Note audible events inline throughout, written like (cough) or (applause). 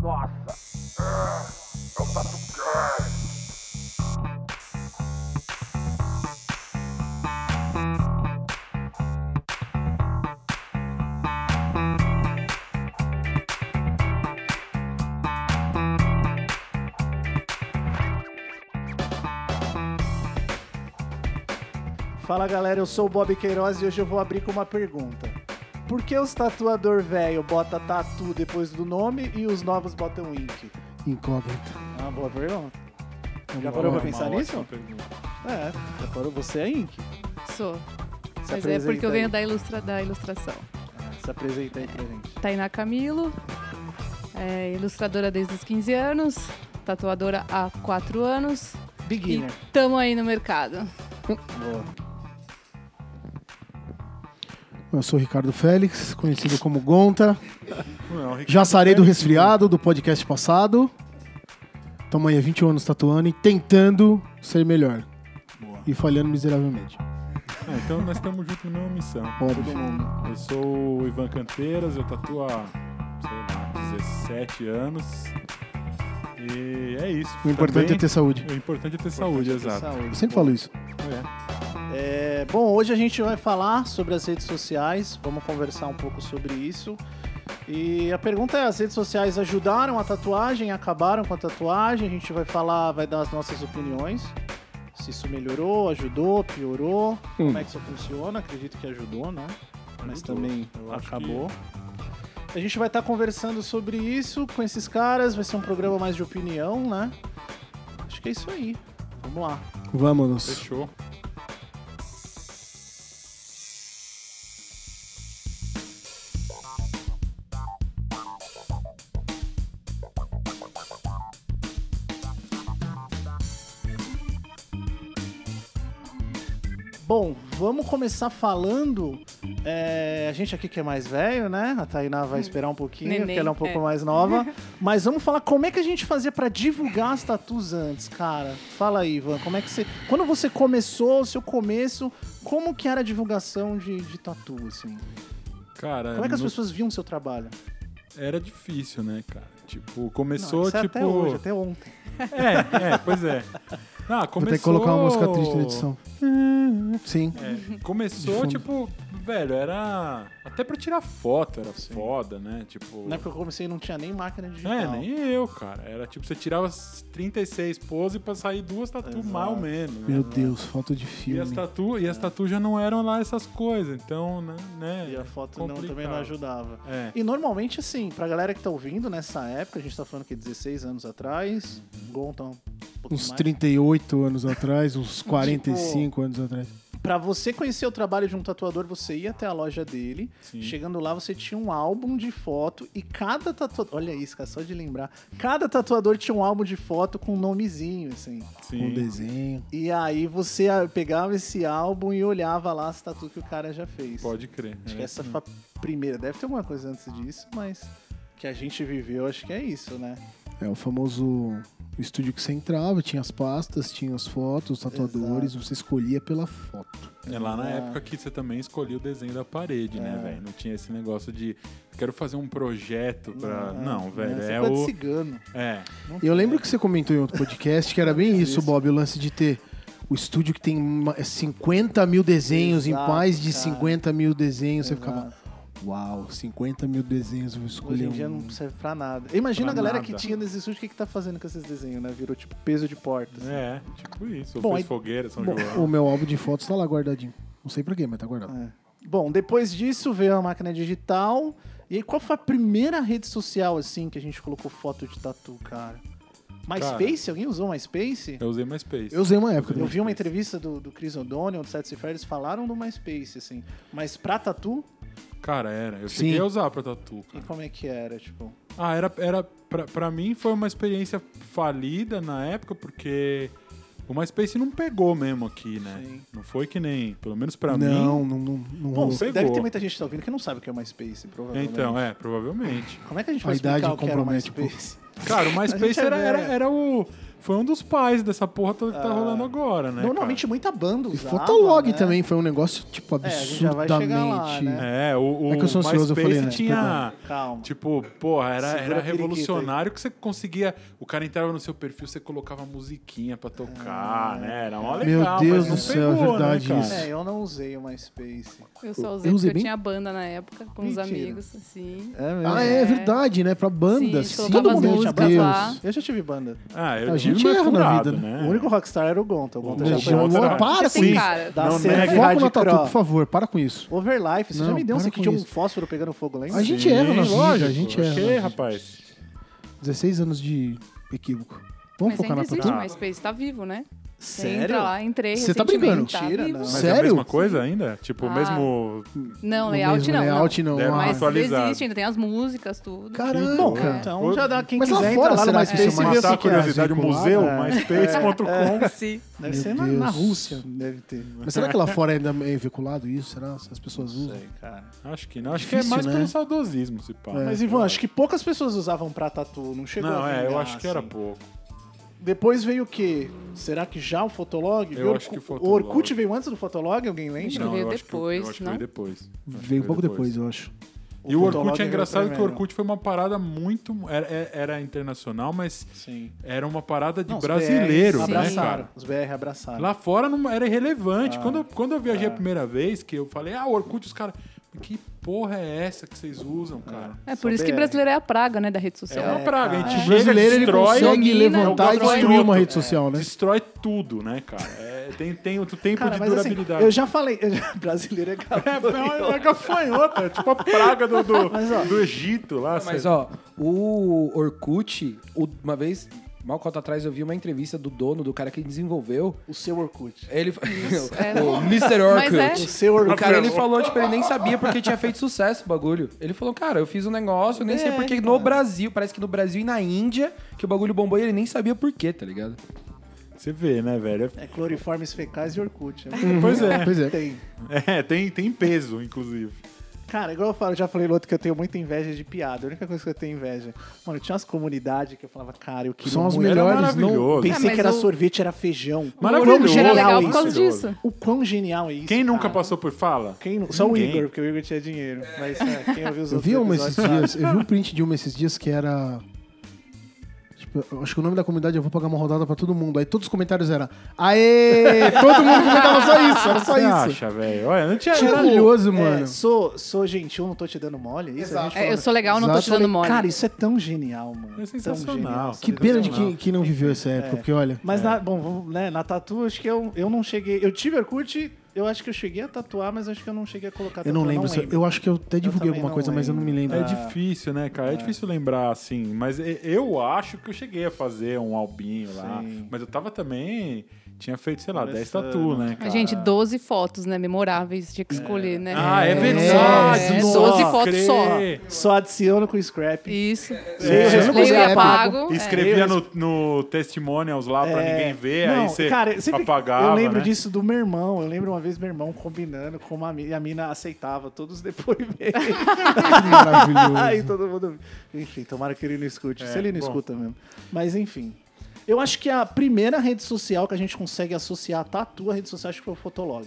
Nossa! É o Tatucast! Fala galera, eu sou o Bob Queiroz e hoje eu vou abrir com uma pergunta. Por que os tatuador velho bota tatu depois do nome e os novos botam ink? Incógnita. É uma boa pergunta. Já Uma parou pra pensar nisso? pergunta. É, já parou, você é ink. Sou. Se Mas é porque eu venho da, ilustra, da ilustração. Se apresenta aí pra gente. Tainá Camilo, é ilustradora desde os 15 anos, tatuadora há 4 anos e Beginner. tamo aí no mercado. Boa. Eu sou o Ricardo Félix, conhecido como Gonta. Não, Ricardo Já sarei do resfriado do podcast passado. Tamo aí há 20 anos tatuando e tentando ser melhor. Boa. E falhando miseravelmente. Ah, então nós estamos juntos na mesma missão. Óbvio. Todo mundo. Eu sou o Ivan Canteiras, eu tatuo há, sei lá, 17 anos. E é isso. O importante Também- é ter saúde. O importante é ter saúde, exato. Saúde. Eu sempre falo isso. É. É, bom, hoje a gente vai falar sobre as redes sociais, vamos conversar um pouco sobre isso. E a pergunta é: as redes sociais ajudaram a tatuagem, acabaram com a tatuagem? A gente vai falar, vai dar as nossas opiniões. Se isso melhorou, ajudou, piorou, como é que isso funciona? Acredito que ajudou, né? Mas Ajudou. também Eu acho acabou. A gente vai estar conversando sobre isso com esses caras, vai ser um programa mais de opinião, né? Acho que é isso aí. Vamos lá. Vamos. Fechou. Bom, vamos começar falando. é, a gente aqui que é mais velho, né? A Tainá vai esperar um pouquinho, Neném, porque ela é um pouco é. mais nova. (laughs) Mas vamos falar como é que a gente fazia pra divulgar as tatus antes, cara. Fala aí, Ivan, como é que você. Quando você começou, o seu começo, como que era a divulgação de, de tatu, assim? Cara, Como é que as no- pessoas viam o seu trabalho? era difícil, né, cara? Tipo, Não, começou, isso é tipo. até hoje, até ontem. É, é, pois é. (laughs) Ah, começou... Vou ter que colocar uma música triste na edição. (laughs) Sim. É, começou, tipo, velho, era. Até pra tirar foto era foda, né? Tipo. Na época que eu comecei não tinha nem máquina digital. É, nem eu, cara. Era tipo, você tirava as 36 poses pra sair duas tatu Exato. mal menos. né? Meu Deus, foto de E as filme. tatu, e as tatu já não eram lá essas coisas, então, né? né, E a foto não, também não ajudava. É. E normalmente, assim, pra galera que tá ouvindo nessa época, a gente tá falando que 16 anos atrás, Gonta um pouquinho Uns mais. 38 anos atrás, uns 45 anos atrás. Pra você conhecer o trabalho de um tatuador, você ia até a loja dele. Sim. Chegando lá, você tinha um álbum de foto e cada tatuador. Olha isso, cara, só de lembrar. Cada tatuador tinha um álbum de foto com um nomezinho, assim. Sim. Um desenho. E aí você pegava esse álbum e olhava lá as tatu que o cara já fez. Pode crer. Acho é. que essa foi a primeira. Deve ter alguma coisa antes disso, mas que a gente viveu, acho que é isso, né? É o famoso estúdio que você entrava, tinha as pastas, tinha as fotos, os tatuadores, você escolhia pela foto. É lá na Ah. época que você também escolhia o desenho da parede, né, É. velho? Não tinha esse negócio de quero fazer um projeto pra. Não, velho, essa é coisa de o. cigano. É. Eu lembro que você comentou em outro podcast que era bem isso, Bob, o lance de ter o estúdio que tem uma- é 50 mil desenhos, em Exato, mais de cara. 50 mil desenhos, você Exato. ficava, uau, 50 mil desenhos, eu vou Hoje escolher em dia um. não serve pra nada. Imagina Pra a galera nada. que tinha nesse estúdio, o que, que tá fazendo com esses desenhos, né? Virou tipo peso de porta. assim. É, tipo isso. Ou Bom, fez aí- fogueira, São Bom, João. o meu álbum de fotos tá lá guardadinho. Não sei pra quê, mas tá guardado. É. Bom, depois disso veio a máquina digital. E aí, qual foi a primeira rede social, assim, que a gente colocou foto de tatu, cara? MySpace? Alguém usou MySpace? Eu usei MySpace. Eu usei uma época. Eu também. vi uma entrevista do, do Chris O'Donnell, do Seth eles falaram do MySpace, assim. Mas pra tatu, Cara, era. Eu Sim. cheguei a usar pra tatu, e cara. como é que era, tipo... Ah, era, era pra, pra mim foi uma experiência falida na época, porque o MySpace não pegou mesmo aqui, né? Sim. Não foi que nem, pelo menos pra Não, mim. não, não, não Bom, pegou. deve ter muita gente que tá ouvindo que não sabe o que é o MySpace, provavelmente. Então, é, provavelmente. Como é que a gente A vai explicar idade o que era o MySpace? Cara, o (laughs) MySpace era- era, era o. Foi um dos pais dessa porra toda que tá rolando agora, né? Normalmente muita banda E usava, Fotolog né? também foi um negócio, tipo, É, a gente já vai chegar absurdamente. lá, cara? né? É, o, o É que eu sou ansioso, eu falei, né? tinha. Calma. Tipo, porra, era, Segura era revolucionário que você conseguia. O cara entrava no seu perfil, você colocava musiquinha pra tocar, né? Era mó Meu legal. Deus mas não do céu, é pegou, verdade né, cara? isso. É, eu não usei o MySpace. Eu só Eu usei usei porque bem- eu tinha banda na época, com os Mentira. amigos, assim. É mesmo? Ah, é É. verdade, né? Pra banda. Sim, Sim, todo mundo tinha Deus. lá. Eu já tive banda. Ah, eu gente erra na furado, vida. né? O único rockstar era o Gonta. O Gonta O já foi rockstar. Para com isso. cara. Da Não de na hardcore. tatu, por favor, para com isso. Overlife, você já me deu um que tinha um fósforo pegando fogo, lembra? A gente erra na vida, lógico. a gente erra na vida. rapaz? 16 anos de equívoco. Vamos Mas focar na ainda existe, tatu? o MySpace tá vivo, né? Você Sério? entra lá, entrei Você tá brincando? Tá Mentira, vivo. não. Mas é a Sério? mesma coisa ainda? Tipo, o Ah. mesmo. Não, layout mesmo não. layout não. não. Deve ah. Mas atualizado. existe, ainda tem as músicas, tudo. Caramba. Bom, É. então já dá quem Mas lá quiser fora, entrar lá no será que MySpace isso e é ver o Matar a que é. curiosidade, o museu, É. myspace.com. Sim. Deve Meu ser na, Deus. na Rússia, deve ter. Mas será que lá fora ainda é veiculado isso? Será? Se as pessoas Não usam? sei, cara. Acho que não. Acho Difícil, que é mais né? pelo saudosismo, se pá. Mas, Ivan, acho que poucas pessoas usavam pra tatu, não chegou Não, a é, eu acho que era assim. pouco. Depoeu veio o quê? Será que já o Fotolog? Eu O acho que o Fotolog. O Orkut veio antes do Fotolog, alguém lembra? Acho que Não, veio eu acho que- depois, eu acho que não? veio depois. Veio um pouco depois, eu acho. E o Fotolog Orkut é veio engraçado que o primeiro. Orkut foi uma parada muito. Era, é- era internacional, mas Sim. era uma parada de Não, os brasileiro, BR né, abraçaram. cara? Os BR abraçaram. Lá fora não era irrelevante. Ah. Quando, eu- quando eu viajei a primeira vez, que eu falei, ah, o Orkut, os caras. Que porra é essa que vocês usam, cara? É Só por isso que BR. brasileiro é a praga, né, da rede É, social. uma praga. A gente cara. chega, O brasileiro ele destrói, consegue domina, levantar e destrói destruir uma rede social, né? destrói tudo, né, cara? É, tem, tem o tempo Cara, de mas assim, durabilidade. eu já falei, eu já- (laughs) brasileiro é É, é, é gafanhota, é tipo a praga do, do, Mas, ó, do Egito lá. Mas, ó, o Orkut, o- uma vez, mal cota atrás, eu vi uma entrevista do dono, do cara que desenvolveu. o seu Orkut. Ele. (laughs) é. o Mr. Mas é. Orkut. O seu O Orkut. cara, ele falou, tipo, ele nem sabia porque tinha feito sucesso o bagulho. Ele falou, cara, eu fiz um negócio, eu nem sei É, porque cara. no Brasil, parece que no Brasil e na Índia, que o bagulho bombou e ele nem sabia por quê, tá ligado? Você vê, né, velho? É cloriformes fecais e Orkut. né? Pois é. (laughs) Pois é. Tem. É, tem, tem peso, inclusive. Cara, igual eu falo, eu já falei no outro que eu tenho muita inveja de piada. A única coisa que eu tenho inveja. Mano, tinha umas comunidades que eu falava, cara, eu queria São as melhores, não. Pensei É, que era o- sorvete, era feijão. Maravilhoso. Era genial legal é por causa isso. disso. O quão genial é isso. Quem nunca cara. passou por fala? Quem, só o. Igor, porque o Igor tinha dinheiro. Mas é, quem ouviu os Eu outros vi uma esses dias, eu vi um print de uma esses dias que era. Tipo, acho que o nome da comunidade eu vou pagar uma rodada pra todo mundo. Aí todos os comentários eram. Aê! Todo mundo comentava só isso, era só Você isso. acha, velho? Olha, não tinha... Tinha- Maravilhoso, É, mano. sou, sou gentil, não tô te dando mole. é Isso, a gente É, eu falando. sou legal, não tô Exato. te dando mole. Cara, isso é tão genial, mano. É sensacional. Tão genial, Que pena de quem, quem não viveu essa época, porque olha. Mas, na, bom, né, na tatu, acho que eu, eu não cheguei. Eu tive Orkut, eu acho que eu cheguei a tatuar, mas acho que eu não cheguei a colocar Eu não lembro. se- Eu acho que eu até divulguei também alguma não coisa, mas eu não me lembro. É difícil, né, cara? É, difícil lembrar, assim. Mas eu acho que eu cheguei a fazer um albinho lá. Sim. Mas eu tava também... Tinha feito, sei lá, 10 Começando, tatu, né, cara? Gente, 12 fotos, né? Memoráveis, tinha que escolher, né? Ah, é É, verdade! é, nossa, 12 fotos só. Só adiciono com scrap. Isso. Leio, É, Leio e apago. Escrevia É. no, no testimonials lá pra É, ninguém ver, não, aí você cara, apagava, Eu lembro né? disso do meu irmão. Eu lembro uma vez meu irmão combinando com uma mina, e a mina aceitava todos os depoimentos. (laughs) Maravilhoso. Aí todo mundo. Enfim, tomara que ele não escute. É, Se ele não bom. escuta mesmo. Mas enfim. Eu acho que a primeira rede social que a gente consegue associar a tatu à rede social acho que foi o Fotolog.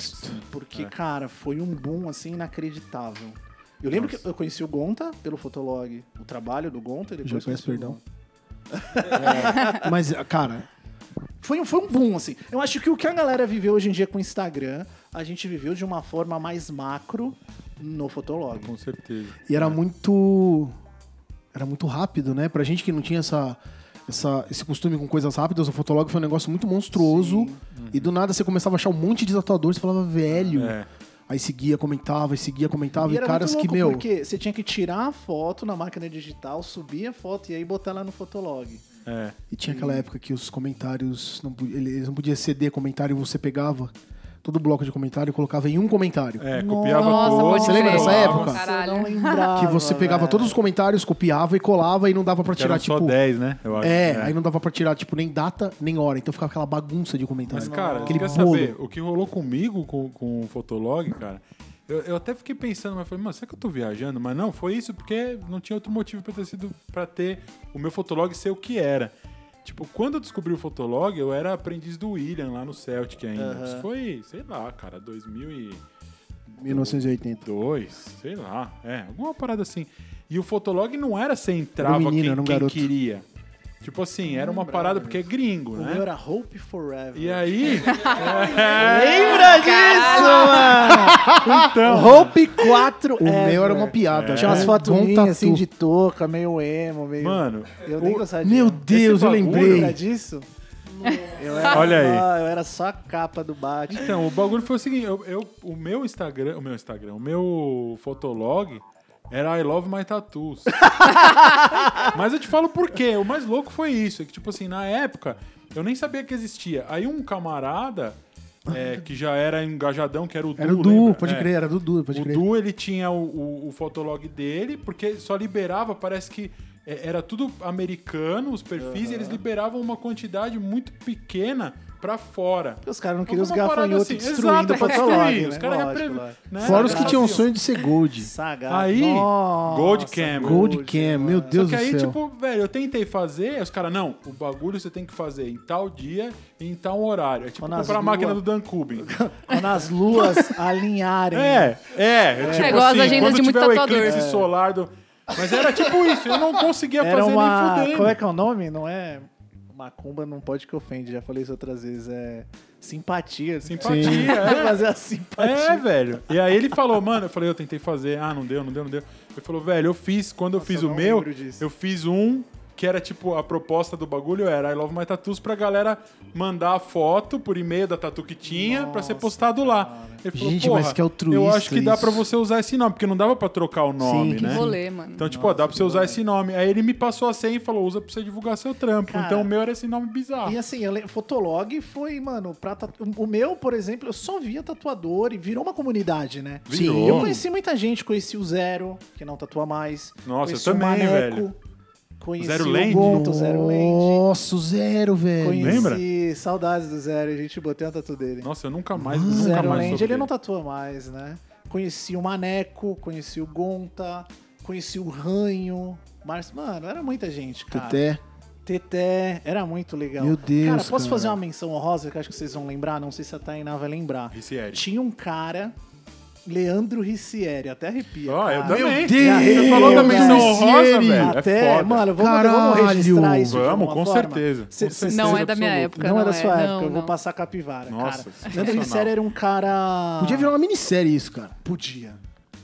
Sim. Porque, É. cara, foi um boom assim inacreditável. Eu lembro que eu conheci o Gonta pelo Fotolog, o trabalho do Gonta. e depois Já peço conheci o perdão. Gonta. Mas, cara, Foi um, foi um boom, assim. Eu acho que o que a galera viveu hoje em dia com o Instagram, a gente viveu de uma forma mais macro no Fotolog. Com certeza. e era muito. Era muito rápido, né? Pra gente que não tinha essa, essa, esse costume com coisas rápidas, o Fotolog foi um negócio muito monstruoso. E do nada você começava a achar um monte de tatuadores e falava, velho. É. Aí seguia, comentava, e seguia, comentava. E, era caras muito que, louco, meu. porque você tinha que tirar a foto na máquina digital, subir a foto e aí botar lá no Fotolog. É. E tinha aquela época que os comentários. Não, eles não podiam ceder comentário, você pegava todo bloco de comentário e colocava em um comentário. É, copiava Nossa, todos. Você lembra dessa época? Caralho. Eu não lembrava, Que você pegava velho. todos os comentários, copiava e colava e não dava pra tirar, só tipo. 10, né? Eu acho. É, aí não dava pra tirar, tipo, nem data, nem hora. Então ficava aquela bagunça de comentário. Mas, cara, Aquele quer bolo. saber? O que rolou comigo com, com o Fotolog, cara, Eu, eu até fiquei pensando, mas falei, mano, será que eu tô viajando? Mas não, foi isso porque não tinha outro motivo pra ter sido para ter o meu fotolog ser o que era. Tipo, quando eu descobri o fotolog, eu era aprendiz do William lá no Celtic ainda. Aham. Isso foi, sei lá, cara, 2002, 1980. sei lá. É, alguma parada assim. E o fotolog não era você entrava menino, quem, um quem queria. Tipo assim, era uma parada porque é gringo, O né? meu era Hope Forever. E aí, (laughs) Lembra disso, mano? então, Hope 4 O meu era uma piada. Tinha umas É, fotos minhas, tatu. assim, de touca, meio emo, meio... mano, eu nem o- gostava de Meu. Deus, eu lembrei. Lembra disso? Eu era, Olha aí. Eu era só a capa do Batman. Então, o bagulho foi o seguinte, eu, eu- o meu Instagram, o meu Instagram, o meu fotolog era I Love My Tattoos. (laughs) Mas eu te falo por quê. O mais louco foi isso, é que tipo assim, na época, eu nem sabia que existia. Aí um camarada é, que já era engajadão, que era o Du, Era o Du, lembra? pode É. crer, era do Du, pode o crer. Du, ele tinha o, o, o fotolog dele, porque só liberava, parece que é, era tudo americano, os perfis, e eles liberavam uma quantidade muito pequena pra fora. Porque os caras não queriam os gafanhotos assim. destruindo Exato, o fotolog, destruir, né? Os caras Lógico, né? Fora os que tinham assim, ó. sonho de ser gold. Sagado. Aí, Nossa, Goldcam. Goldcam, meu mano. Deus Só que aí, do céu. tipo, velho, eu tentei fazer, os caras, não, o bagulho você tem que fazer em tal dia e em tal horário. É tipo Quando as comprar a máquina do Dan Kubin. (laughs) Quando as luas (laughs) alinharem. É, é. tipo É igual as assim, agendas quando de muito o tatuador. eclipse É. solar do... Mas era tipo isso, eu não conseguia Era fazer uma. nem fudendo. Como é que é o nome? Não é. Macumba não pode que ofende, já falei isso outras vezes. É. Simpatia. Simpatia, é. (laughs) Fazer a simpatia. É, velho. E aí ele falou, mano, eu falei, eu tentei fazer, ah, não deu, não deu, não deu. Ele falou, velho, eu fiz, quando eu fiz eu o meu, eu fiz um que era tipo, a proposta do bagulho era I Love My Tattoos pra galera mandar a foto por e-mail da tatu que tinha pra ser Nossa, postado lá. Ele falou, Gente, mas que altruísta Eu acho que dá isso. pra você usar esse nome, porque não dava pra trocar o nome, que né? Rolê, mano. Então, tipo, ó, dá pra você usar esse nome. Aí ele me passou a senha e falou, usa pra você divulgar seu trampo. Cara, então o meu era esse nome bizarro. E assim, eu Fotolog foi, mano, pra tatu... o meu, por exemplo, eu só via tatuador e virou uma comunidade, né? Virou. Eu conheci muita gente, conheci o Zero, que não tatua mais. Nossa, conheci eu também, o Maneco, velho. Conheci Zero o Land? Gonto, Zero Land. Nossa, o zero, velho. Conheci Lembra? saudades do Zero, a gente botei a tatu dele. Nossa, eu nunca mais, nunca Zero mais Land, soube ele não tatua mais, né? Conheci o Maneco, conheci o Gonta, conheci o Ranho. Mas, mano, era muita gente, cara. Teté. Teté, era muito legal. Meu Deus, Cara, posso cara. fazer uma menção honrosa que eu acho que vocês vão lembrar? Não sei se a Tainá vai lembrar. Ricieri. Tinha um cara, Leandro Ricieri, até arrepia. Ó, eu também. Deus, Você falou da menção honrosa, Ricieri. velho. Até, é foda. mano, vamos, vamos registrar isso. de Vamos, com forma. certeza. Cê- Com certeza Não é da minha absoluta. época. Não, é da é. sua época, Não, eu vou não. passar capivara. Nossa, cara. Leandro. Ricieri era um cara. Podia virar uma minissérie isso, cara. Podia.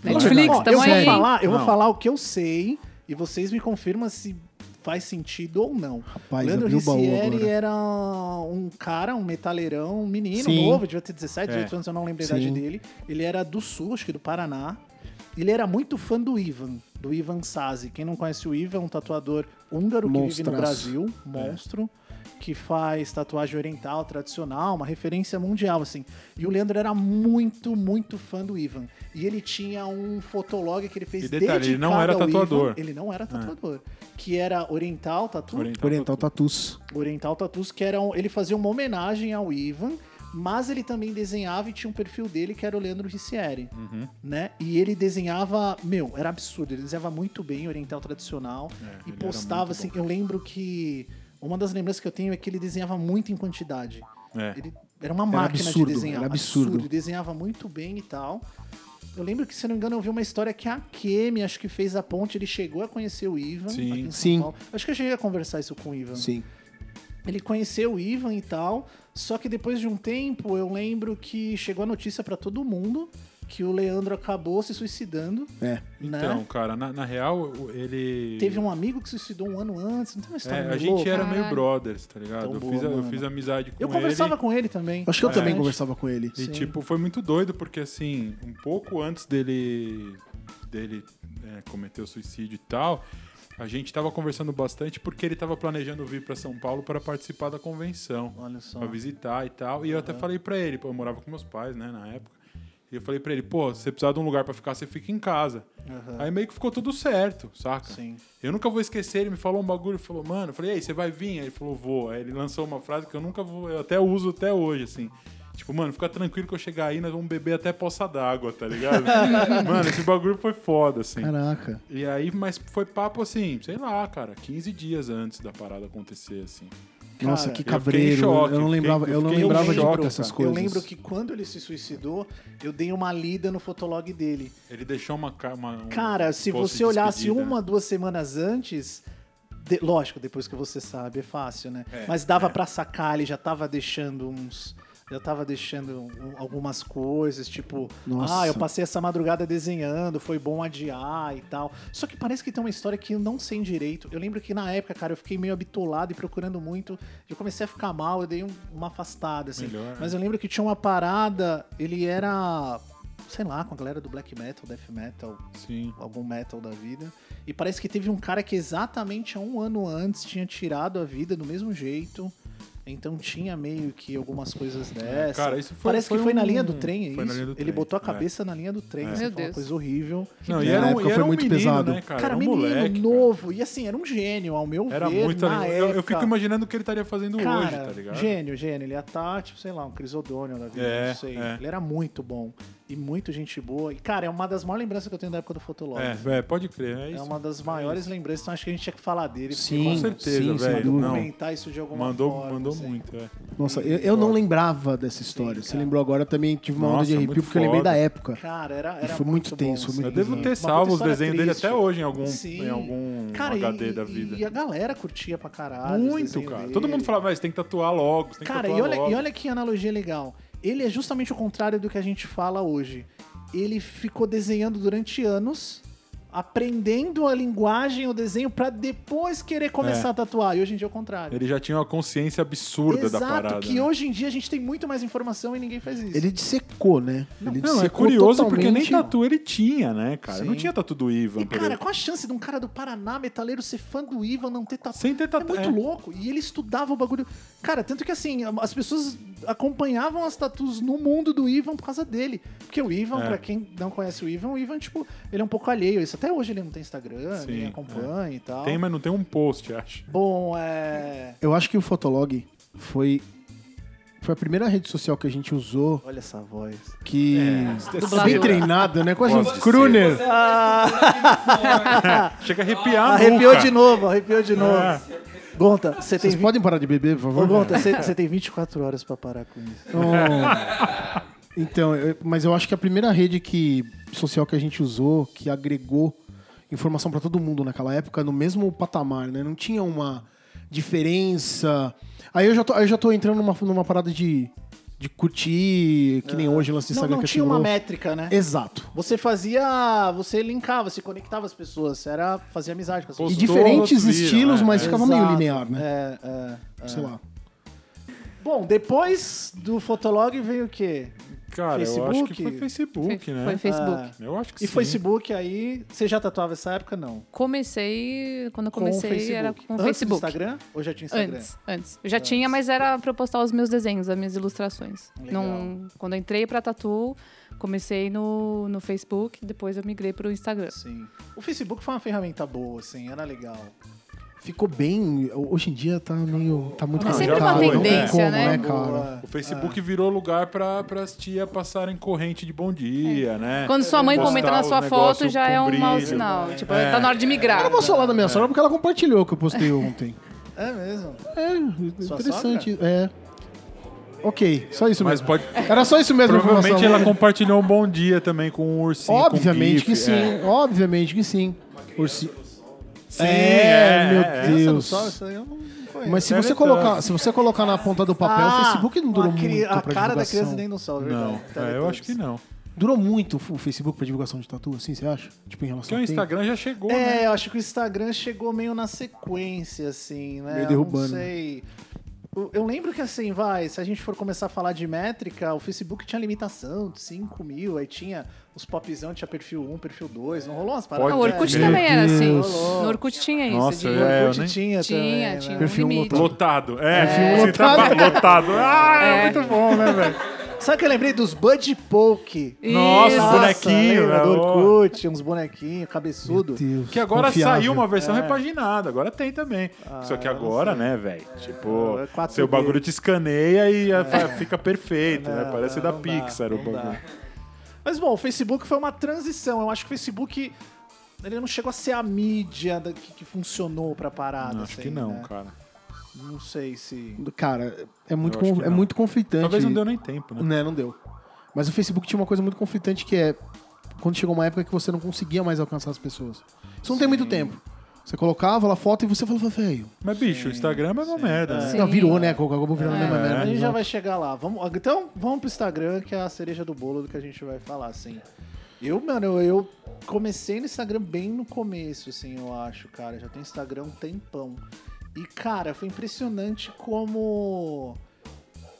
Netflix, Ó, eu vou falar, eu vou Não. falar o que eu sei e vocês me confirmam se faz sentido ou não. Rapaz, Leandro abriu o baú Ricieri agora. era um cara, um metaleirão, um menino Sim. novo, devia ter 17, 18 É. anos, eu não lembro a idade dele. Ele era do sul, acho que do Paraná. Ele era muito fã do Ivan, do Ivan Sazi. Quem não conhece o Ivan, é um tatuador húngaro que vive no. Brasil, monstro, que faz tatuagem oriental tradicional, uma referência mundial, assim. E o Leandro era muito, muito fã do Ivan. E ele tinha um fotolog que ele fez E detalhe, ele não dedicado era tatuador. Ivan. Ele não era tatuador. Que era Oriental Tatu. Oriental. Oriental Tatus. Oriental Tattoos, que era um- ele fazia uma homenagem ao Ivan, mas ele também desenhava e tinha um perfil dele que era o Leandro Ricieri, Uhum. né? E ele desenhava, meu, era absurdo, ele desenhava muito bem oriental tradicional É, e postava assim, bom. eu lembro que uma das lembranças que eu tenho é que ele desenhava muito em quantidade. É. Ele era uma máquina absurdo, de desenhar. era absurdo. Ele desenhava muito bem e tal. Eu lembro que, se não me engano, eu vi uma história que a Kemi, acho que fez a ponte, ele chegou a conhecer o Ivan. Sim. aqui em São Sim. Paulo. Acho que eu cheguei a conversar isso com o Ivan. Sim. Ele conheceu o Ivan e tal, só que depois de um tempo eu lembro que chegou a notícia pra todo mundo que o Leandro acabou se suicidando, É. né? Então, cara, na, na real, ele. Teve um amigo que se suicidou um ano antes, não tem uma história É, a gente louca? era meio brothers, tá ligado? Tão Eu boa, fiz, eu fiz amizade com Eu ele. conversava com ele também. Acho que eu também bastante. conversava com ele. E, Sim. tipo, foi muito doido, porque, assim, um pouco antes dele, dele é, cometer o suicídio e tal, a gente tava conversando bastante porque ele tava planejando vir pra São Paulo para participar da convenção, Olha só. pra visitar e tal. E eu até falei pra ele, pô, eu morava com meus pais, né, na época. E eu falei pra ele, pô, se você precisar de um lugar pra ficar, você fica em casa. Aham. Aí meio que ficou tudo certo, saca? Sim. Eu nunca vou esquecer, ele me falou um bagulho, falou, mano, eu falei, ei, você vai vir? Aí ele falou, vou. Aí ele lançou uma frase que eu nunca vou, eu até uso até hoje, assim. Tipo, mano, fica tranquilo que eu chegar aí, nós vamos beber até poça d'água, tá ligado? (laughs) mano, esse bagulho foi foda, assim. Caraca. E aí, mas foi papo assim, sei lá, cara, 15 dias antes da parada acontecer, assim. Nossa, Cara, que eu fiquei em cabreiro. choque, eu não eu lembrava, fiquei- eu eu não lembrava de choque, dessas cara. coisas. Eu lembro que quando ele se suicidou, eu dei uma lida no fotolog dele. Ele deixou uma. uma um Cara, se você de olhasse uma, duas semanas antes. de- lógico, depois que você sabe, é fácil, né? É, Mas dava pra sacar, ele já tava deixando uns. Já tava deixando um- algumas coisas, tipo, Nossa. ah, eu passei essa madrugada desenhando, foi bom adiar e tal. Só que parece que tem uma história que eu não sei direito. Eu lembro que na época, cara, eu fiquei meio habitolado e procurando muito. Eu comecei a ficar mal, eu dei um- uma afastada, assim. Melhor, né? Mas eu lembro que tinha uma parada, ele era, sei lá, com a galera do black metal, death metal, Sim. algum metal da vida. E parece que teve um cara que exatamente há um ano antes tinha tirado a vida do mesmo jeito. Então tinha meio que algumas coisas dessas. Cara, isso foi- Parece foi que foi na um- linha do trem, é foi na isso? linha do Ele trem, botou a é. cabeça na linha do trem, É. assim, Meu foi uma Deus. coisa horrível. Não, e Na era, um- época e era foi um muito menino, pesado. né, cara? Cara, um menino moleque. cara. novo. E assim, era um gênio, ao meu Era ver, muito na ali. Eu, eu época. fico imaginando o que ele estaria fazendo Cara, hoje, tá ligado? gênio, gênio. Ele ia estar, tipo, sei lá, um Crisodônio da vida, É, não sei. é. Ele era muito bom. E muito gente boa. E, cara, é uma das maiores lembranças que eu tenho da época do Fotolog. É, é, pode crer. É, É isso. uma das maiores lembranças, então acho que a gente tinha que falar dele. Sim, Com certeza, sim, velho. Comentar isso de alguma Mandou, forma. mandou assim. muito, é. Nossa, eu, eu não lembrava dessa história. Você cara. lembrou agora, eu também tive uma onda Nossa, de arrepio, muito porque eu lembrei foda. da época. Cara, era, E era foi muito bom, tenso, foi assim. muito Eu devo ter salvo os desenhos dele até hoje em algum, Sim. em algum Cara, HD e, da e- vida. E a galera curtia pra caralho. Muito, cara. dele. Todo mundo falava, mas você tem que tatuar logo, você Cara, e e olha que analogia legal. Ele é justamente o contrário do que a gente fala hoje. Ele ficou desenhando durante anos, aprendendo a linguagem, o desenho, pra depois querer começar É. a tatuar. E hoje em dia é o contrário. Ele já tinha uma consciência absurda Exato, da parada. que né? hoje em dia a gente tem muito mais informação e ninguém faz isso. Ele dissecou, né? ele Não, é curioso porque nem tatu ele tinha, né, cara? Não Sim. tinha tatu do Ivan, E, cara, qual a chance de um cara do Paraná, metaleiro, ser fã do Ivan, não ter tatu? Sem ter tatu. É muito é. louco. E ele estudava o bagulho. Cara, tanto que assim, as pessoas acompanhavam as tatus no mundo do Ivan por causa dele. Porque o Ivan, É. pra quem não conhece o Ivan, o Ivan, tipo, ele é um pouco alheio a isso. Até hoje ele não tem Instagram, Sim, ninguém acompanha e tal. Tem, mas não tem um post, acho. Bom, é. Eu acho que o Fotolog foi, foi a primeira rede social que a gente usou Olha essa voz. que É, bem treinado, né? Quase um crooner. Chega a arrepiar a Arrepiou de novo, arrepiou de novo. É. Gonta, você tem. Vocês podem parar de beber, por Ô, favor? Gonta, você você tem 24 horas pra parar com isso. Oh. Então, eu- mas eu acho que a primeira rede que, social que a gente usou, que agregou informação pra todo mundo naquela época, no mesmo patamar, né? Não tinha uma diferença. Aí eu já tô, eu já tô entrando numa, numa parada de, de curtir, que nem hoje o lance Não, Instagram não que tinha uma métrica, né? Exato. Você fazia. Você linkava, se conectava as pessoas, era fazer amizade com as E pessoas. Postou, diferentes estilos, é. mas ficava meio Exato. linear, né? É, é, é. Sei lá. Bom, depois do Fotolog veio o quê? Cara, eu acho Facebook? que foi Facebook, Foi, né? foi Facebook. Ah, Eu acho que e sim. Facebook aí. Você já tatuava essa época? Não. Comecei, quando eu Com comecei, Facebook. era com o Antes Facebook. do Instagram? Ou já tinha Instagram? Antes, antes. Eu já tinha, mas era pra eu postar os meus desenhos, as minhas ilustrações. Legal. Não, quando eu entrei pra Tatu, comecei no, no Facebook, depois eu migrei pro Instagram. Sim. O Facebook foi uma ferramenta boa, assim, era legal. Ficou bem. Hoje em dia tá meio. Tá muito É Não, sempre uma tendência, né? como, cara? Boa. O Facebook virou lugar pra, pras tia passarem corrente de bom dia, né? Quando sua mãe comenta na sua foto, já é um mau sinal. Tipo, É. tá na hora de migrar. Eu não vou falar da minha sogra porque ela compartilhou o que eu postei (laughs) ontem. É mesmo? É, Sua interessante. É. Ok, só isso Mas mesmo. pode. Era só isso mesmo. Provavelmente ela compartilhou um bom dia também com um ursinho. com Obviamente GIF, que sim, é. obviamente que sim. Ursi... Sim, É, meu é. Deus. Essa não isso aí eu não conheço. Mas se Deve você colocar, se você colocar na ponta do papel, Ah, o Facebook não durou a muito A pra cara da criança nem no sol, é verdade. Não, é, eu acho que não. Durou muito o Facebook pra divulgação de tatu, assim, você acha? Tipo, em relação Porque o tempo? Instagram já chegou, né? É, eu acho que o Instagram chegou meio na sequência, assim, né? Meio Eu derrubando. Não sei. Eu- lembro que, assim, vai, se a gente for começar a falar de métrica, o Facebook tinha limitação de 5 mil, aí tinha os popzão, tinha perfil 1, perfil 2, não rolou umas paradas? Ah, o Orkut Meu também era assim. Deus. No Orkut tinha isso. Nossa, de... é, Orkut nem- tinha, Tinha, também, tinha né? um Perfil limite. lotado. Lotado. É, Perfil você tá lotado. lotado. Ah, é É. muito bom, né, velho? Sabe que eu lembrei dos Bud Poke? Nossa, Isso. bonequinho, lembra né? do Ó. Orkut, uns bonequinhos, cabeçudo. Deus, Que agora confiável. saiu uma versão É. repaginada, agora tem também. Só que não agora, né, velho? Tipo, É 4D. seu bagulho te escaneia e a- fica perfeito, né? Não, Parece não, da não dá, Pixar o não dá. bagulho. Mas bom, o Facebook foi uma transição. Eu acho que o Facebook ele não chegou a ser a mídia que, que funcionou pra parada. Acho que assim, não, né? cara. Não sei se. Cara, é muito, que é muito conflitante. Talvez não deu nem tempo, né? Né, não deu. Mas o Facebook tinha uma coisa muito conflitante que é quando chegou uma época que você não conseguia mais alcançar as pessoas. Isso não tem muito tempo. Você colocava lá foto e você falava, velho. Mas, bicho, o Instagram é uma merda, né? Sim. Não, virou, né? Acabou virando a mesma A merda. gente já vai chegar lá. Vamos, então, vamos pro Instagram, que é a cereja do bolo do que a gente vai falar, assim. Eu, mano, eu, eu comecei no Instagram bem no começo, assim, eu acho, cara. Já tenho Instagram um tempão. E, cara, foi impressionante como.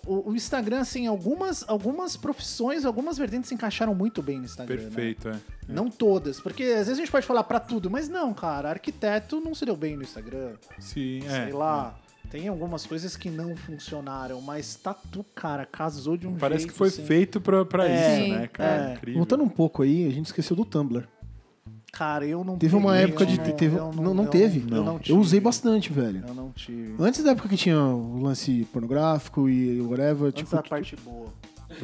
O, o Instagram, assim, algumas, algumas profissões, algumas vertentes se encaixaram muito bem no Instagram. né? Perfeito, é. Não todas, porque às vezes a gente pode falar pra tudo, mas não, cara, arquiteto não se deu bem no Instagram Sim, é. sei lá. Tem algumas coisas que não funcionaram, mas tatu, cara, casou de um Parece jeito. que foi assim. feito pra, pra É, isso, né, cara? é. Incrível. Voltando um pouco aí, a gente esqueceu do Tumblr. Cara, eu não Teve uma época eu de. não- teve, eu não, não eu teve. Eu, não Eu tive. usei bastante, velho. Eu não tive. Antes da época que tinha o lance pornográfico e whatever, Antes tipo. da parte boa.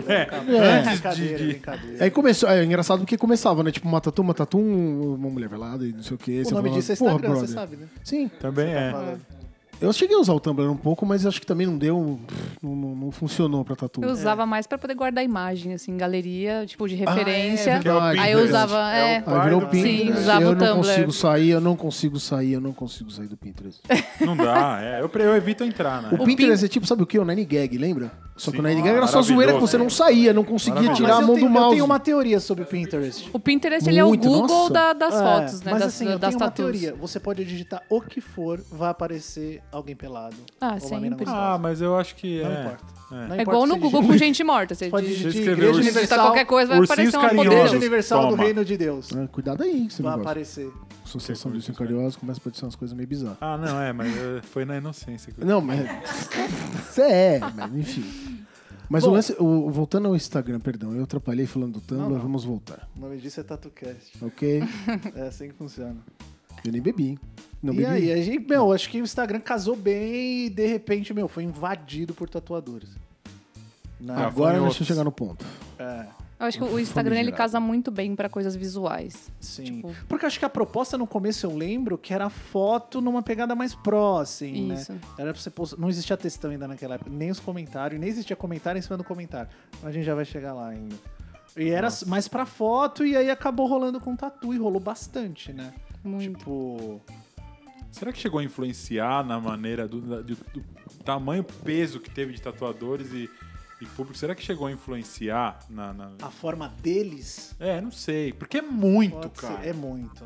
É, É. antes de, Brincadeira, de- brincadeira. Aí começou, é engraçado porque começava, né? Tipo, uma tatu, uma tatu, um- uma mulher velada e não sei o que. o nome disso é Instagram, você sabe, né? Sim, Também é. Falando. Eu cheguei a usar o Tumblr um pouco, mas acho que também não deu, não, não- não funcionou pra tatu. Eu usava mais pra poder guardar imagem, assim, galeria, tipo, de Ah, é referência. Aí eu usava, É é, o Aí virou Sim, Pinterest. usava eu o não Tumblr. consigo sair, eu não consigo sair, eu não consigo sair do Pinterest. Não dá, é. Eu, eu evito entrar, né? O Pinterest é tipo, sabe o que? O Nine Gag, lembra? Só que Sim. o Nine Gag era só zoeira que você não saía, não conseguia tirar Mas a eu mão tenho, do eu mouse. tenho uma teoria sobre o Pinterest. O Pinterest, ele é o Muito, Google da- das É, fotos, né? Mas das, assim, eu das tenho uma teoria. Você pode digitar o que for, vai aparecer alguém pelado. Ah, Ou uma mina sempre. gostosa. Ah, mas eu acho que Não é. importa. É. Não É importa igual se no você Google digita- com gente morta. Você Pode digita digitar escreveu Igreja os- digitar Universal, qualquer coisa, vai Ursinhos aparecer uma carinhosos. Igreja poder. Universal do Toma. Reino de Deus. Ah, cuidado aí, esse Vai negócio. aparecer. Associação dos Cariosos começa a parecer umas coisas meio bizarras. Ah, não, é, mas é, foi na inocência. que eu- Não, mas. (laughs) Você é, mas enfim. Mas Bom. o lance. o- voltando ao Instagram, perdão, eu atrapalhei falando do Tumblr, Não, não. vamos voltar. O nome disso é TatuCast. Ok? É assim que funciona. Eu nem bebi. Não e bebi. aí, a gente, meu, acho que o Instagram casou bem e de repente, meu, foi invadido por tatuadores. Né? Ah, Agora foi deixa eu outros. chegar no ponto. É, Eu acho que o Instagram ele casa muito bem pra coisas visuais. sim. Tipo- Porque acho que a proposta no começo eu lembro que era foto numa pegada mais pró, assim, Isso. né? Era pra você postar. Não existia textão ainda naquela época, nem os comentários, nem existia comentário em cima do comentário. A gente já vai chegar lá ainda. E era mais pra foto e aí acabou rolando com tatu e rolou bastante, né? Muito. Tipo. Será que chegou a influenciar na maneira do, do- do tamanho, peso que teve de tatuadores e, e público? Será que chegou a influenciar na. na- A forma deles É, não sei. Porque é muito, Pode ser, cara. É muito.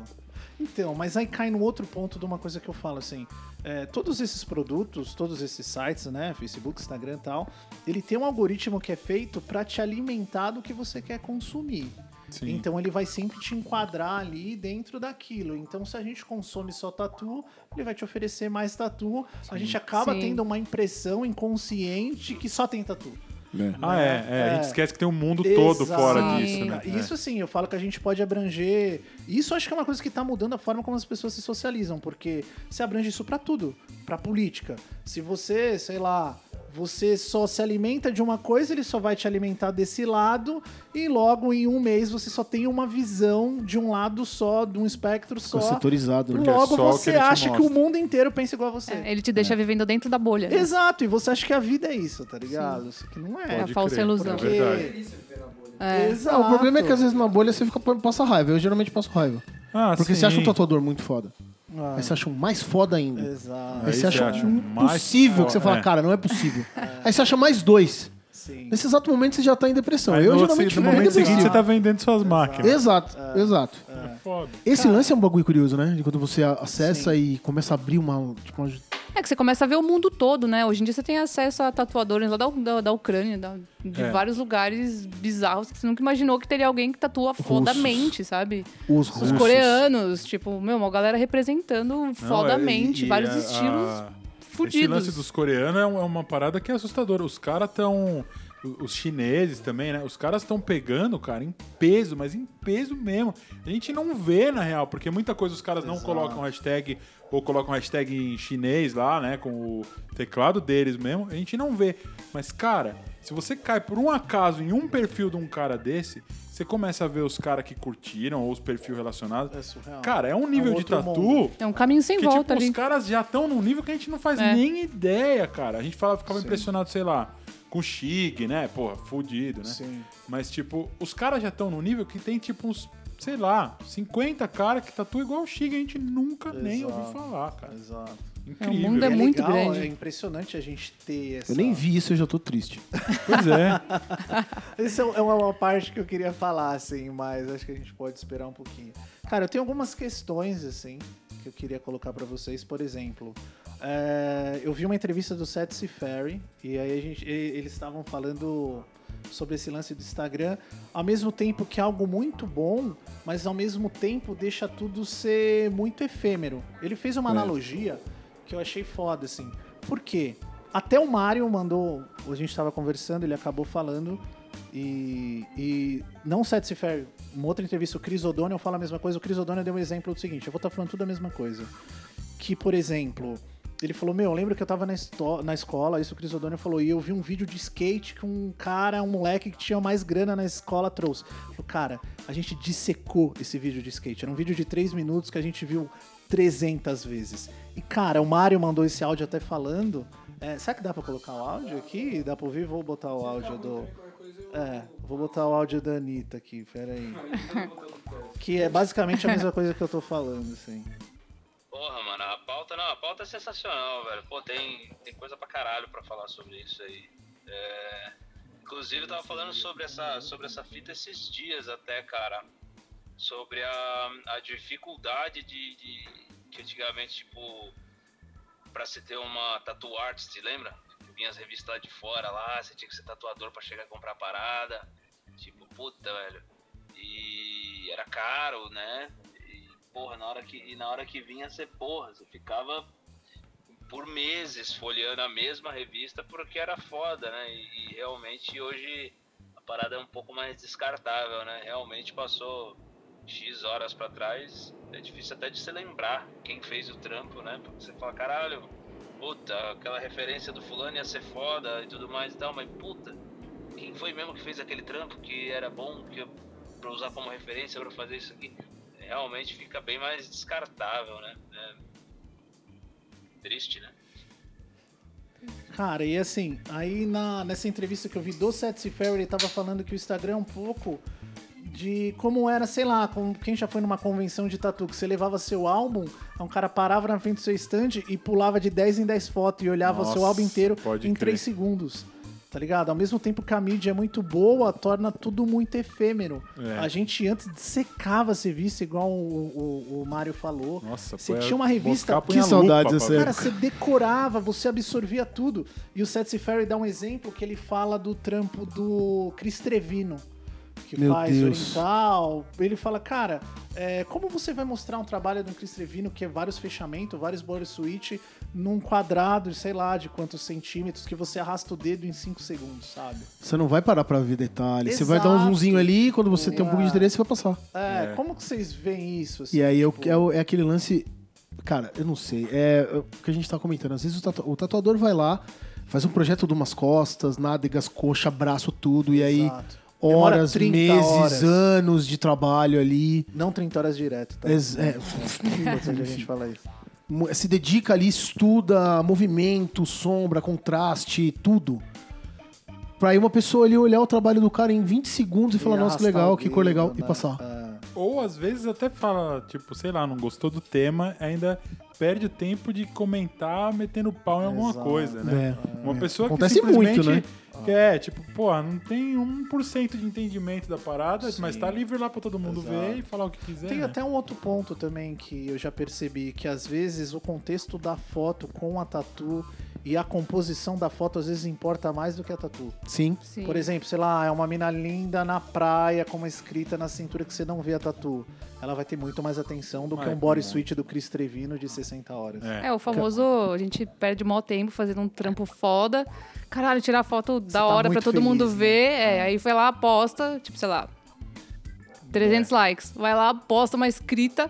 Então, mas aí cai no outro ponto de uma coisa que eu falo assim: é, todos esses produtos, todos esses sites, né, Facebook, Instagram e tal, ele tem um algoritmo que é feito pra te alimentar do que você quer consumir. Sim. Então ele vai sempre te enquadrar ali dentro daquilo. Então se a gente consome só tatu, ele vai te oferecer mais tatu. A gente acaba Sim. tendo uma impressão inconsciente que só tem tatu. Ah, é, é, A gente É. esquece que tem um mundo todo Exato. fora Sim. disso, né? Isso assim, eu falo que a gente pode abranger. Isso acho que é uma coisa que tá mudando a forma como as pessoas se socializam, porque você abrange isso pra tudo, pra política. Se você, sei lá, você só se alimenta de uma coisa, ele só vai te alimentar desse lado, e logo em um mês você só tem uma visão de um lado só, de um espectro só. Setorizado, né? Porque é Logo que você te acha que o mundo inteiro pensa igual a você. É, ele te deixa vivendo dentro da bolha. né? Exato, e você acha que a vida é isso, tá ligado? Isso que não é. É a falsa crer, ilusão. É verdade. É. Exato. Ah, o problema é que às vezes na bolha você fica, passa raiva. Eu geralmente passo raiva. Ah, Porque sim. você acha um tatuador muito foda. Ah, Aí você acha um mais foda ainda. Exato. Aí Aí você acha acha um foda, que você fala, é. cara, não é possível. (laughs) Aí você acha mais dois. Sim. Nesse exato momento você já tá em depressão. Aí eu no, geralmente no fico momento bem seguinte depressivo. você tá vendendo suas máquinas. Exato, exato. É foda. Esse lance é um bagulho curioso, né? De quando você acessa e começa a abrir uma. Tipo, uma- É que você começa a ver o mundo todo, né? Hoje em dia você tem acesso a tatuadores lá da, da, da Ucrânia, da- de É. vários lugares bizarros que você nunca imaginou que teria alguém que tatua fodamente, sabe? os Os russos. coreanos, tipo, meu, uma galera representando fodamente, Não, é- e- vários e a- estilos a- Esse fudidos. lance dos coreanos é um- é uma parada que é assustadora. Os caras estão. os chineses também, né? Os caras estão pegando, cara, em peso, mas em peso mesmo. A gente não vê, na real, porque muita coisa os caras não Exato. colocam hashtag ou colocam hashtag em chinês lá, né? Com o teclado deles mesmo. A gente não vê. Mas, cara, se você cai por um acaso em um perfil de um cara desse, você começa a ver os caras que curtiram ou os perfis relacionados. É surreal. Cara, é um nível de outro tatu mundo. É um caminho sem que, volta tipo, ali. os caras já estão num nível que a gente não faz É. nem ideia, cara. A gente fala, ficava impressionado, sei lá, com o Chig, né? Porra, fudido, né? Sim. Mas, tipo, os caras já estão num nível que tem, tipo, uns, sei lá, 50 caras que tatuam igual o Chig. A gente nunca nem Exato. ouviu falar, cara. Exato. Incrível. mundo é E muito legal, grande. É impressionante a gente ter essa. Eu nem vi isso, eu já tô triste. Pois é. (laughs) Essa é uma, uma parte que eu queria falar, assim, mas acho que a gente pode esperar um pouquinho. Cara, eu tenho algumas questões, assim, que eu queria colocar pra vocês. Por exemplo, é, eu vi uma entrevista do Seth Ferry e aí a gente, e- eles estavam falando sobre esse lance do Instagram, ao mesmo tempo que é algo muito bom, mas ao mesmo tempo deixa tudo ser muito efêmero. Ele fez uma É. analogia que eu achei foda, assim. Por quê? Até o Mário mandou, a gente estava conversando, ele acabou falando e, e não Ferry, uma outra entrevista, o Chris O'Donnell fala a mesma coisa. O Chris O'Donnell deu um exemplo do seguinte, eu vou estar falando tudo a mesma coisa. Que, por exemplo, ele falou, meu, eu lembro que eu tava na, na escola, isso o Chris O'Donnell falou, e eu vi um vídeo de skate que um cara, um moleque que tinha mais grana na escola trouxe. Falou, cara, a gente dissecou esse vídeo de skate. Era um vídeo de 3 minutos que a gente viu 300 vezes. E, cara, o Mário mandou esse áudio até falando. É, será que dá pra colocar o áudio aqui? Dá pra ouvir? Vou botar o áudio do. É, vou botar o áudio da Anitta aqui, pera aí. (laughs) Que é basicamente a mesma coisa que eu tô falando, assim. Porra, mano, a pauta, não, a pauta é sensacional, velho. Pô, tem, tem coisa pra caralho pra falar sobre isso aí. É, inclusive, eu tava falando sobre essa, sobre essa fita esses dias até, cara. Sobre a, a dificuldade de, de. que antigamente, tipo. Pra se ter uma tattoo artist, lembra? Vinha as revistas lá de fora lá, você tinha que ser tatuador pra chegar a comprar a parada. Tipo, puta, velho. E era caro, né? Porra, na hora que, e na hora que vinha, você, porra, você ficava por meses folheando a mesma revista porque era foda, né? E, e realmente hoje a parada é um pouco mais descartável, né? Realmente passou X horas pra trás, é difícil até de se lembrar quem fez o trampo, né? Porque você fala, caralho, puta, aquela referência do fulano ia ser foda e tudo mais e tal, mas puta, quem foi mesmo que fez aquele trampo que era bom que eu, pra usar como referência pra fazer isso aqui? Realmente fica bem mais descartável, né? É triste, né? Cara, e assim, aí na, nessa entrevista que eu vi do Seth Ferry, ele tava falando que o Instagram é um pouco de como era, sei lá, como quem já foi numa convenção de tatu, que você levava seu álbum, um cara parava na frente do seu stand e pulava de 10 em 10 fotos e olhava o seu Nossa, álbum inteiro pode em crer. 3 segundos. Tá ligado? Ao mesmo tempo que a mídia é muito boa, torna tudo muito efêmero. É. A gente antes secava a revista, igual o, o, o Mário falou. Nossa, Você tinha uma revista que punha saudades lupa. Cara, você decorava, você absorvia tudo. E o Seth Ferry dá um exemplo que ele fala do trampo do Chris Trevino, que Meu faz Deus. oriental. Ele fala, cara, é, como você vai mostrar um trabalho de um Chris Trevino que é vários fechamentos, vários body suite, num quadrado, sei lá, de quantos centímetros, que você arrasta o dedo em 5 segundos, sabe? Você não vai parar pra ver detalhe. Você vai dar um Exato. zoomzinho ali e quando você tem um pouco de É. interesse, você vai passar. É, como que vocês veem isso? assim, E aí é, tipo, é, o- é aquele lance. Cara, eu não sei. É, é o que a gente tá comentando. Às vezes o, tatu- o tatuador vai lá, faz um projeto de umas costas, nádegas, coxa, braço, tudo, e aí Exato. Horas, 30 meses, horas. anos de trabalho ali. Não 30 horas direto, tá? É, Importante a gente falar isso. se dedica ali, estuda movimento, sombra, contraste, tudo. Pra aí uma pessoa ali olhar o trabalho do cara em 20 segundos e falar, E nossa, que legal, que cor legal, e né? passar. É. Ou às vezes até fala, tipo, sei lá, não gostou do tema, ainda perde o tempo de comentar metendo pau em alguma Exato. coisa, né? É. Uma pessoa Acontece que simplesmente muito, né? quer, tipo, pô, não tem 1% de entendimento da parada, Sim. mas tá livre lá pra todo mundo Exato. ver e falar o que quiser. Tem né? até um outro ponto também que eu já percebi, que às vezes o contexto da foto com a tatu, e a composição da foto às vezes importa mais do que a tatu. Sim. Sim. Por exemplo, sei lá, é uma mina linda na praia com uma escrita na cintura que você não vê a tatu. Ela vai ter muito mais atenção do que Ai, um body que bom. suit do Chris Trevino de 60 horas. É. É, o famoso, a gente perde maior tempo fazendo um trampo foda. Caralho, tirar foto da tá hora pra muito todo mundo feliz, né? ver. É, aí foi lá, posta, tipo, sei lá, 300 likes. Vai lá, posta uma escrita,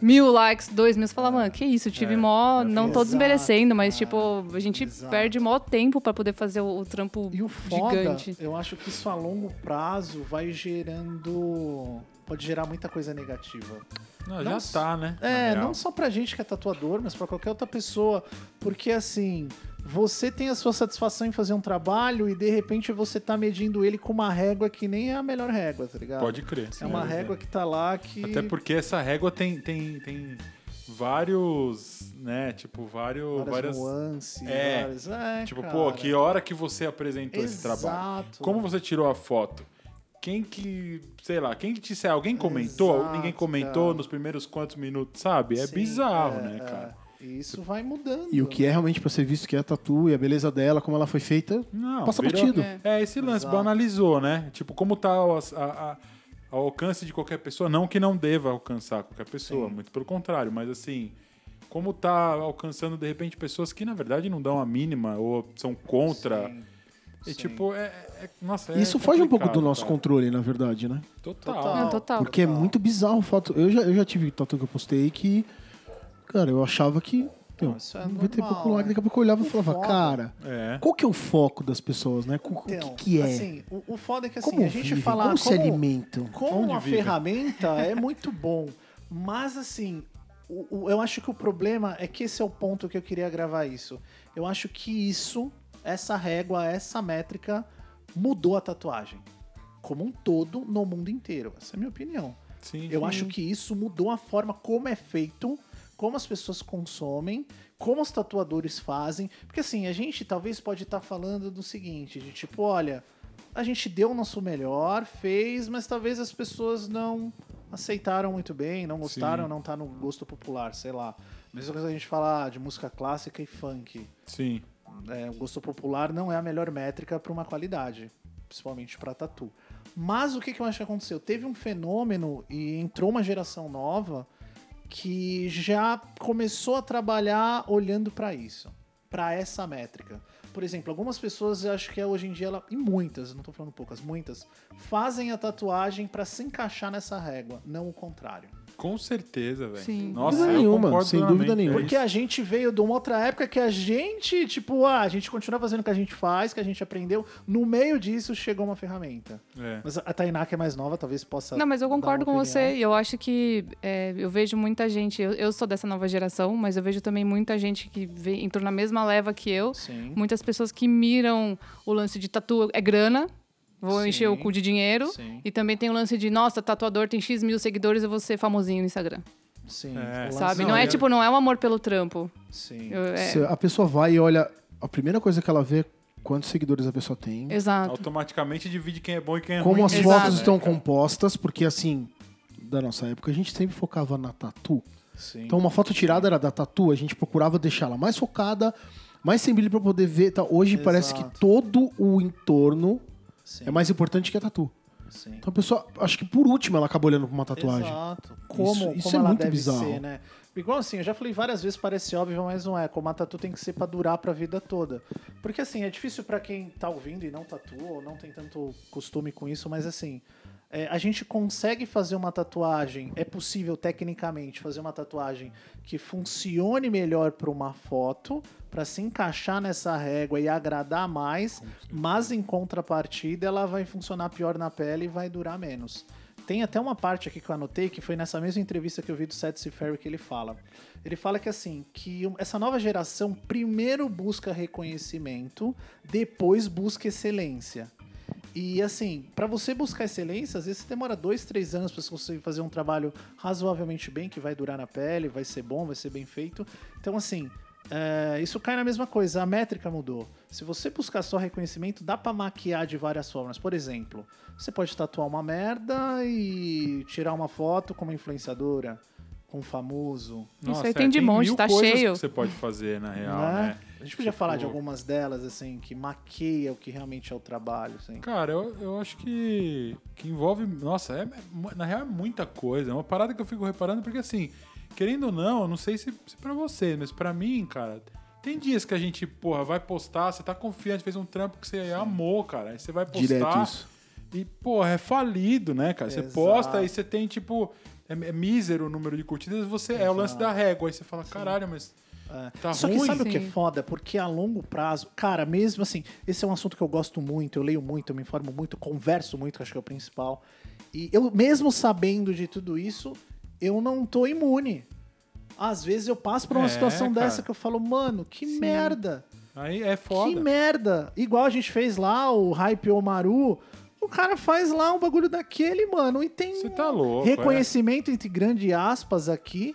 mil likes, dois mil. Você fala, mano, que isso, eu tive É, mó... Não tô desmerecendo, mas, É. tipo, a gente Exato. perde maior tempo pra poder fazer o, o trampo E o foda, gigante. eu acho que isso a longo prazo vai gerando. Pode gerar muita coisa negativa. Não, Não já tá, né? É, não só pra gente que é tatuador, mas pra qualquer outra pessoa. Porque assim, você tem a sua satisfação em fazer um trabalho e de repente você tá medindo ele com uma régua que nem é a melhor régua, tá ligado? Pode crer. É uma régua que tá lá que. Até porque essa régua tem, tem, tem vários, né? Tipo, vários, várias, várias. nuances, É, várias. É, tipo, cara. pô, que hora que você apresentou esse trabalho? Exato. Como você tirou a foto? Quem que, sei lá, quem que te disse, alguém comentou? Exato, Ninguém comentou cara. nos primeiros quantos minutos, sabe? É Sim, bizarro, é, né, é. cara? E isso vai mudando. E o que é realmente pra ser visto que é a tatu e a beleza dela, como ela foi feita, Não, passa virou- batido. É. É, esse lance Exato. banalizou, né? Tipo, como tá a- a- ao alcance de qualquer pessoa, não que não deva alcançar qualquer pessoa, Sim. muito pelo contrário, mas assim, como tá alcançando de repente pessoas que na verdade não dão a mínima ou são contra. Sim, E sim. tipo, é, é- nossa, é Isso foge um pouco do nosso cara. controle, na verdade, né? Total. Total. Não, total. Porque é muito bizarro foto. Eu já, eu já tive tatu que eu postei que, cara, eu achava que. Meu, Não, isso é não vai ter pouco like. né? Daqui a pouco eu olhava e falava, foda- cara, É. qual que é o foco das pessoas, né? O, Então, que, que é? Assim, o, o foda é que assim, como a gente vivem? falar como, se alimentam? como Onde uma vivem? ferramenta é (laughs) muito bom. Mas assim, o- o- eu acho que o problema é que esse é o ponto que eu queria gravar isso. Eu acho que isso, essa régua, essa métrica, mudou a tatuagem. Como um todo, no mundo inteiro. Essa é a minha opinião. Sim, Eu sim. acho que isso mudou a forma como é feito, como as pessoas consomem, como os tatuadores fazem. Porque assim, a gente talvez pode estar falando do seguinte, de tipo, olha, a gente deu o nosso melhor, fez, mas talvez as pessoas não aceitaram muito bem, não gostaram, Sim. não tá no gosto popular, sei lá. Mesma coisa a gente falar de música clássica e funk. Sim. É, o gosto popular não é a melhor métrica para uma qualidade, principalmente para tatu. Mas o que, que eu acho que aconteceu? Teve um fenômeno e entrou uma geração nova que já começou a trabalhar olhando para isso, para essa métrica. Por exemplo, algumas pessoas, acho que é hoje em dia, ela, e muitas, não tô falando poucas, muitas, fazem a tatuagem para se encaixar nessa régua, não o contrário. Com certeza, velho. Sim. Nossa, Dúvida nenhuma, sem dúvida nenhuma. Porque a gente veio de uma outra época que a gente, tipo, ah, a gente continua fazendo o que a gente faz, que a gente aprendeu. No meio disso chegou uma ferramenta. É. Mas a Tainá, que é mais nova, talvez possa. Não, mas eu concordo com opinião. você. E eu acho que é, eu vejo muita gente. Eu, eu sou dessa nova geração, mas eu vejo também muita gente que vê, entrou na mesma leva que eu. Sim. Muitas pessoas que miram o lance de tatu é grana. Vou Sim. encher o cu de dinheiro. Sim. E também tem o lance de, nossa, tatuador tem X mil seguidores, eu vou ser famosinho no Instagram. Sim. É. Sabe? Não, Não, é eu- tipo, não é um amor pelo trampo. Sim. Eu- é- a pessoa vai e olha, a primeira coisa que ela vê é quantos seguidores a pessoa tem, Exato. Automaticamente divide quem é bom e quem é como ruim. as Exato. fotos estão compostas, porque assim, da nossa época, a gente sempre focava na tatu. Sim. Então uma foto tirada era da tatu, a gente procurava deixar ela mais focada, mais sem brilho pra poder ver. Tá? Hoje parece que Exato. todo o entorno Sim. é mais importante que a tatu. Sim. Então a pessoa, acho que por último ela acaba olhando pra uma tatuagem. Exato. Como, Isso- isso como é ela muito deve bizarro. ser, né? Igual assim, eu já falei várias vezes, parece óbvio, mas não é. Como a tatu tem que ser pra durar pra vida toda. Porque assim, é difícil pra quem tá ouvindo e não tatua, ou não tem tanto costume com isso, mas assim, é, a gente consegue fazer uma tatuagem, é possível tecnicamente fazer uma tatuagem que funcione melhor pra uma foto, pra se encaixar nessa régua e agradar mais, mas em contrapartida ela vai funcionar pior na pele e vai durar menos. Tem até uma parte aqui que eu anotei, que foi nessa mesma entrevista que eu vi do Seth Ferry que ele fala. Ele fala que assim, que essa nova geração primeiro busca reconhecimento, depois busca excelência. E assim, pra você buscar excelência, às vezes você demora dois, três anos pra você conseguir fazer um trabalho razoavelmente bem, que vai durar na pele, vai ser bom, vai ser bem feito. Então, assim, é, isso cai na mesma coisa, a métrica mudou. Se você buscar só reconhecimento, dá pra maquiar de várias formas. Por exemplo, você pode tatuar uma merda e tirar uma foto como influenciadora, com um famoso. Isso aí tem de tem monte, mil tá coisas cheio. que você pode fazer, na real, Né? né? A gente podia falar de algumas delas, assim, que maqueia o que realmente é o trabalho, assim. Cara, eu, eu acho que, que envolve. Nossa, é, é- na real é muita coisa. É uma parada que eu fico reparando, porque assim, querendo ou não, eu não sei se, se pra você, mas pra mim, cara, tem dias que a gente, porra, vai postar, você tá confiante, fez um trampo que você amou, cara. Aí você vai postar. Direto isso. E, porra, é falido, né, cara? Você Exato. posta e você tem, tipo. É, é mísero o número de curtidas, você é o lance da régua. Aí você fala, caralho, mas. Tá Só ruim. que sabe o que é Sim. foda? Porque a longo prazo, cara, mesmo assim, esse é um assunto que eu gosto muito, eu leio muito, eu me informo muito, converso muito, que acho que é o principal. E eu, mesmo sabendo de tudo isso, eu não tô imune. Às vezes eu passo por uma É, situação cara. dessa que eu falo, mano, que merda. Aí é foda. Que merda. Igual a gente fez lá, o Hype Omaru. O cara faz lá um bagulho daquele, mano, e tem Você tá louco, reconhecimento entre grandes aspas aqui,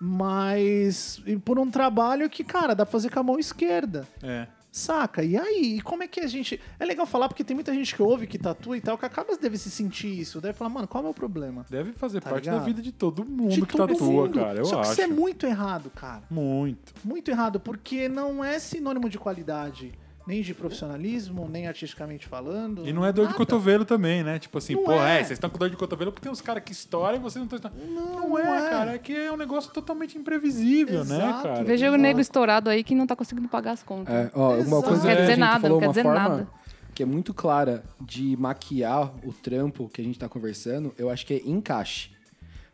mas e por um trabalho que, cara, dá pra fazer com a mão esquerda. É. Saca? E aí? E como é que a gente. É legal falar porque tem muita gente que ouve, que tatua e tal, que acaba deve se sentir isso. Deve falar, mano, qual é o problema? Deve fazer Tá parte ligado? da vida de todo mundo De que todo tatua, mundo. cara. Eu Só que acho. isso é muito errado, cara. Muito. Muito errado, porque não é sinônimo de qualidade, nem de profissionalismo, nem artisticamente falando. E não é dor de nada. cotovelo também, né? Tipo assim, Não pô, é. é, vocês estão com dor de cotovelo porque tem uns caras que estouram e vocês não estão. Não, não é, é. cara. É que é um negócio totalmente imprevisível, né, Exato. cara? Veja o Exato. nego estourado aí que não tá conseguindo pagar as contas. É, ó, uma coisa Não quer que a dizer gente nada, falou, não quer uma dizer forma nada. que é muito clara de maquiar o trampo que a gente tá conversando, eu acho que é encaixe.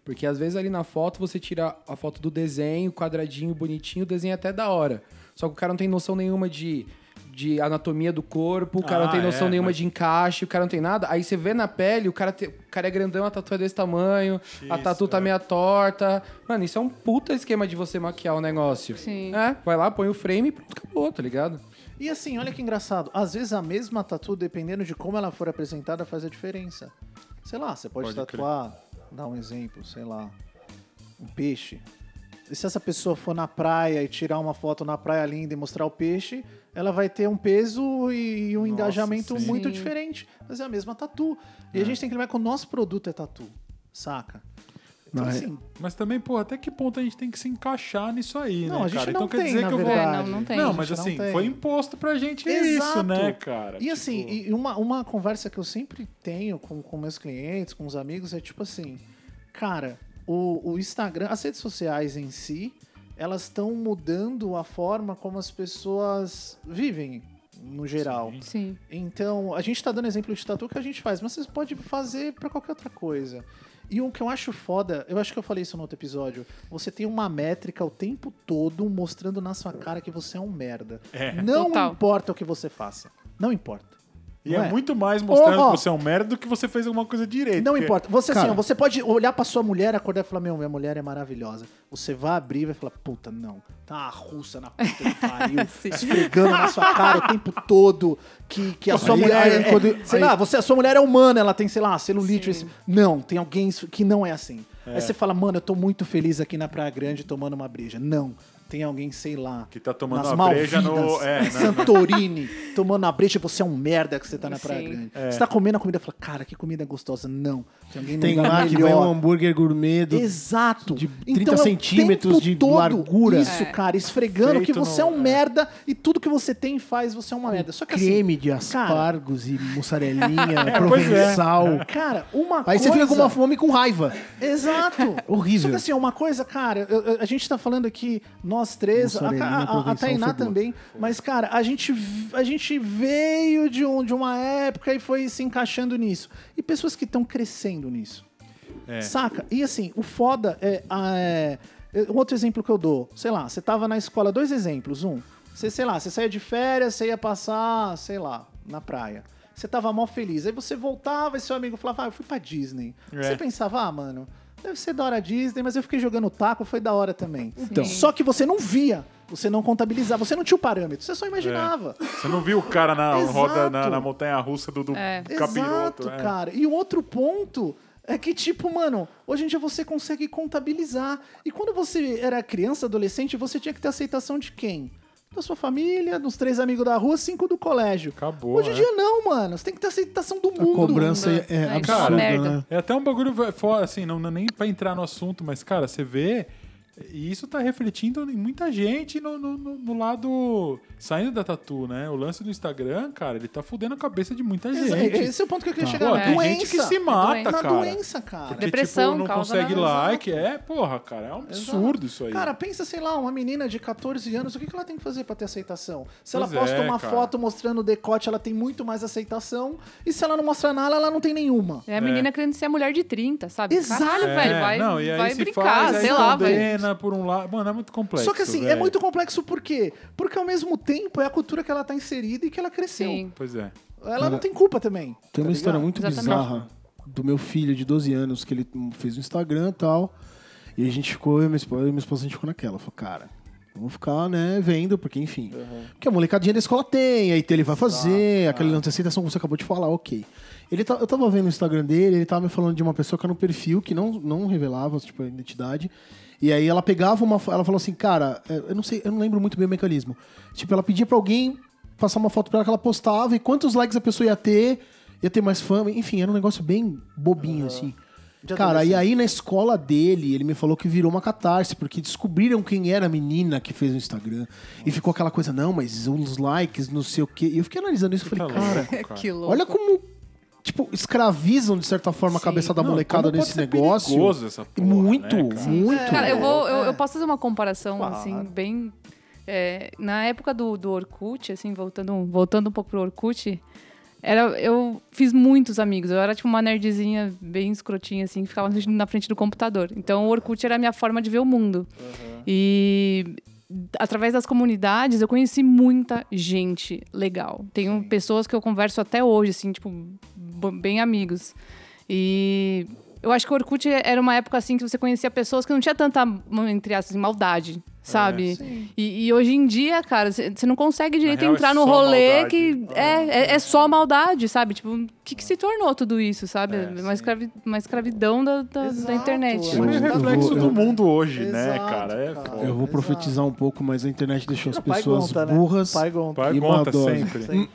Porque às vezes ali na foto você tira a foto do desenho, quadradinho, bonitinho, o desenho é até da hora. Só que o cara não tem noção nenhuma de, de anatomia do corpo, o cara Ah, não tem noção é, nenhuma mas- de encaixe, o cara não tem nada. Aí você vê na pele, o cara, te- o cara é grandão, a tatu é desse tamanho, a tatu tá é. meia torta. Mano, isso é um puta esquema de você maquiar o negócio. Sim. É, vai lá, põe o frame e pronto, acabou, tá ligado? E assim, olha que engraçado. Às vezes a mesma tatu, dependendo de como ela for apresentada, faz a diferença. Sei lá, você pode, Pode tatuar, dar um exemplo, sei lá, um peixe. Se essa pessoa for na praia e tirar uma foto na praia linda e mostrar o peixe, ela vai ter um peso e um engajamento sim. muito Sim. diferente. Mas é a mesma tatu. E a gente tem que lembrar que o nosso produto é tatu, saca? Então, Não, é- assim, Mas também, pô, até que ponto a gente tem que se encaixar nisso aí, Não, né, a gente cara? não então quer tem, dizer na que eu vou. É, não, não tem. Não, A mas gente não assim, tem. foi imposto pra gente Exato. isso, né, cara? E assim, Tipo, e uma, uma conversa que eu sempre tenho com, com meus clientes, com os amigos, é tipo assim, cara, o, o Instagram, as redes sociais em si, elas estão mudando a forma como as pessoas vivem, no geral. Sim. Então, a gente tá dando exemplo de tatu que a gente faz, mas você pode fazer pra qualquer outra coisa. E o que eu acho foda, eu acho que eu falei isso no outro episódio, você tem uma métrica o tempo todo mostrando na sua cara que você é um merda. É. Não Total. importa o que você faça. Não importa. E é, é? muito mais mostrando Ó, ó. que você é um merda do que você fez alguma coisa direito. Não porque- importa. Você, assim, Cara- você pode olhar pra sua mulher, acordar e falar: Meu, minha mulher é maravilhosa. Você vai abrir e vai falar: Puta, não. Tá uma russa na puta que pariu, (laughs) esfregando na sua cara o tempo todo. Que, que a sua Aí- mulher. aí é, quando- sei aí- lá, você, a sua mulher é humana, ela tem, sei lá, celulite. Esse- Não, tem alguém que não é assim. Aí você fala: Mano, eu tô muito feliz aqui na Praia Grande tomando uma breja. Não. Tem alguém, sei lá. Que tá tomando nas uma breja Malvinas, no- é, em na- (laughs) Santorini, tomando a breja, você é um merda que você tá na Praia Sim. Grande. É. Você tá comendo a comida e fala, cara, que comida gostosa. Não. Tem alguém Tem lá que vem um hambúrguer gourmet do- Exato. de 30 então, é o centímetros tempo de todo largura. Isso, É. cara, esfregando Feito que você no- é um é. merda e tudo que você tem faz, você é uma merda. Só que creme assim, de aspargos e (laughs) mussarelinha, é. provençal. cara, uma Aí coisa... você fica com uma fome e com raiva. Exato. (laughs) Horrível. Só que assim, uma coisa, cara, eu- eu- a gente tá falando aqui, nós três, a, a, a, Tainá também, mas, cara, a gente, a gente veio de, um, de uma época e foi se encaixando nisso. E pessoas que estão crescendo nisso. É. Saca? E assim, o foda é, é. Um outro exemplo que eu dou, sei lá, você tava na escola, dois exemplos. Um, você, sei lá, você saía de férias, você ia passar, sei lá, na praia. Você tava mó feliz. Aí você voltava e seu amigo falava, ah, eu fui pra Disney. É. Você pensava, ah, mano, deve ser da hora a Disney, mas eu fiquei jogando taco, foi da hora também. Então. Só que você não via, você não contabilizava, você não tinha o parâmetro, você só imaginava. Você não viu o cara na Exato. roda, na, na montanha russa do, do É. capiroto. Exato, é. cara. E o outro ponto é que, tipo, mano, hoje em dia você consegue contabilizar. E quando você era criança, adolescente, você tinha que ter aceitação de quem? Da sua família, dos três amigos da rua, cinco do colégio. Acabou, Hoje em é. dia não, mano. Você tem que ter aceitação do A mundo. cobrança é, é É, absurda, merda. né? É até um bagulho fora, assim, não, não é nem pra entrar no assunto, mas, cara, você vê E isso tá refletindo em muita gente no, no, no- no lado. Saindo da tatu, né? O lance do Instagram, cara, ele tá fudendo a cabeça de muita gente. Esse é o ponto que eu queria Tá. chegar. Pô, na tem doença. gente que se mata, doença. Na cara. doença, cara. Porque, Depressão tipo, não causa consegue like. É, porra, cara, é um absurdo isso aí. Cara, pensa, sei lá, uma menina de 14 anos, o que que ela tem que fazer pra ter aceitação? Se ela Pois posta é, uma cara. foto mostrando o decote, ela tem muito mais aceitação. E se ela não mostra nada, ela não tem nenhuma. É a menina querendo ser a mulher de 30, sabe? Exato. Caralho, É, velho, vai, não, e aí vai se brincar, faz, sei aí lá, velho. Condena por um lado. Mano, é muito complexo. Só que assim, é velho. muito complexo por quê? Porque ao mesmo tempo é a cultura que ela tá inserida e que ela cresceu. Sim. Pois é. Ela não tem culpa também. Tem tá uma história muito Exatamente. bizarra do meu filho de 12 anos, que ele fez um Instagram e tal. E a gente ficou, eu e minha esposa, eu e minha esposa a gente ficou naquela. Falou, cara, vamos ficar, né, vendo, porque enfim. Porque a molecadinha da escola tem, aí ele vai fazer, aquele lance de aceitação que você acabou de falar, ok. Ele tá, eu tava vendo o Instagram dele, ele tava me falando de uma pessoa que era no perfil, que não, não revelava, tipo, a identidade. E aí ela pegava uma. Ela falou assim, cara, é, eu não sei, eu não lembro muito bem o mecanismo. Tipo, ela pedia pra alguém passar uma foto pra ela que ela postava e quantos likes a pessoa ia ter, ia ter mais fama. Enfim, era um negócio bem bobinho, assim. De Cara, e aí na escola dele, ele me falou que virou uma catarse, porque descobriram quem era a menina que fez o Instagram. E ficou aquela coisa, não, mas os likes, não sei o quê. E eu fiquei analisando isso e Tá falei, cara, louco, cara. (laughs) Que louco. olha como, tipo, escravizam de certa forma a Sim. cabeça da Não, molecada pode nesse negócio. porra, muito, né, cara? muito. Cara, eu, vou, eu, É. eu posso fazer uma comparação, Claro. assim, bem... é, na época do, do Orkut, assim, voltando, voltando um pouco pro Orkut, era, eu fiz muitos amigos. Eu era, tipo, uma nerdzinha bem escrotinha, assim, que ficava na frente do computador. Então, o Orkut era a minha forma de ver o mundo. E através das comunidades, eu conheci muita gente legal. Tenho pessoas que eu converso até hoje, assim, tipo, bem amigos. E eu acho que o Orkut era uma época, assim, que você conhecia pessoas que não tinha tanta, entre aspas, maldade, sabe? E, e hoje em dia, cara, você não consegue direito é entrar no só rolê maldade. que é, é, é só maldade, sabe? Tipo, o que, que se tornou tudo isso, sabe? É, uma, escravi, uma escravidão da, da, da internet. é É reflexo do mundo hoje, né, Exato, cara? É cara. foda. Eu vou Exato. profetizar um pouco, mas a internet deixou as Pai pessoas conta, né? burras. Pai conta. Pai e conta maldosa. sempre. Sim.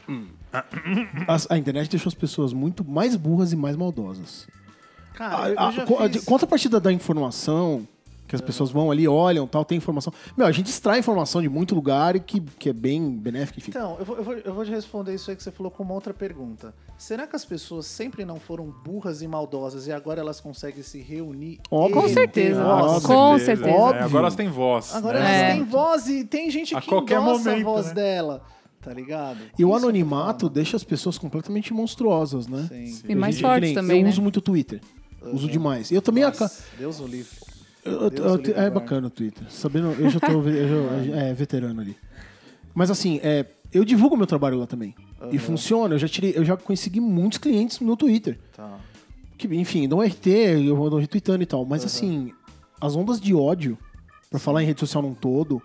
As- a internet deixou as pessoas muito mais burras e mais maldosas. Cara, eu, A- eu a- a- fiz... contrapartida da informação, que as pessoas vão ali, olham, tal, tem informação. Meu, a gente extrai informação de muito lugar e que, que é bem benéfica, enfim. Então, eu vou, eu, vou, eu vou te responder isso aí que você falou com uma outra pergunta. Será que as pessoas sempre não foram burras e maldosas e agora elas conseguem se reunir? Óbvio. e Com certeza. Ah, voz? Com certeza. É, agora elas têm voz. Agora né? É. elas têm voz e tem gente A que qualquer endossa momento, a voz né? dela. Tá ligado? E o Isso tô anonimato deixa as pessoas completamente monstruosas, né? Sim. E mais Eu- fortes que nem também, Eu né? uso muito o Twitter. Uso demais. Eu também... aca- Nossa, Deus o livre. Eu- eu- Deus eu- o livre, é bacana o Twitter. Sabendo, eu já tô eu já- (laughs) é, veterano ali. Mas assim, é, eu divulgo meu trabalho lá também. E funciona. Eu já tirei, eu já consegui muitos clientes no Twitter. Tá. Que, enfim, dão RT, eu vou retweetando e tal. Mas assim, as ondas de ódio, pra falar em rede social num todo,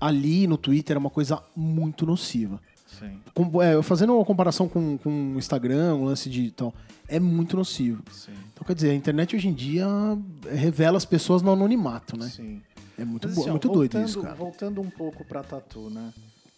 ali no Twitter é uma coisa muito nociva. Sim, Com- é, fazendo uma comparação com, com o Instagram, o lance de tal, é muito nocivo. sim, Então, quer dizer, a internet hoje em dia revela as pessoas no anonimato, né? sim. É muito, Mas, assim, ó, muito doido voltando, isso, cara. Voltando um pouco pra tatu, né?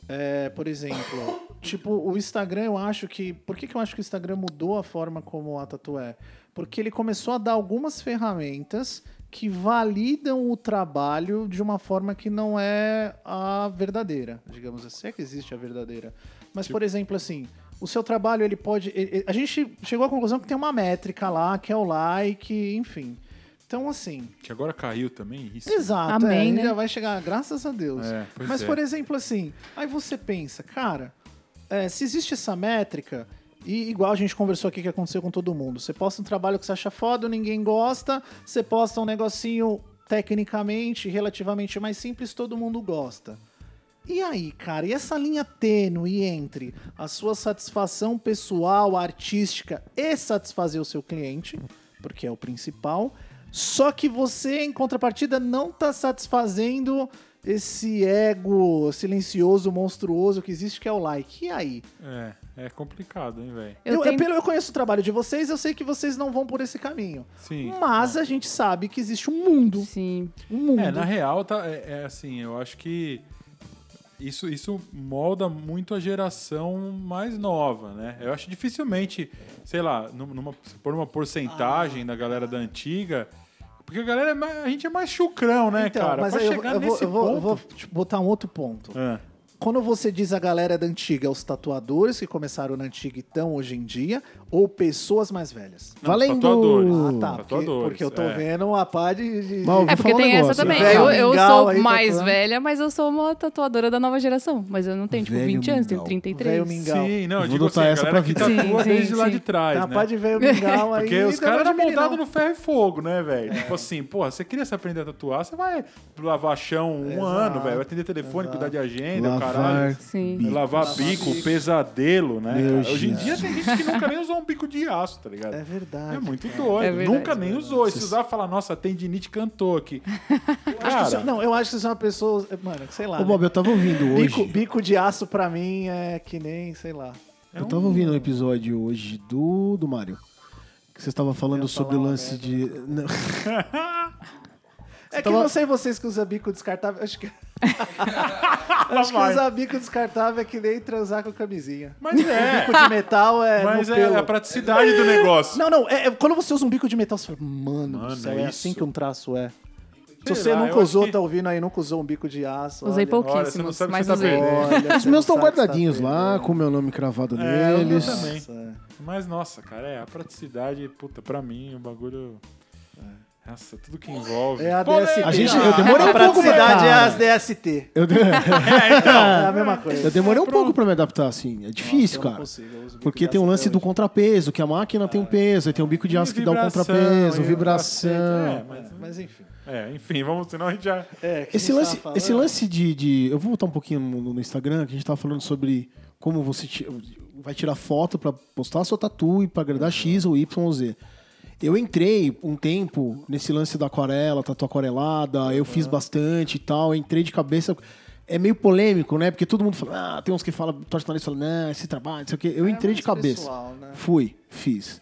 É, por exemplo, (coughs) tipo, o Instagram, eu acho que. Por que, que eu acho que o Instagram mudou a forma como a tatu é? Porque ele começou a dar algumas ferramentas que validam o trabalho de uma forma que não é a verdadeira, digamos assim. É que existe a verdadeira. Mas, por exemplo, assim, o seu trabalho, ele pode. ele- a gente chegou à conclusão que tem uma métrica lá, que é o like, enfim. Então, assim, Que agora caiu também isso. Exato, Amém, é, né? já vai chegar, graças a Deus. É, Mas, é. por exemplo, assim, aí você pensa, cara, é, se existe essa métrica, e igual a gente conversou aqui que aconteceu com todo mundo, você posta um trabalho que você acha foda, ninguém gosta, você posta um negocinho tecnicamente, relativamente mais simples, todo mundo gosta. E aí, cara, e essa linha tênue entre a sua satisfação pessoal, artística e satisfazer o seu cliente, porque é o principal, só que você, em contrapartida, não tá satisfazendo esse ego silencioso, monstruoso que existe, que é o like. E aí? É, é complicado, hein, velho? Eu Eu, tenho- pelo eu conheço o trabalho de vocês, eu sei que vocês não vão por esse caminho. Sim. Mas a gente sabe que existe um mundo. Sim. Um mundo. É, na real, tá, é, é assim, eu acho que isso, isso molda muito a geração mais nova, né? Eu acho dificilmente, sei lá, num- numa, se pôr uma porcentagem da galera da antiga, Porque a galera é mais, a gente é mais chucrão, né, Então, cara? mas pra aí eu, chegar eu vou, nesse eu vou- eu ponto. vou tipo, botar um outro ponto. É. Quando você diz a galera da antiga, os tatuadores que começaram na antiga e estão hoje em dia, ou pessoas mais velhas? Não, Valendo! tatuadores. Ah, tá. Porque, Tatuadores, porque eu tô é. vendo uma pá de. de- eu É porque um tem negócio. essa também. Eu, eu mingau sou aí, mais tatuando. velha, mas eu sou uma tatuadora da nova geração. Mas eu não tenho, tipo, Velho 20 anos, tenho mingau. 33. Velho mingau. Sim, não, eu Vou digo assim, essa pra que vida. tatua Sim, desde sim, lá sim. de trás, uma né? pá de velho mingau (laughs) aí. Porque os então caras é montados no ferro e fogo, né, velho? Tipo assim, porra, você queria se aprender a tatuar, você vai lavar chão um ano, velho. Vai atender telefone, cuidar de agenda, o Lavar. Bico. Lavar bico, pesadelo, né? Meu cara? Hoje em dia Jesus. tem gente que nunca nem usou um bico de aço, tá ligado? É verdade. É muito cara. doido. É verdade. Nunca nem usou. E se usar, fala, nossa, tendinite cantou aqui. (laughs) Acho que você- Cara, não, eu acho que você é uma pessoa. Mano, sei lá. Ô, Bob, né? eu tava ouvindo hoje. bico, bico de aço pra mim é que nem, sei lá. Eu tava ouvindo um episódio hoje do, do Mário. Que você estava falando sobre o falar lance de. (laughs) (laughs) É que tava- eu não sei vocês que usam bico descartável. Acho que. (laughs) acho que usar bico descartável é que nem transar com camisinha. mas é. (laughs) Bico de metal é. Mas no é pelo. a praticidade do negócio. Não, não. é- é- quando você usa um bico de metal, você fala, mano, Mano, do céu, é é, isso. assim que um traço é. Se você lá, nunca eu usou, que- tá ouvindo aí, nunca usou um bico de aço. Usei olha, pouquíssimos, Olha, você não sabe o mas tá usei. Olha, Os meus estão o tá guardadinhos lá, perdendo. com o meu nome cravado É, eu neles. também. Nossa, Mas, nossa, cara, é a praticidade, puta, pra mim, o bagulho. Nossa, tudo que envolve. É a DST. A gente- eu demorei a um pouco pra- praticidade é as DST. Eu, de- (laughs) (laughs) É a mesma coisa. eu demorei um pouco pra me adaptar, assim. É difícil, não cara. consigo, Porque tem o aço lance do hoje. contrapeso, que a máquina tem um peso, aí tem um bico de aço que dá o vibração, contrapeso, vibração. é, mas- Mas enfim. É, enfim, vamos, senão a gente já. É, Esse lance, falando- esse lance de, de- Eu vou voltar um pouquinho no, no Instagram, que a gente tava falando sobre como você vai tirar foto pra postar a sua tatu e pra agradar X ou Y ou Z. Eu entrei um tempo nesse lance da aquarela, tatu aquarelada, eu fiz bastante e tal, entrei de cabeça. É meio polêmico, né? Porque todo mundo fala, ah, tem uns que falam, torce nariz e falam, não, esse trabalho, não sei o quê. Eu entrei de É cabeça. pessoal, né? Fui, fiz.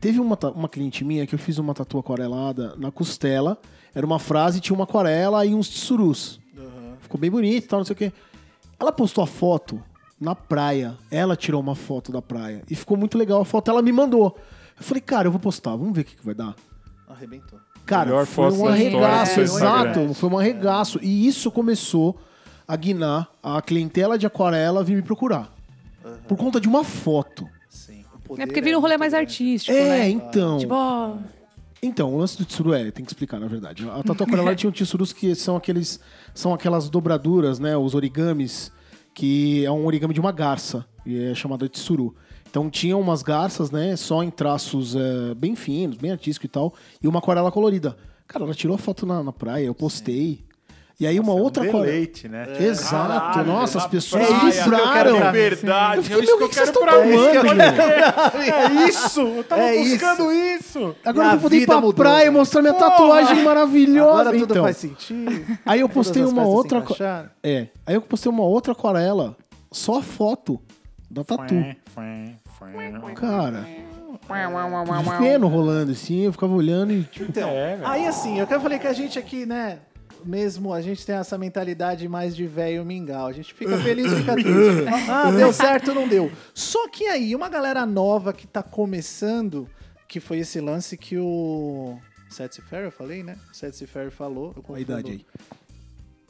Teve uma, uma cliente minha que eu fiz uma tatu aquarelada na costela. Era uma frase, tinha uma aquarela e uns tsurus. Ficou bem bonito e tal, não sei o quê. Ela postou a foto na praia. Ela tirou uma foto da praia. E ficou muito legal a foto. Ela me mandou. Eu falei, cara, eu vou postar. Vamos ver o que, que vai dar. Arrebentou. Cara, Melhor foi foto um da história arregaço, do exato. Foi um arregaço. E isso começou a guinar a clientela de aquarela vir me procurar. Por conta de uma foto. Sim. o poder É porque vira um rolê muito mais grande. artístico, É, né? então. Tipo, ó, Então, o lance do tsuru é, tem que explicar, na verdade. A tatu aquarela (laughs) tinha um tsurus que são aqueles são aquelas dobraduras, né, os origamis, que é um origami de uma garça, e é chamado de tsuru. Então tinha umas garças, né, só em traços é, bem finos, bem artísticos e tal, e uma aquarela colorida. Cara, ela tirou a foto na, na praia, eu postei. E aí uma outra um deleite, né? Exato, Caralho, nossa, as pessoas praia, vibraram. É verdade. Eu fiquei, é isso meu, que eu que vocês quero estão pra mim. tomando? (laughs) É isso! Eu tava É buscando isso! Agora eu a vou poder ir pra mudou, praia e mostrar minha Porra! tatuagem maravilhosa. Agora tudo então. faz sentido. Aí eu postei uma outra. É. Aí eu postei uma outra aquarela, só a foto da tatu. Cara, de feno rolando assim, eu ficava olhando e tipo. Então, É, aí assim, eu quero falei que a gente aqui, né, mesmo a gente tem essa mentalidade mais de velho mingau. A gente fica feliz, fica triste. (laughs) Ah, deu certo, não deu. Só que aí, uma galera nova que tá começando, que foi esse lance que o Seth Ferry, eu falei, né? Seth Ferry falou. eu Qual a idade aí?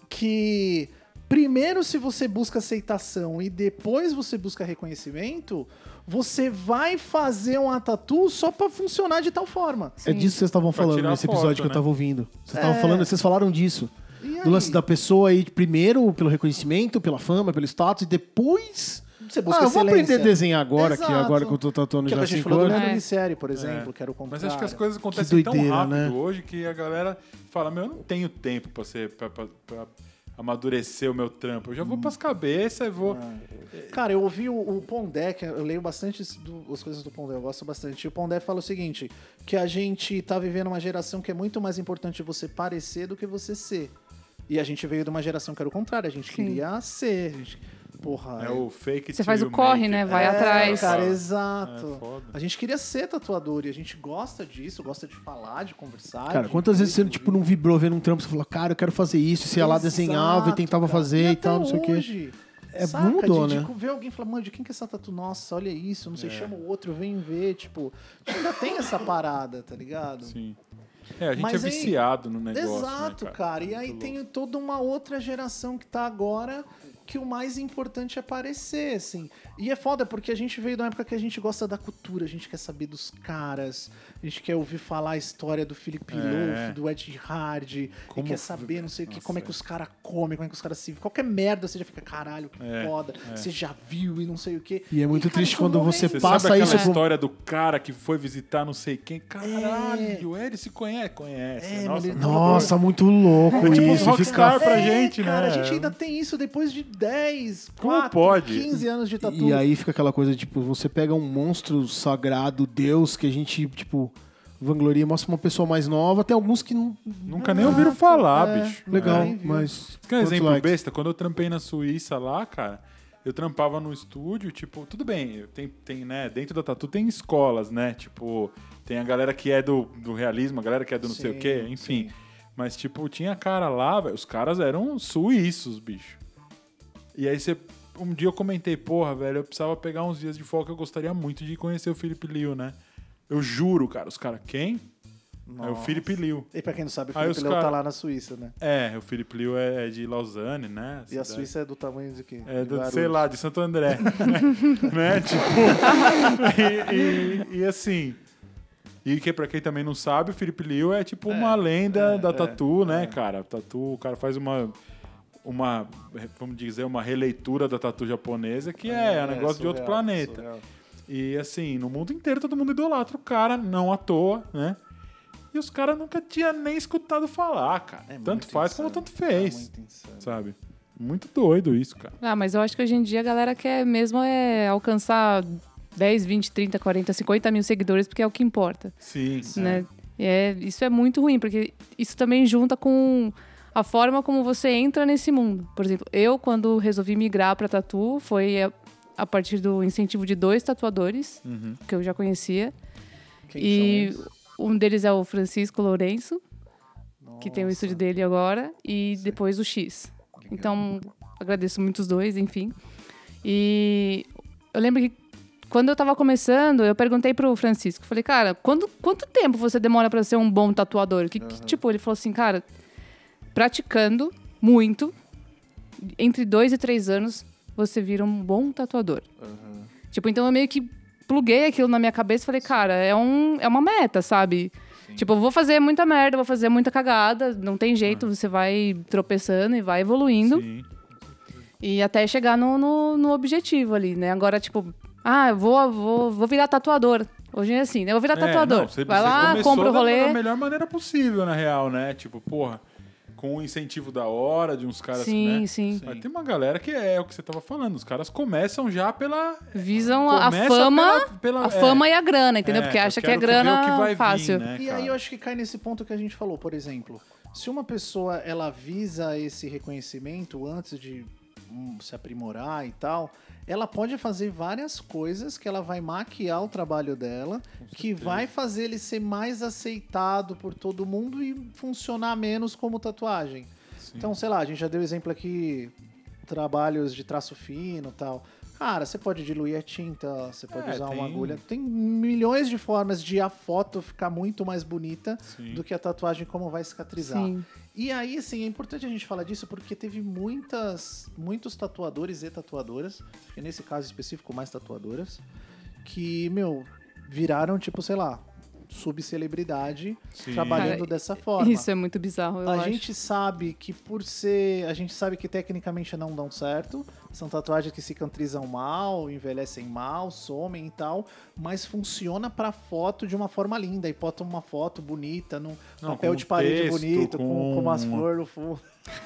que primeiro se você busca aceitação e depois você busca reconhecimento, você vai fazer uma tatu só pra funcionar de tal forma. É disso que vocês estavam falando nesse foto, episódio que eu né? tava ouvindo. Vocês estavam É. falando, vocês falaram disso. E aí, Do lance da pessoa aí, primeiro pelo reconhecimento, pela fama, pelo status, e depois. você busca ah, eu vou excelência. aprender a desenhar agora, que agora que eu tô tatuando Que é já que a gente cinco falou do anos. Leandro É. Vicieri, por exemplo, É. que era o Mas acho que as coisas acontecem tão doideira, rápido né? hoje que a galera fala, meu, eu não tenho tempo pra, ser, pra, pra- pra amadurecer o meu trampo. Eu já vou pras cabeças e vou... Cara, eu ouvi o, o Pondé, que eu leio bastante do- as coisas do Pondé, eu gosto bastante. E o Pondé fala o seguinte, que a gente tá vivendo uma geração que é muito mais importante você parecer do que você ser. E a gente veio de uma geração que era o contrário, a gente Sim. queria ser. A gente, porra, É o fake Você faz o corre, né? Vai É, atrás. Cara, É exato. foda. a gente queria ser tatuador e a gente gosta disso, gosta de falar, de conversar. Cara, de quantas vezes você tipo, não vibrou vendo um trampo, você falou, cara, eu quero fazer isso, você ia lá, desenhava e tentava cara. fazer e, até tal, não sei o quê. É, saca, mudou, de, né? De ver alguém e falar, mano, de quem que é essa tatu? Nossa, olha isso, não É. sei, chama o outro, vem ver, tipo, ainda tem essa parada, tá ligado? Sim. É, a gente Mas é aí- viciado no negócio. Exato, né, cara. E aí Muito tem toda uma outra geração que tá agora que o mais importante é aparecer, assim. E é foda porque a gente veio de uma época que a gente gosta da cultura, a gente quer saber dos caras, a gente quer ouvir falar a história do Philip É. Do Ed Hard, e Como quer saber, não sei o que, como é que é. os caras comem, como é que os caras se... Qualquer merda você já fica, caralho, que É, foda, você já viu e não sei o que. E é muito triste isso quando morre- você Você passa sabe aquela isso pro- história do cara que foi visitar não sei quem? Caralho, é. ele se conhece, conhece. É, Nossa, ele- Nossa, muito louco É tipo isso. rockstar Fica... pra É, gente, cara, né? a gente ainda tem isso depois de 10, Como 4, pode? 15 anos de tatu. E aí fica aquela coisa, tipo, você pega um monstro sagrado, Deus, que a gente, tipo, vangloria, mostra uma pessoa mais nova. Tem alguns que não. Nunca nem ouviram falar, é. bicho. Legal, viu. mas. Quer um exemplo likes? besta? Quando eu trampei na Suíça lá, cara, eu trampava no estúdio, tipo, tudo bem, tem, tem, né, dentro da Tatu tem escolas, né? Tipo, tem a galera que é do, do realismo, a galera que é do não sei o Sim, quê, enfim. Mas, tipo, tinha cara lá, velho, os caras eram suíços, bicho. E aí você. Um dia eu comentei, porra, velho, eu precisava pegar uns dias de folga, eu gostaria muito de conhecer o Felipe Liu, né? Eu juro, cara, os caras, quem? É o Nossa. Felipe Liu. E pra quem não sabe, o Felipe Léo tá cara- lá na Suíça, né? É, o Felipe Liu é, é de Lausanne, né? E a Suíça é do tamanho de quê? É, De do, sei lá, de Santo André. (laughs) né? Tipo. (laughs) e, e- e assim. E que pra quem também não sabe, o Felipe Liu é tipo uma lenda da tatu, né, cara? Tatu, o cara faz uma. Uma, vamos dizer, uma releitura da tatu japonesa que é, um negócio de outro surreal, planeta. surreal. E assim, no mundo inteiro todo mundo idolatra o cara, não à toa, né? E os caras nunca tinham nem escutado falar, cara. É tanto faz como insano. tanto fez, É sabe? Muito doido isso, cara. Ah, mas eu acho que hoje em dia a galera quer mesmo é alcançar 10, 20, 30, 40, 50 mil seguidores, porque é o que importa, Sim. né? E é, isso é muito ruim, porque isso também junta com a forma como você entra nesse mundo. Por exemplo, eu, quando resolvi migrar para tatu, foi a, partir do incentivo de dois tatuadores, Uhum. que eu já conhecia. Quem e um deles é o Francisco Lourenço, que tem o Nossa. estúdio dele agora, e depois o X. Então, agradeço muito os dois, enfim. E eu lembro que quando eu tava começando, eu perguntei pro Francisco, falei, cara, quando, quanto tempo você demora pra ser um bom tatuador? Que, que, tipo, ele falou assim, cara, praticando muito, entre dois e três anos, você vira um bom tatuador. Tipo, então eu meio que pluguei aquilo na minha cabeça e falei, cara, é, um, é uma meta, sabe? Tipo, eu vou fazer muita merda, vou fazer muita cagada, não tem jeito, você vai tropeçando e vai evoluindo. Sim. E até chegar no, no, no objetivo ali, né? Agora, tipo, ah, eu vou, vou, vou virar tatuador. Hoje é assim, né? Eu vou virar É, tatuador. não, você- vai você lá, compra o da- rolê. Da melhor maneira possível, na real, né? Tipo, porra, com um incentivo da hora, de uns caras, Sim, né? sim. Mas tem uma galera que é o que você tava falando. Os caras começam já pela. Visam a fama, pela- pela- a é. fama e a grana, entendeu? É, Porque acha que é ver grana o que vai vir, fácil. né, E aí eu acho que cai nesse ponto que a gente falou, por exemplo, se uma pessoa ela visa esse reconhecimento antes de se aprimorar e tal, ela pode fazer várias coisas que ela vai maquiar o trabalho dela, que vai fazer ele ser mais aceitado por todo mundo e funcionar menos como tatuagem. Então, sei lá, a gente já deu exemplo aqui, trabalhos de traço fino e tal. Cara, você pode diluir a tinta, você pode É, usar uma tem- agulha. Tem milhões de formas de a foto ficar muito mais bonita Sim. do que a tatuagem como vai cicatrizar. Sim. E aí, assim, é importante a gente falar disso porque teve muitas, muitos tatuadores e tatuadoras, e nesse caso específico, mais tatuadoras, que, meu, viraram, tipo, sei lá, subcelebridade Sim. trabalhando Cara, dessa forma. Isso é muito bizarro, eu A acho. gente sabe que por ser. A gente sabe que tecnicamente não dão certo. São tatuagens que cicatrizam mal, envelhecem mal, somem e tal. Mas funciona pra foto de uma forma linda. E bota uma foto bonita, num Não, papel de parede texto, bonito, com, com- com umas flores no fundo.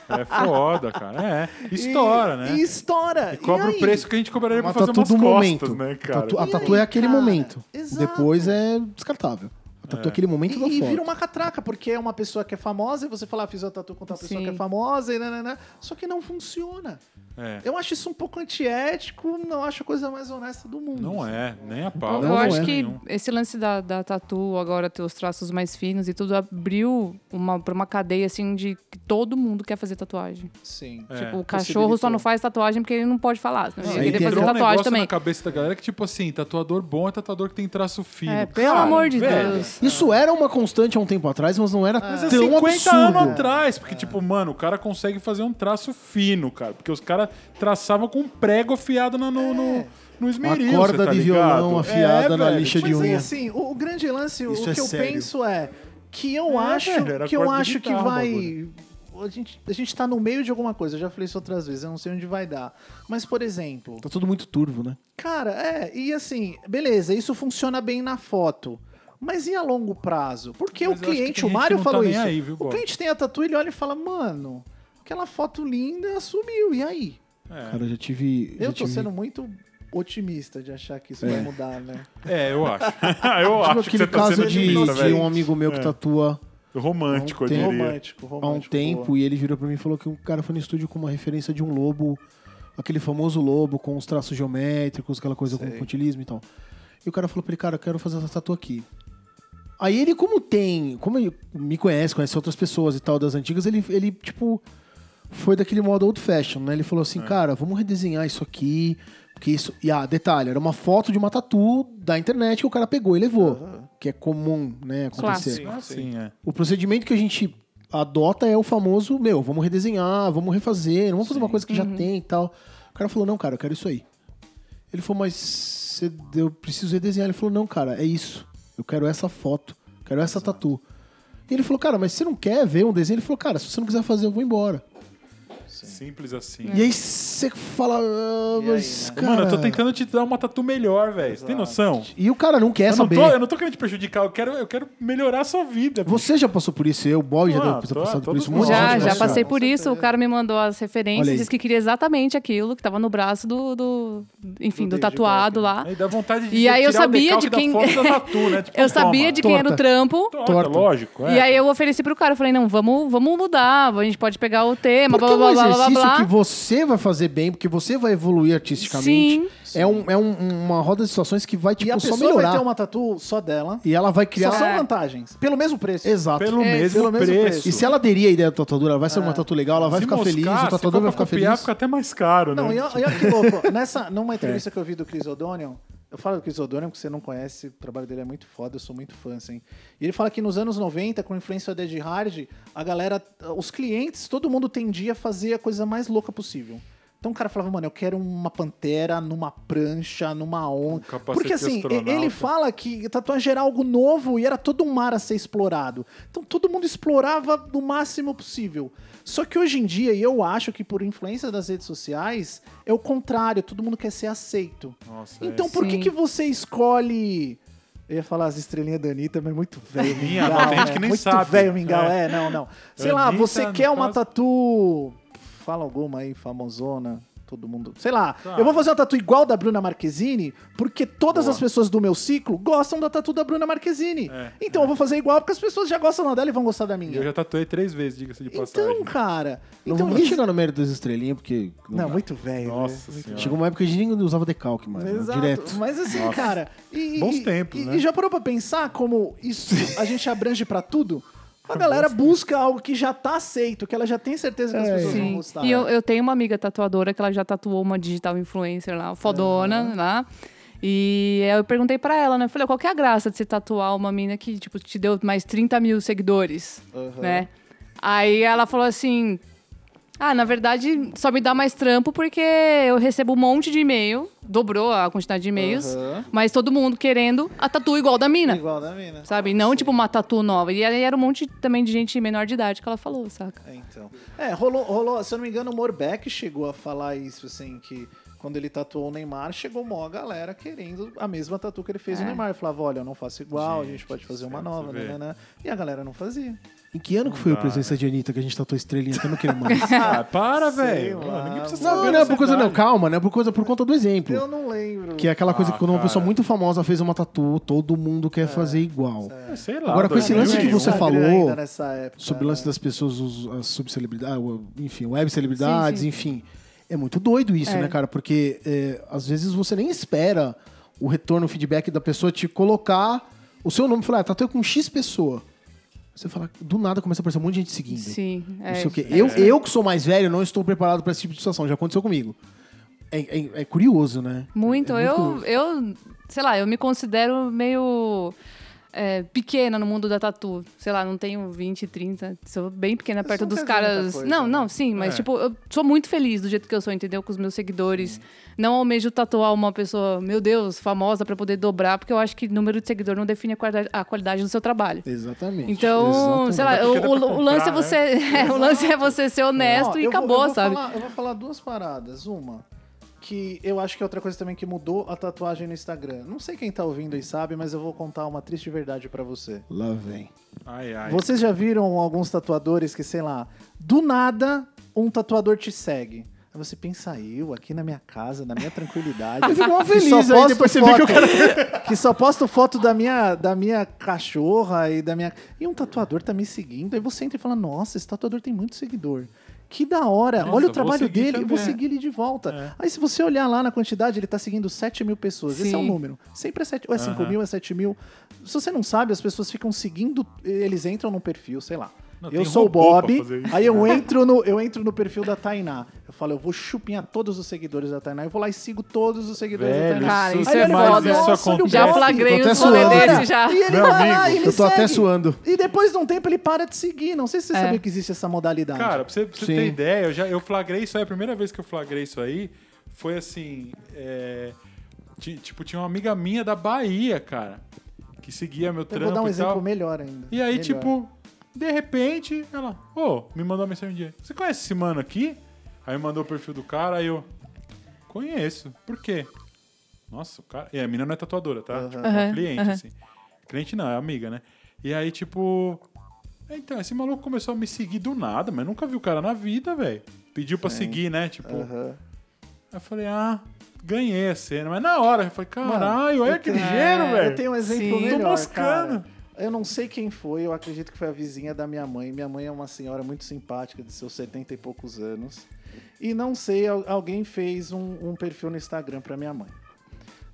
É foda, cara. É. (laughs) Estoura, E- né? E estoura. E cobra aí? o preço que a gente cobraria pra Mas fazer tá umas tudo costas, momento. né, A cara? tatu, a E tatu aí, é aquele cara? momento. Exato. Depois é descartável. A tatu é aquele momento da E, e foto. vira uma catraca, porque é uma pessoa que é famosa e você fala, ah, fiz a tatu com tal pessoa Sim. que é famosa e nananã. Só que não funciona. É. Eu acho isso um pouco antiético, não acho a coisa mais honesta do mundo. Não é, nem a pau. eu acho é que nenhum. esse lance da, da tatu, agora ter os traços mais finos e tudo, abriu uma, pra uma cadeia assim de que todo mundo quer fazer tatuagem. Sim. É. Tipo, o cachorro só não faz tatuagem porque ele não pode falar. Não, ele queria fazer um tatuagem também. na cabeça da galera que, tipo assim, tatuador bom é tatuador que tem traço fino. É, pelo Cara, amor de velho, Deus. Isso era uma constante há um tempo atrás, mas não era Mas é tão 50 absurdo. anos atrás. Porque, tipo, mano, o cara consegue fazer um traço fino, cara. Porque os caras traçavam com um prego afiado no, no, no, no esmeril. Uma corda tá de ligado? violão afiada na velho, lixa de Mas aí, unha. assim, o, o grande lance, Isso o é que eu sério. penso é que eu É, acho velho, que eu acho que guitarra vai. A gente, a gente tá no meio de alguma coisa, eu já falei isso outras vezes, eu não sei onde vai dar. Mas, por exemplo, Tá tudo muito turvo, né? cara, é, e assim, beleza, isso funciona bem na foto. Mas e a longo prazo? Porque Mas o cliente, o Mário tá falou nem isso. aí, viu, o cliente tem a tatu, ele olha e fala, mano, aquela foto linda sumiu, e aí? É. Cara, eu já tive. Eu já tô tive... sendo muito otimista de achar que isso vai mudar, né? É, eu acho. (laughs) eu Tive acho que você tá caso sendo de, otimista, de um amigo meu que É. tatua Romântico, eu Tem- diria. Romântico, romântico. há um tempo boa. e ele virou pra mim e falou que um cara foi no estúdio com uma referência de um lobo, aquele famoso lobo com os traços geométricos, aquela coisa com Sei. pontilismo e tal. E o cara falou pra ele, cara, eu quero fazer essa tatu aqui. Aí ele, como tem, como ele me conhece, conhece outras pessoas e tal das antigas, ele, ele tipo, foi daquele modo old fashion, né? Ele falou assim, cara, vamos redesenhar isso aqui, porque isso... E, ah, detalhe, era uma foto de uma tatu da internet que o cara pegou e levou, que é comum, né, acontecer. Clássico. Ah, sim, é. O procedimento que a gente adota é o famoso, meu, vamos redesenhar, vamos refazer, não vamos fazer uma coisa que já tem e tal. O cara falou, não, cara, eu quero isso aí. Ele falou, mas eu preciso redesenhar. Ele falou, não, cara, é isso. Eu quero essa foto, quero essa tatu. E ele falou, cara, mas você não quer ver um desenho? Ele falou, cara, se você não quiser fazer, eu vou embora. Simples assim. E aí você fala, ah, E mas, aí, cara... Mano, eu tô tentando te dar uma tatu melhor, velho. Você tem noção? E o cara não quer Eu não, saber. tô, eu não tô querendo te prejudicar, eu quero, eu quero melhorar a sua vida. bicho. Você já passou por isso, eu, o Boy já Ah, deve ter tô- passado por todos isso. nós. Já, gente já passei por isso. O cara me mandou as Olha referências, aí. disse que queria exatamente aquilo que tava no braço do, do enfim, Do do, David tatuado lá. Aí dá vontade de E aí eu tirar o sabia decalque de da quem- foto da (laughs) tatu, né? Tipo, Eu sabia toma. de quem era o Torta. trampo. Torta, Torta. lógico. É. E aí eu ofereci pro cara, eu falei, não, vamos, vamos mudar, a gente pode pegar o tema, blá blá blá blá blá exercício blá. que você vai fazer bem, porque você vai evoluir artisticamente. Sim. É, um, é um- uma roda de situações que vai, E tipo, a só pessoa melhorar. vai ter uma tatu só dela. E ela vai criar... Só são É. vantagens. Pelo mesmo preço. Exato. Pelo É, mesmo pelo mesmo preço. preço. E se ela aderir à ideia da tatuadora, ela vai ser uma tatu legal, ela vai Se ficar moscar, feliz, o tatuador vai ficar copiar, feliz. fica até mais caro, Não, né? e ó- e olha que louco. (laughs) Nessa, numa entrevista que eu vi do Chris O'Donnell, eu falo do Chris O'Donnell porque você não conhece, o trabalho dele é muito foda, eu sou muito fã, assim. E ele fala que nos anos 90, com a influência do Ed Hard, a galera, os clientes, todo mundo tendia a fazer a coisa mais louca possível. Então o cara falava, mano, eu quero uma pantera numa prancha, numa onda. capacete Porque assim, astronauta. ele fala que tatuagem era algo novo e era todo um mar a ser explorado. Então todo mundo explorava no máximo possível. Só que hoje em dia, e eu acho que por influência das redes sociais, é o contrário, todo mundo quer ser aceito. Nossa, é. Então por que, que você escolhe. Eu ia falar as estrelinhas da Anitta, mas muito velho. Minha, mingau, tem gente né? que nem muito sabe. velho mingau, É. é, não, não. Sei lá, Anitta, você no quer uma caso- tatu. Fala alguma aí, famosona. Todo mundo. Sei lá, Tá. eu vou fazer uma tatu igual da Bruna Marquezine, porque todas Boa. as pessoas do meu ciclo gostam da tatu da Bruna Marquezine. É, então eu vou fazer igual porque as pessoas já gostam dela e vão gostar da minha. eu já tatuei três vezes, diga-se de passagem. Então, cara. Não então, vamos nem isso- chegar no mérito das estrelinhas, porque... Não, dá. muito velho. Nossa né? Senhora. Chegou uma época que a gente nem usava decalque mais, né? Exato. direto. Mas assim, cara. E, Bons tempos, e, né? e já parou pra pensar como isso a gente abrange pra tudo? A galera busca algo que já tá aceito, que ela já tem certeza que as pessoas vão Sim. gostar. E eu, eu tenho uma amiga tatuadora que ela já tatuou uma digital influencer lá, fodona lá. E aí eu perguntei pra ela, né? Falei, qual que é a graça de você tatuar uma mina que, tipo, te deu mais 30 mil seguidores, Aham. né? Aí ela falou assim... Ah, na verdade, só me dá mais trampo porque eu recebo um monte de e-mail, dobrou a quantidade de e-mails, Aham. mas todo mundo querendo a tatu igual da mina. Igual da mina. Sabe? Não, tipo, uma tatu nova. E aí era um monte também de gente menor de idade que ela falou, saca? É, então. É, rolou, rolou, se eu não me engano, o Morbeck chegou a falar isso, assim, que quando ele tatuou o Neymar, chegou mó galera querendo a mesma tatu que ele fez no É. Neymar. Ele falava, olha, eu não faço igual, a gente Gente, pode fazer uma nova, né, né, né. E a galera não fazia. Em que ano que foi a presença de Anitta que a gente tatuou estrelinha? Que eu não quero mais. (laughs) Ah, para, velho. Ninguém precisa saber Não, não é por coisa, não, calma, não é por coisa por conta do exemplo. Eu não lembro. Que é aquela coisa Ah, que quando uma cara. pessoa muito famosa fez uma tatu, todo mundo quer fazer igual. É, Sei lá. Agora, com esse lance que 2001. você falou época, Sobre o lance né? das pessoas, as subcelebridades, o- enfim, web celebridades, Sim, sim. enfim. É muito doido isso, É. né, cara? Porque é, às vezes você nem espera o retorno, o feedback da pessoa te colocar o seu nome e falar, ah, tatuei com X pessoa. Você fala, do nada começa a aparecer um monte de gente seguindo. Sim. Não é. sei o quê. Eu, eu que sou mais velho, não estou preparado para esse tipo de situação. Já aconteceu comigo. É, é- é curioso, né? Muito. É eu, curioso. eu, sei lá, eu me considero meio. É, pequena no mundo da tatu. Sei lá, não tenho 20, 30. Sou bem pequena perto não dos caras. coisa, não, né? não, sim, mas É. tipo, eu sou muito feliz do jeito que eu sou, entendeu? Com os meus seguidores. Não almejo tatuar uma pessoa, meu Deus, famosa pra poder dobrar, porque eu acho que número de seguidor não define a qualidade, a qualidade do seu trabalho. Exatamente. Então, Exatamente. sei lá, o, dá pra o- o lance é comprar, você, (laughs) é, o lance é você ser honesto Ó, e eu vou- acabou, eu vou sabe? falar- eu vou falar duas paradas. Uma, que eu acho que é outra coisa também que mudou a tatuagem no Instagram. Não sei quem tá ouvindo e sabe, mas eu vou contar uma triste verdade pra você. Lá vem. Ai, ai. Vocês já viram alguns tatuadores que, sei lá, do nada um tatuador te segue. Aí você pensa, eu aqui na minha casa, na minha tranquilidade. (laughs) Ficou que feliz, aí depois você vê que o foto- (laughs) que só posto foto da minha, da minha cachorra e da minha. E um tatuador tá me seguindo. Aí você entra e fala, nossa, esse tatuador tem muito seguidor. Que da hora, Nossa, olha o trabalho dele, eu vou também. seguir ele de volta. É. Aí se você olhar lá na quantidade, ele tá seguindo 7 mil pessoas. Esse é o Sim. número. Sempre é 7, ou é 5 Aham. mil, é 7 mil. Se você não sabe, as pessoas ficam seguindo, eles entram num perfil, sei lá. Não, eu sou o Bob, aí eu entro, no, eu entro no perfil da Tainá. Eu falo, eu vou chupinhar todos os seguidores da Tainá. Eu vou lá e sigo todos os seguidores da Velho, Tainá. Cara, isso Aí é ele foda. isso "Nossa, olha o acontece. Já Bob." flagrei até rolê suando. desse já. E ele Meu vai lá amigo. e me Eu tô até segue. suando. E depois de um tempo ele para de seguir. Não sei se você É. sabia que existe essa modalidade. Cara, pra você, pra você ter ideia, eu, já, eu flagrei isso aí, a primeira vez que eu flagrei isso aí foi assim. é, ti- tipo, tinha uma amiga minha da Bahia, cara, que seguia meu eu trampo vou dar um e exemplo tal. melhor ainda. E aí, Melhor. tipo, de repente, ela, ô, me mandou uma mensagem um dia. Você conhece esse mano aqui? Aí mandou o perfil do cara, aí eu. Conheço. Por quê? Nossa, o cara. E a mina não é tatuadora, tá? Tipo, é uma cliente, aham. assim. Cliente não, é amiga, né? E aí, tipo. Então, esse maluco começou a me seguir do nada, mas nunca vi o cara na vida, velho. Pediu pra seguir, né? Tipo. Aham. Aí eu falei, ah, ganhei a cena. Mas na hora, eu falei, caralho, olha que ligeiro, velho. Eu tenho um exemplo Sim. melhor, Tô moscando. cara. Eu não sei quem foi, eu acredito que foi a vizinha da minha mãe. Minha mãe é uma senhora muito simpática, de seus 70 e poucos anos. E não sei, al- alguém fez um, um perfil no Instagram pra minha mãe.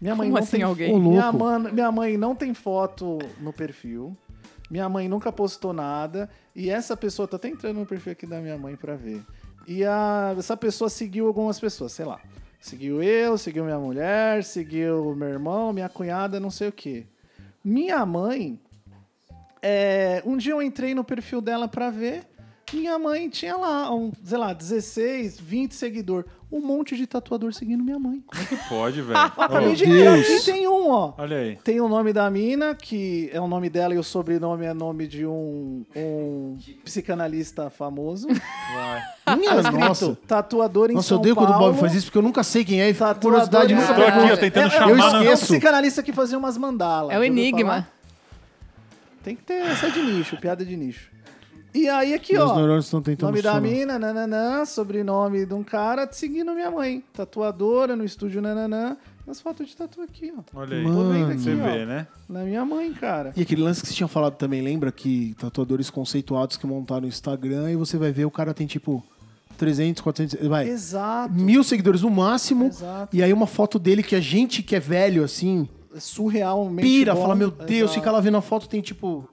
Minha mãe Como não assim tem alguém? Minha, man- minha mãe não tem foto no perfil. Minha mãe nunca postou nada. E essa pessoa, tô até entrando no perfil aqui da minha mãe pra ver. E a- essa pessoa seguiu algumas pessoas, sei lá. Seguiu eu, seguiu minha mulher, seguiu meu irmão, minha cunhada, não sei o quê. Minha mãe, é, um dia eu entrei no perfil dela pra ver. Minha mãe tinha lá, um, sei lá, 16, 20 seguidor. Um monte de tatuador seguindo minha mãe. Como é que pode, velho? (laughs) Acabei Ô, de aqui tem um, ó. Olha aí. Tem o nome da mina, que é o nome dela e o sobrenome é nome de um, um psicanalista famoso. Vai. Minha Tá escrito, nossa. tatuador em Nossa, eu São odeio quando o Paulo. Bob faz isso, porque eu nunca sei quem é. E Tatuador curiosidade nunca Tô aqui, Paulo. ó, tentando é, é, chamar Eu na- É um esqueço. psicanalista que fazia umas mandalas. É o enigma. Tem que ter essa de nicho, piada de nicho. E aí aqui, Meus ó. neurônios estão tentando Nome da mina, nananã, sobrenome de um cara seguindo minha mãe. Tatuadora no estúdio, nananã. As fotos de tatu aqui, ó. Olha aí. Tô vendo Mano. aqui, Você ó. vê, né? Na minha mãe, cara. E aquele lance que você tinha falado também, lembra que tatuadores conceituados que montaram o Instagram e você vai ver o cara tem tipo 300, 400, vai, Exato. mil seguidores no máximo. Exato. E aí uma foto dele que a gente que é velho assim, Surrealmente pira, bom. fala, meu Deus, Exato. fica lá vendo a foto tem tipo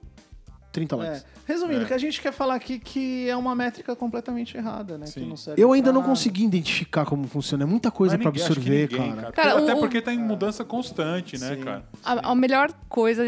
30 É. likes. Resumindo, É. o que a gente quer falar aqui que é uma métrica completamente errada, né? Sim. Que não serve Eu ainda pra não consegui identificar como funciona, é muita coisa ninguém- que absorver, ninguém, cara. Cara, Até o- porque tá em mudança constante, né, Sim. cara? A, a melhor coisa,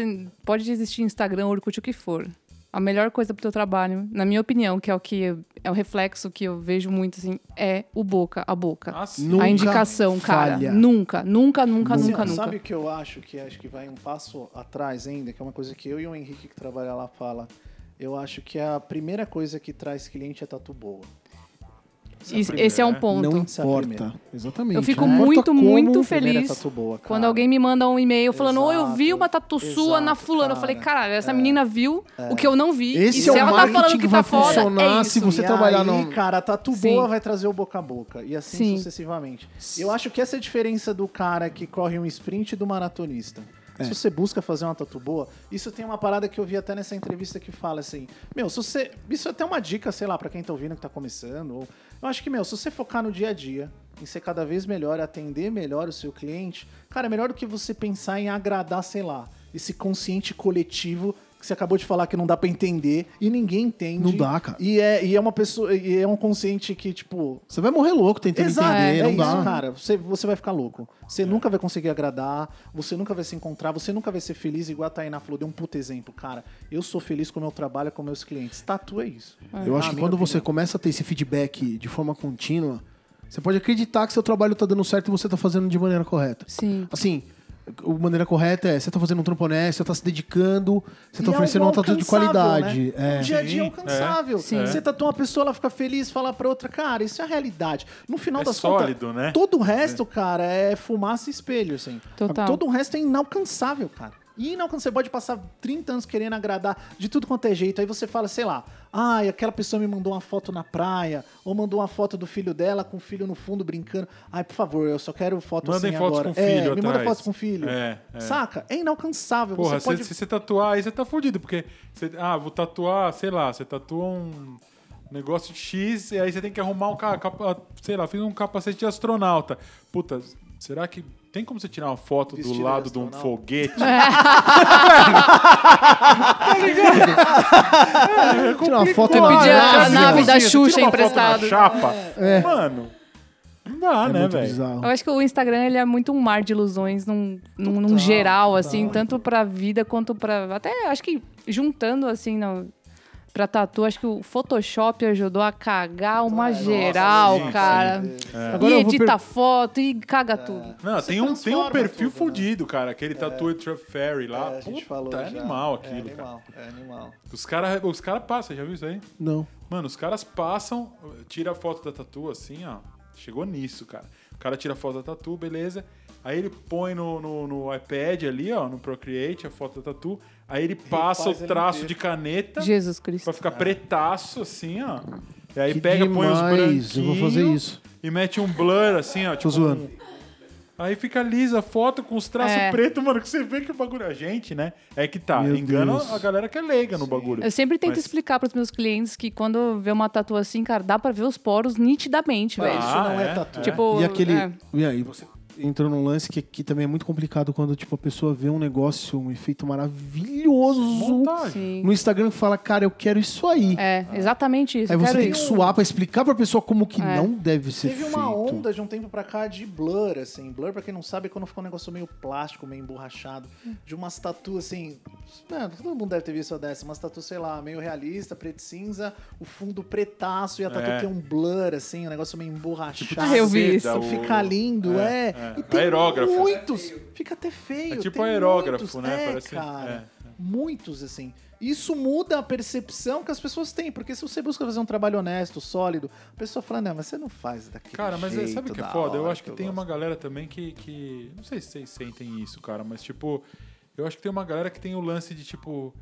pode existir Instagram, Orkut, o que for. A melhor coisa pro teu trabalho, na minha opinião, que é o que é o reflexo que eu vejo muito assim, é o boca a boca. Ah, sim. Nunca a indicação, cara. falha. Nunca, nunca, nunca, Assim, nunca, nunca. Sabe o que eu acho que acho que vai um passo atrás ainda, que é uma coisa que eu e o Henrique que trabalha lá fala. Eu acho que a primeira coisa que traz cliente é tatu boa. Isso- esse é um ponto. Não é importa. Exatamente. Eu fico Não importa muito, muito é feliz tatu boa, quando alguém me manda um e-mail falando, oh, eu vi uma tatu sua na fulana. Eu cara. falei, caralho, essa menina viu o que eu não vi. Esse e se é o ela tá falando que que vai tá foda, funcionar é se isso. você e trabalhar aí, no- cara, a tatu Sim. boa vai trazer o boca a boca. E assim Sim. sucessivamente. Eu acho que essa é a diferença do cara que corre um sprint e do maratonista. É. Se você busca fazer uma tatu boa, isso tem uma parada que eu vi até nessa entrevista que fala assim: Meu, se você. Isso é até uma dica, sei lá, pra quem tá ouvindo que tá começando. Ou, eu acho que, meu, se você focar no dia a dia, em ser cada vez melhor, atender melhor o seu cliente, cara, é melhor do que você pensar em agradar, sei lá, esse consciente coletivo que você acabou de falar que não dá pra entender e ninguém entende. Não dá, cara. E é, e é uma pessoa, e é um consciente que, tipo, Você vai morrer louco tentando Exato, entender, é não isso, dá. cara. Você, você vai ficar louco. Você nunca vai conseguir agradar, você nunca vai se encontrar, você nunca vai ser feliz, igual a Tainá falou, deu um puto exemplo. Cara, eu sou feliz com o meu trabalho, com meus clientes. Tatu é isso. Eu acho que quando você opinião. começa a ter esse feedback de forma contínua, você pode acreditar que seu trabalho tá dando certo e você tá fazendo de maneira correta. Sim. Assim, a maneira correta é, você tá fazendo um trampo honesto, você tá se dedicando, você E tá é oferecendo uma tatu de qualidade. né? É. O dia a dia é Sim, alcançável. é. Sim. Você tatua uma pessoa, ela fica feliz, fala pra outra, cara, isso é a realidade. No final É das sólido, contas, né? todo o resto, cara, é fumaça e espelho, assim. Total. Todo o resto é inalcançável, cara. E não, quando você pode passar 30 anos querendo agradar de tudo quanto é jeito, aí você fala, sei lá, ai, aquela pessoa me mandou uma foto na praia, ou mandou uma foto do filho dela com o filho no fundo brincando. Ai, por favor, eu só quero foto Mandem assim fotos agora. com é, filho me manda fotos com filho. É, é. Saca? É inalcançável. Porra, você pode... se, você tatuar aí, você tá fudido, porque. Você, ah, vou tatuar, sei lá, você tatua um negócio de X e aí você tem que arrumar um sei lá, fiz um capacete de astronauta. Puta, será que tem como você tirar uma foto Vestido do lado de um foguete? (laughs) Tirar uma foto Você na pedir a nave, nave da Xuxa foto emprestado. chapa? É. Mano, não dá, É né, velho? Eu acho que o Instagram ele é muito um mar de ilusões num, num, num geral, total. assim, tanto pra vida quanto pra. Até acho que juntando assim no, pra tatu, acho que o Photoshop ajudou a cagar uma geral, sim, cara. Agora E edita per- foto e caga tudo. Não, Você tem um, tem um perfil tudo, né? fudido, cara. Aquele Tattoo Truck Ferry lá. É, a gente Puta, falou é já. animal É aquilo, cara. animal, é animal. Os caras os cara passam, já viu isso aí? Não. Mano, os caras passam, tira a foto da tatu assim, ó. Chegou nisso, cara. O cara tira a foto da tatu, beleza. Aí ele põe no, no, no iPad ali, ó, no Procreate, a foto da tatu. Aí ele passa Refaz o traço de caneta Jesus Cristo. pra ficar pretaço, assim, ó. E aí Que pega, põe os branquinhos. eu vou fazer isso. E mete um blur, assim, ó. Tipo, zoando. um- Aí fica lisa a foto com os traços É. pretos, mano, que você vê que o bagulho é gente, né? É que tá, Meu engana Deus. a galera que é leiga no bagulho. Eu sempre tento Mas- explicar pros meus clientes que quando vê uma tatu assim, cara, dá pra ver os poros nitidamente, Mas velho. isso Ah, não é, é? tatu. Tipo, E aquele. é. E aí, você entrou num lance que, que também é muito complicado quando tipo, a pessoa vê um negócio, um efeito maravilhoso Montagem. No Instagram e fala, cara, eu quero isso aí. É, exatamente isso. Aí você quero tem que isso. suar pra explicar pra pessoa como que É. não deve ser Teve feito. uma onda de um tempo pra cá de blur, assim. Blur, pra quem não sabe, é quando fica um negócio meio plástico, meio emborrachado. De umas tatu, assim. é, todo mundo deve ter visto dessa. Umas tatu, sei lá, meio realista, preto e cinza, o fundo pretaço e a tatu É. tem um blur, assim, um negócio meio emborrachado. Ah, eu vi isso. Fica lindo, é. É. E tem Aerógrafo. muitos. Fica até feio. É tipo tem aerógrafo, muitos. né? É, Parece- cara. é, Muitos, assim. Isso muda a percepção que as pessoas têm. Porque se você busca fazer um trabalho honesto, sólido, a pessoa fala, não, mas você não faz daquele Cara, mas é- jeito sabe o que é da foda? Eu acho que eu tem gosto." uma galera também que, que. Não sei se vocês sentem isso, cara, mas tipo. Eu acho que tem uma galera que tem o lance de tipo.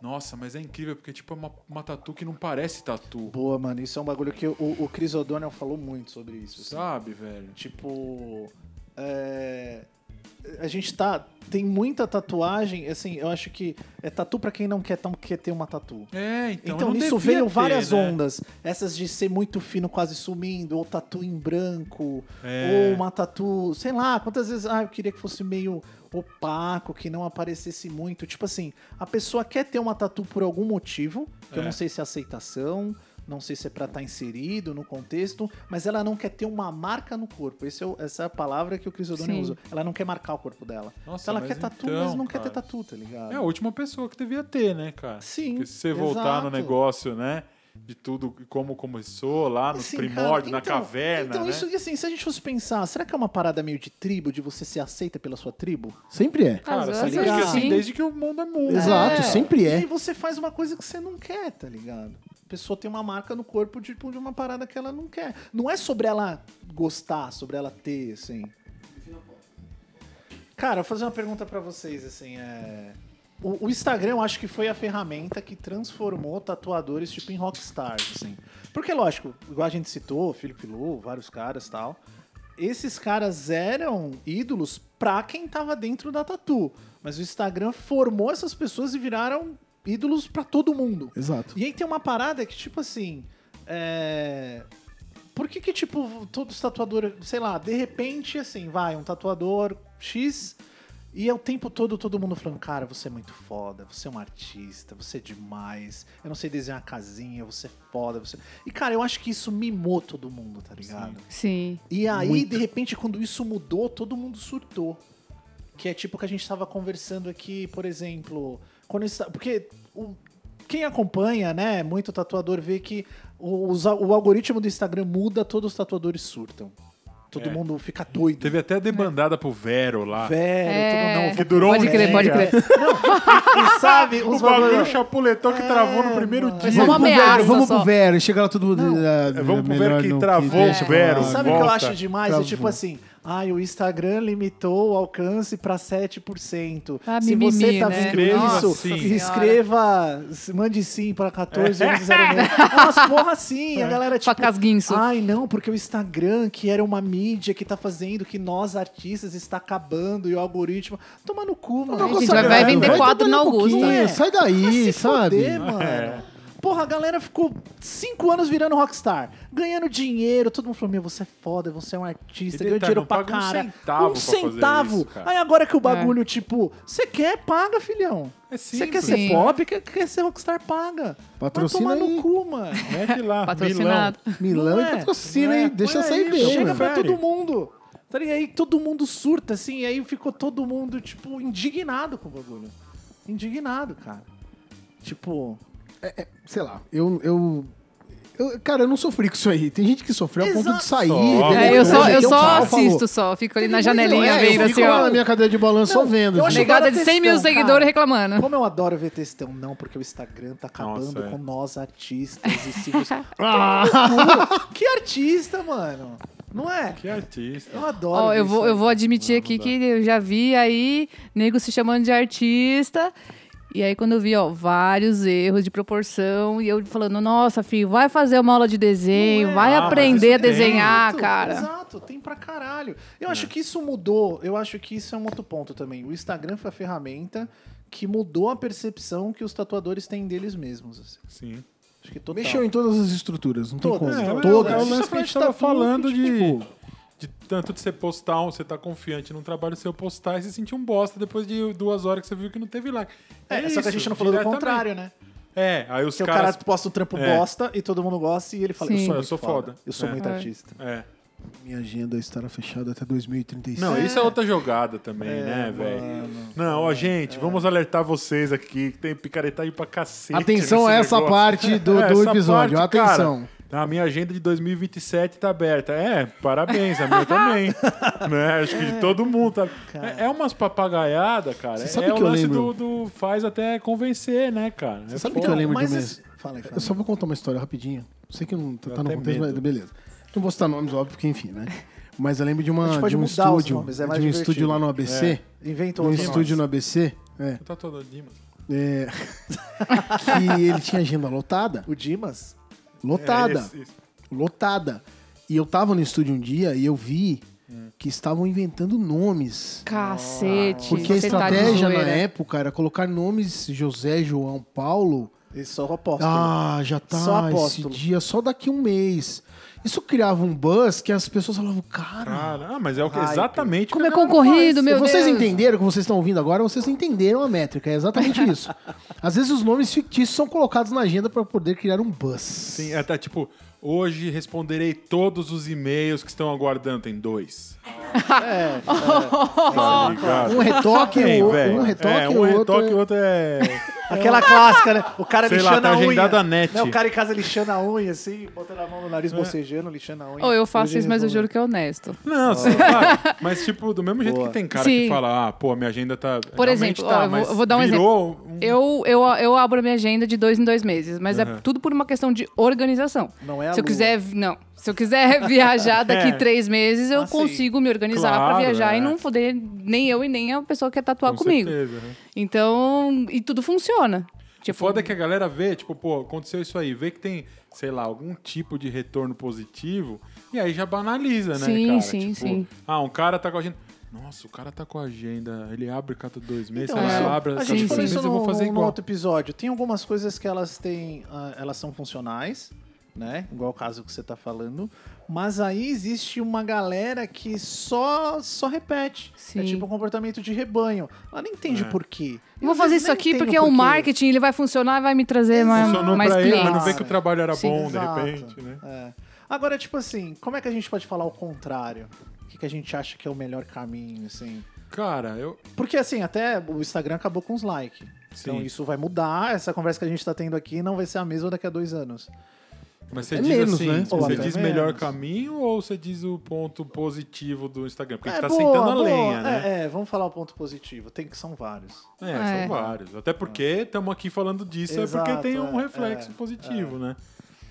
Nossa, mas é incrível, porque tipo, é uma, uma tatu que não parece tatu. Boa, mano. Isso é um bagulho que o, o Chris O'Donnell falou muito sobre isso. assim. Sabe, velho? Tipo. É, A gente tá. Tem muita tatuagem, assim, eu acho que é tatu pra quem não quer, tão, quer ter uma tatu. É, então. Então, nisso veio ter, várias né? ondas. Essas de ser muito fino, quase sumindo, ou tatu em branco, É. ou uma tatu, sei lá, quantas vezes, ah, eu queria que fosse meio opaco, que não aparecesse muito. Tipo assim, a pessoa quer ter uma tatu por algum motivo, que eu É. não sei se é aceitação, não sei se é pra estar inserido no contexto, mas ela não quer ter uma marca no corpo. Esse é o- essa é a palavra que o Chris O'Donnell Sim. usa. Ela não quer marcar o corpo dela. Nossa, ela mas quer tatu, então, mas não quer ter cara. tatu, tá ligado? É a última pessoa que devia ter, né, cara? Sim, Porque se você voltar no exato. negócio, né? De tudo, como começou lá nos Assim, primórdios, cara, na então- caverna, Então, né? isso, e assim, se a gente fosse pensar, será que é uma parada meio de tribo, de você ser aceita pela sua tribo? Sempre é. Cara, vezes acha que assim, sim. desde que o mundo é mundo. Exato, sempre E é. aí você faz uma coisa que você não quer, tá ligado? Pessoa tem uma marca no corpo de, tipo, de uma parada que ela não quer. Não é sobre ela gostar, sobre ela ter, assim. Cara, eu vou fazer uma pergunta pra vocês, assim, é... O, o Instagram, eu acho que foi a ferramenta que transformou tatuadores, tipo, em rockstars, assim. Porque, lógico, igual a gente citou, Felipe Lu, vários caras tal, esses caras eram ídolos pra quem tava dentro da tatu. Mas o Instagram formou essas pessoas e viraram ídolos pra todo mundo. Exato. E aí tem uma parada que, tipo assim. É... Por que que, tipo, todos os tatuadores, sei lá, de repente, assim, vai, um tatuador X E é o tempo todo todo mundo falando, cara, você é muito foda, você é um artista, você é demais, eu não sei desenhar casinha, você é foda, você... E, cara, eu acho que isso mimou todo mundo, tá ligado? Sim. E aí, de repente, quando isso mudou, todo mundo surtou. Que é tipo o que a gente estava conversando aqui, por exemplo, quando isso, porque o- quem acompanha, né, muito tatuador vê que o, o algoritmo do Instagram muda, todos os tatuadores surtam. Todo É. mundo fica doido. Teve até debandada pro Vero lá. Vero, É. todo não. Que durou Pode um crer, dia. pode crer. E sabe, O os bagulho bagulho... chapuletou que travou no primeiro dia. Só uma Vamos pro Vero, vamos só. pro Vero. Chega lá todo mundo. É, vamos pro Vero que travou deixa o Vero. Sabe o que eu acho demais? É Travou. tipo assim, ai, o Instagram limitou o alcance pra 7%. Ah, Se mimimi, você tá né? Escreva isso, sim. escreva, mande sim pra 14 11 É umas porra assim, a galera tipo, Facas guinso. ai não, porque o Instagram, que era uma mídia que tá fazendo que nós artistas está acabando e o algoritmo, toma no cu, mano. Ai, gente, vai- vai vender quadro na um Augusta. pouquinho, É. Sai daí, sabe? foder, mano. Porra, a galera ficou cinco anos virando rockstar, ganhando dinheiro. Todo mundo falou: Meu, você é foda, você é um artista, E ganhou dinheiro pra paga um cara. centavo um pra fazer centavo. isso, cara. Aí agora que o bagulho, tipo, você quer, paga, filhão. É Você quer simples. ser Sim. pop, quer, quer ser rockstar, paga. Patrocina Vai tomar aí. no cu, mano. Mete lá, Patrocinado. Milão e é? patrocina, Não é? hein? Deixa sair aí, bem, Chega pra todo mundo. Tá ligado? Aí todo mundo surta, assim, e aí ficou todo mundo, tipo, indignado com o bagulho. Indignado, cara. Tipo, Sei lá, eu, eu, eu- Cara, eu não sofri com isso aí. Tem gente que sofreu a ponto de Exato. sair. Só. É, eu só, eu só falou. assisto só, fico ali na É, janelinha eu vendo fico assim, lá ó. na minha cadeira de balanço só vendo. eu assim. Negada de 100 mil seguidores cara. reclamando. Como eu adoro ver textão, não, porque o Instagram tá acabando Nossa, é. com nós artistas e se você... Ah, Que artista, mano? Não é? Que artista. Eu adoro. Ó, eu vou, eu vou admitir Não, aqui não que eu já vi aí nego se chamando de artista. E aí, quando eu vi, ó, vários erros de proporção, e eu falando, nossa, filho, vai fazer uma aula de desenho, é? vai Ah, aprender a tem. desenhar, Exato, cara. Exato, tem pra caralho. Eu É. acho que isso mudou. Eu acho que isso é um outro ponto também. O Instagram foi a ferramenta que mudou a percepção que os tatuadores têm deles mesmos. assim. Sim. Acho que total. Mexeu em todas as estruturas, não tem Todas, como. É, é, todas. é o Isso lance que a é gente tava tatu, falando de, tipo, de tanto de você postar, um- você tá confiante num trabalho seu postar e você sentir um bosta depois de duas horas que você viu que não teve like. É, só que a isso, gente não falou do contrário, né? É, aí os Que o caras... cara posta um trampo É. bosta e todo mundo gosta e ele fala, eu Sim. sou, Eu sou foda. Eu sou É. muito É. artista. É. Minha agenda estará fechada até 2035. Não, isso é outra jogada também, É, né, velho? Não, ó, gente, vamos alertar vocês aqui que tem picaretagem pra cacete. Atenção a essa negócio. parte do, É, do essa episódio. parte, Atenção. cara, a minha agenda de 2027 tá aberta. É, parabéns, a minha também. (laughs) né? Acho que de todo mundo. Tá... É, é umas papagaiadas, cara. Você É, sabe é o que eu lance lembro? do, do faz até convencer, né, cara? É Você sabe foda. que eu lembro mas de um esse- Fala aí, fala Eu só vou contar uma história rapidinho. Sei que não tá, tá no contexto, medo. mas beleza. Não vou citar nomes, óbvio, porque enfim, né? Mas eu lembro de, uma, A gente pode de um estúdio. nomes, é mais de um divertido. estúdio lá no ABC. Inventa Um outro estúdio no. ABC. É, Tá todo Dimas. é, (laughs) que ele tinha agenda lotada. O Dimas? Lotada. É, esse, esse. Lotada. E eu tava no estúdio um dia e eu vi que estavam inventando nomes. Cacete. Porque a tá estratégia na zoeira. época era colocar nomes José, João, Paulo. Esse só o apóstolo. Ah, já tá Só esse apóstolo. dia, só daqui um mês. Isso criava um buzz que as pessoas falavam, cara. Cara, ah, mas é o que, exatamente Como é concorrido, faz. meu vocês Deus. entenderam o que vocês estão ouvindo agora, vocês entenderam a métrica, é exatamente (laughs) isso. Às vezes os nomes fictícios são colocados na agenda para poder criar um buzz. Sim, até tipo, hoje responderei todos os e-mails que estão aguardando. Tem dois. É, Tá ligado? Um retoque, Tem, o, velho. um retoque, é, um outro. retoque, é- o outro é. Aquela clássica, né? O cara Sei lá, lixando tá a unha. agendado a net. Né? O cara em casa lixando a unha, assim, botando a mão no nariz, bocejando, lixando a unha. Ou eu faço Hoje isso, mas eu juro que é honesto. Não, sim, claro. Mas, tipo, do mesmo jeito Boa. que tem cara Sim. que fala, ah, pô, minha agenda tá. Por exemplo, tá, ó, eu vou- vou dar um virou um- Eu, eu, eu abro a minha agenda de dois em dois meses, mas é Uhum. tudo por uma questão de organização. Não é a Se eu lua. quiser, não. Se eu quiser (laughs) viajar daqui É. três meses, eu Ah, sim. consigo me organizar Claro, pra viajar é. e não foder nem eu e nem a pessoa que quer tatuar Com comigo. certeza, né? Então, e tudo funciona. O Tipo, foda é que a galera vê, tipo, pô, aconteceu isso aí, vê que tem, sei lá, algum tipo de retorno positivo, e aí já banaliza, né, Sim, cara? sim, Tipo, sim. Ah, um cara tá com a agenda. Nossa, o cara tá com a agenda, ele abre cada dois meses, Então, sei lá, ela abre a cada gente dois falou meses, isso eu vou fazer no igual. outro episódio. Tem algumas coisas que elas têm, ah, elas são funcionais, né? Igual o caso que você tá falando. Mas aí existe uma galera que só só repete. Sim. É tipo um comportamento de rebanho. Ela nem entende É. por quê. E Vou fazer isso aqui porque é um marketing, ele vai funcionar e vai me trazer mais, Funcionou mais pra ele, clientes. mas não vê que o trabalho era Sim, bom, Exato. de repente, né? É. Agora, tipo assim, como é que a gente pode falar o contrário? O que, que a gente acha que é o melhor caminho, assim? Cara, eu. Porque, assim, até o Instagram acabou com os likes. Então isso vai mudar. Essa conversa que a gente tá tendo aqui não vai ser a mesma daqui a dois anos. Mas você É diz menos, assim, né? Você diz menos. melhor caminho ou você diz o ponto positivo do Instagram? Porque a gente tá boa, sentando a boa. lenha, né? É, é, vamos falar o ponto positivo. Tem que são vários. É, É. são vários. Até porque estamos aqui falando disso, é Exato, porque tem um é, reflexo é, positivo, né?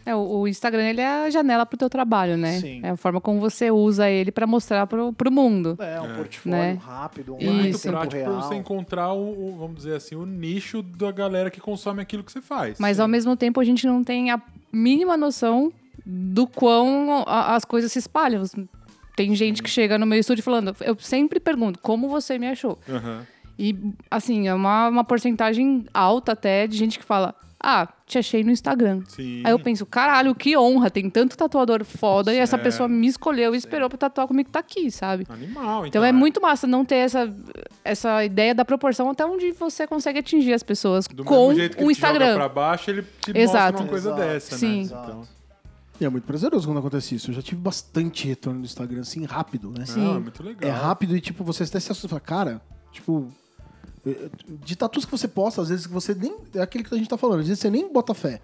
É, o, o Instagram ele é a janela pro teu trabalho, né? Sim. É a forma como você usa ele pra mostrar pro, pro mundo. É, um É. portfólio Né? rápido, um muito prático pra real. você encontrar o, o, vamos dizer assim, o nicho da galera que consome aquilo que você faz. Mas ao mesmo tempo a gente não tem a mínima noção do quão a- as coisas se espalham. Tem gente que chega no meu estúdio falando, eu sempre pergunto, como você me achou? Aham. E, assim, é uma, uma porcentagem alta até de gente que fala, ah, te achei no Instagram. Sim. Aí eu penso, caralho, que honra, tem tanto tatuador foda e essa É. pessoa me escolheu e esperou pra tatuar comigo que tá aqui, sabe? Animal, então. Então é muito massa não ter essa, essa ideia da proporção até onde você consegue atingir as pessoas Do com mesmo jeito que o te joga Instagram. pra baixo, ele te Exato. mostra uma coisa Exato. dessa, Sim. né? Exato. Então, E é muito prazeroso quando acontece isso. Eu já tive bastante retorno do Instagram, assim, rápido, né? Sim. não, é muito legal. É rápido e, tipo, você até se assusta. Cara, tipo... De tatus que você posta, às vezes que você nem... É aquele que a gente tá falando. Às vezes você nem bota fé.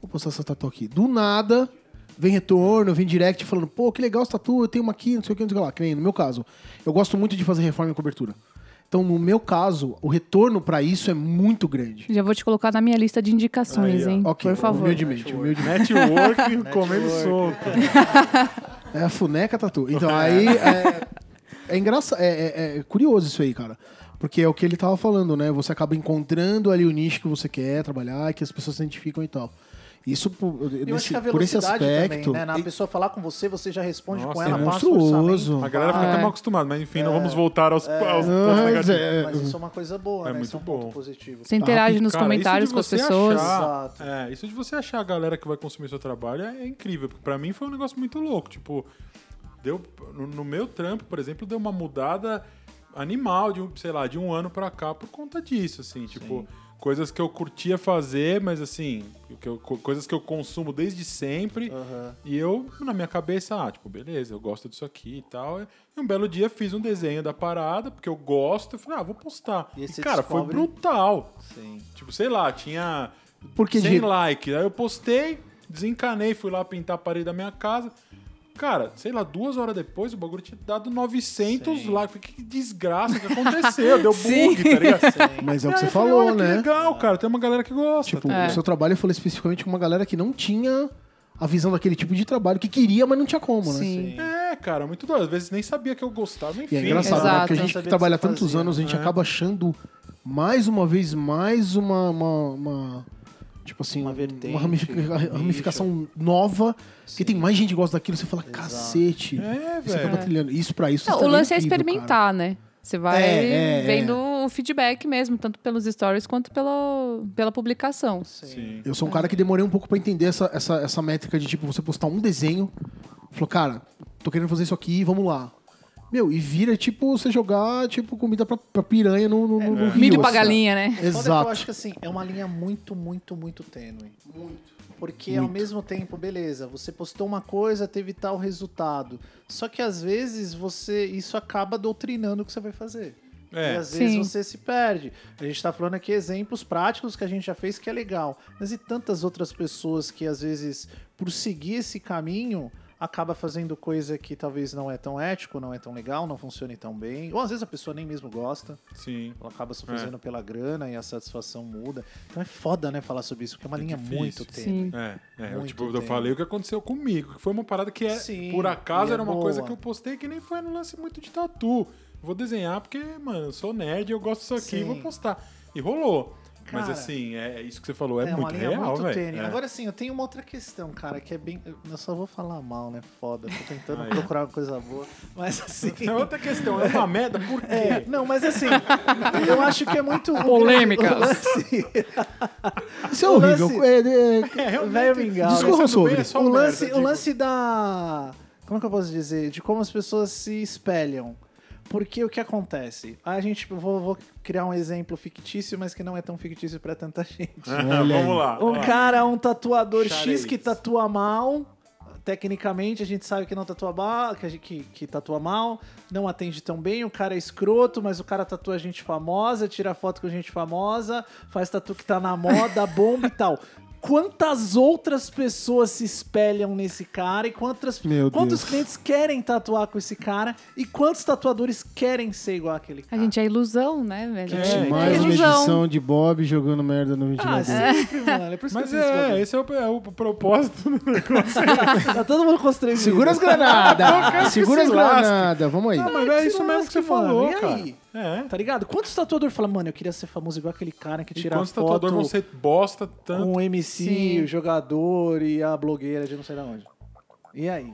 Vou postar essa tatu aqui. Do nada, vem retorno, vem direct falando, pô, que legal essa tatu, eu tenho uma aqui, não sei o que, não sei o que lá. Que nem no meu caso. Eu gosto muito de fazer reforma e cobertura. Então, no meu caso, o retorno pra isso é muito grande. Já vou te colocar na minha lista de indicações, Aí, hein? Ok, Por favor. humildemente, humildemente. Network (laughs) comendo solto. É a funeca tatu. Então, aí é, é engraçado, é, é- é curioso isso aí, cara. Porque é o que ele tava falando, né? Você acaba encontrando ali o nicho que você quer trabalhar, que as pessoas se identificam e tal. Isso por, Eu acho nesse- que a por esse velocidade aspecto. também, né? Na pessoa falar com você, você já responde Nossa, com é ela, passa o monstruoso. A galera fica É. até mal acostumada, mas enfim, não vamos voltar aos, aos pontos Ah, negativos. é, Mas isso é uma coisa boa, É né? muito isso é um ponto bom. positivo. Você interage nos Cara, comentários com de as você pessoas. achar- Exato. é, isso de você achar a galera que vai consumir seu trabalho é, é incrível. Porque pra mim foi um negócio muito louco. Tipo, deu, no, no meu trampo, por exemplo, deu uma mudada animal de, um, sei lá, de um ano pra cá por conta disso, assim. Tipo, coisas que eu curtia fazer, mas assim, que eu- co- coisas que eu consumo desde sempre. Aham. E eu, na minha cabeça, ah, tipo, beleza, eu gosto disso aqui e tal. E um belo dia fiz um desenho da parada, porque eu gosto. Eu falei, ah, vou postar. E E, cara, foi descobre- brutal. Sim. Tipo, sei lá, tinha Porque 100 de- likes. Aí eu postei, desencanei, fui lá pintar a parede da minha casa. Cara, sei lá, duas horas depois o bagulho tinha dado 900 Sim. likes. Falei, que desgraça que aconteceu? Deu (laughs) Sim. bug, tá ligado? Mas é o que você eu falei, falou, olha, que né? legal, cara. Tem uma galera que gosta. Tipo, É. o seu trabalho eu falei especificamente com uma galera que não tinha a visão daquele tipo de trabalho, que queria, mas não tinha como, né? Sim. É, cara, muito doido. Às vezes nem sabia que eu gostava, enfim. E é engraçado, né? Exato. Porque a gente que trabalha tantos fazia. anos, a gente É. acaba achando mais uma vez mais uma. uma, uma- tipo assim, Uma vertente, uma ramifica- um ramificação nova, que tem mais gente que gosta daquilo, você fala, cacete. É, Você acaba velho. trilhando. Isso pra isso. Não, o Instagram lance é incrível, cara. experimentar, né? Você vai É, é, vendo o feedback mesmo, tanto pelos stories quanto pelo, pela publicação. Sim. Eu sou um cara que demorei um pouco pra entender essa, essa, essa métrica de tipo, você postar um desenho, falou, cara, tô querendo fazer isso aqui, vamos lá. Meu, e vira tipo você jogar tipo comida pra, pra piranha no, no, no rio. Milho pra assim. galinha, né? Foda que Eu Exato. acho que assim, é uma linha muito, muito, muito tênue. Muito. Porque ao mesmo tempo, beleza, você postou uma coisa, teve tal resultado. Só que às vezes você isso acaba doutrinando o que você vai fazer. É. E às vezes Sim. você se perde. A gente tá falando aqui exemplos práticos que a gente já fez que é legal. Mas e tantas outras pessoas que às vezes, por seguir esse caminho, acaba fazendo coisa que talvez não é tão ético, não é tão legal, não funcione tão bem. Ou às vezes a pessoa nem mesmo gosta. Sim. Ela acaba só É. fazendo pela grana e a satisfação muda. Então é foda, né, falar sobre isso, porque é uma É linha difícil. muito tênue. Sim. É, é eu, Muito tipo, eu falei o que aconteceu comigo, que foi uma parada que é, Sim, por acaso e é era uma boa. coisa que eu postei que nem foi no lance muito de tatu. Vou desenhar porque, mano, eu sou nerd, eu gosto disso aqui, Sim. vou postar. E rolou. Mas Cara, assim, é, é isso que você falou, é, É, uma muito linha real, muito velho. tênue. É. Agora sim, eu tenho uma outra questão, cara, que é bem. Eu só vou falar mal, né? Foda. Tô tentando Aí. procurar uma coisa boa. Mas assim. (laughs) É outra questão, é uma merda, por quê? É, não, mas assim, eu acho que é muito. (laughs) Polêmicas. O lance, (laughs) Isso é O horrível. lance- É, é, É, realmente, Velho mingau. Discorra sobre. bem, é só o, merda, lance, o digo. lance da. Como é que eu posso dizer? De como as pessoas se espelham. Porque o que acontece? A gente. Vou, vou criar um exemplo fictício, mas que não é tão fictício pra tanta (laughs) gente. (laughs) Vamos lá. Um cara, um tatuador. X que tatua mal. Tecnicamente, a gente sabe que não tatua mal, que, a gente- que, que tatua mal, não atende tão bem, o cara é escroto, mas o cara tatua gente famosa, tira foto com gente famosa, faz tatu que tá na moda, bomba e tal. Quantas outras pessoas se espelham nesse cara e quantas, Meu quantos Deus. clientes querem tatuar com esse cara e quantos tatuadores querem ser igual aquele A cara? gente é ilusão, né, velho? É, Mais uma ilusão. edição de Bob jogando merda no Ah, ventilador. sempre, mano. É por isso Mas que eu fiz esse é, esse é o, é o propósito. (laughs) Tá todo mundo constrangido. Segura as granadas! Segura as granadas! Vamos aí. Não, mas é isso mesmo que você lasque, mano. falou, E cara. É. Tá ligado? Quantos tatuadores falam, mano, eu queria ser famoso igual aquele cara que E tira quantos foto tatuadores vão ser bosta tanto? com o MC, Sim. o jogador e a blogueira de não sei de onde. E aí?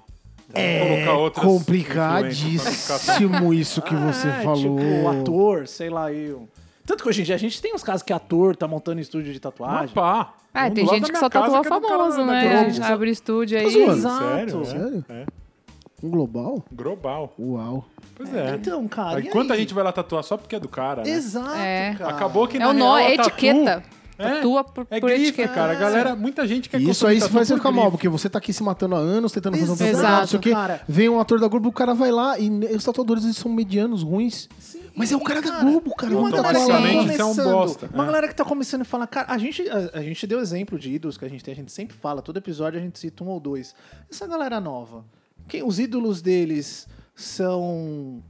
É complicadíssimo isso que você É, falou. Tipo, o ator, sei lá, eu. Tanto que hoje em dia a gente tem uns casos que ator tá montando estúdio de tatuagem. Ah, Um do tem gente que só tatua é famoso, né? Abre estúdio aí. Exato. Sério? Sério? É. Um global? Global. Uau. Pois é. Então, cara. Aí e quanta aí? gente vai lá tatuar só porque é do cara, né? Exato, É. cara. Acabou que É na o nó, real, é a tatu- etiqueta. É, Tatua por, É por grife, etiqueta. cara. A galera, muita gente quer E isso aí faz você ficar mal, porque você tá aqui se matando há anos, tentando fazer um Exato, tatuagem, não sei o quê. cara. Vem um ator da Globo, o cara vai lá e os tatuadores eles são medianos, ruins. Mas é o cara da Globo, cara. E uma não galera que tá você é um começando, bosta. Uma É. galera que tá começando a falar, cara, a gente, a, a gente deu exemplo de ídolos que a gente tem, a gente sempre fala, todo episódio a gente cita um ou dois. Essa galera nova, quem, os ídolos deles são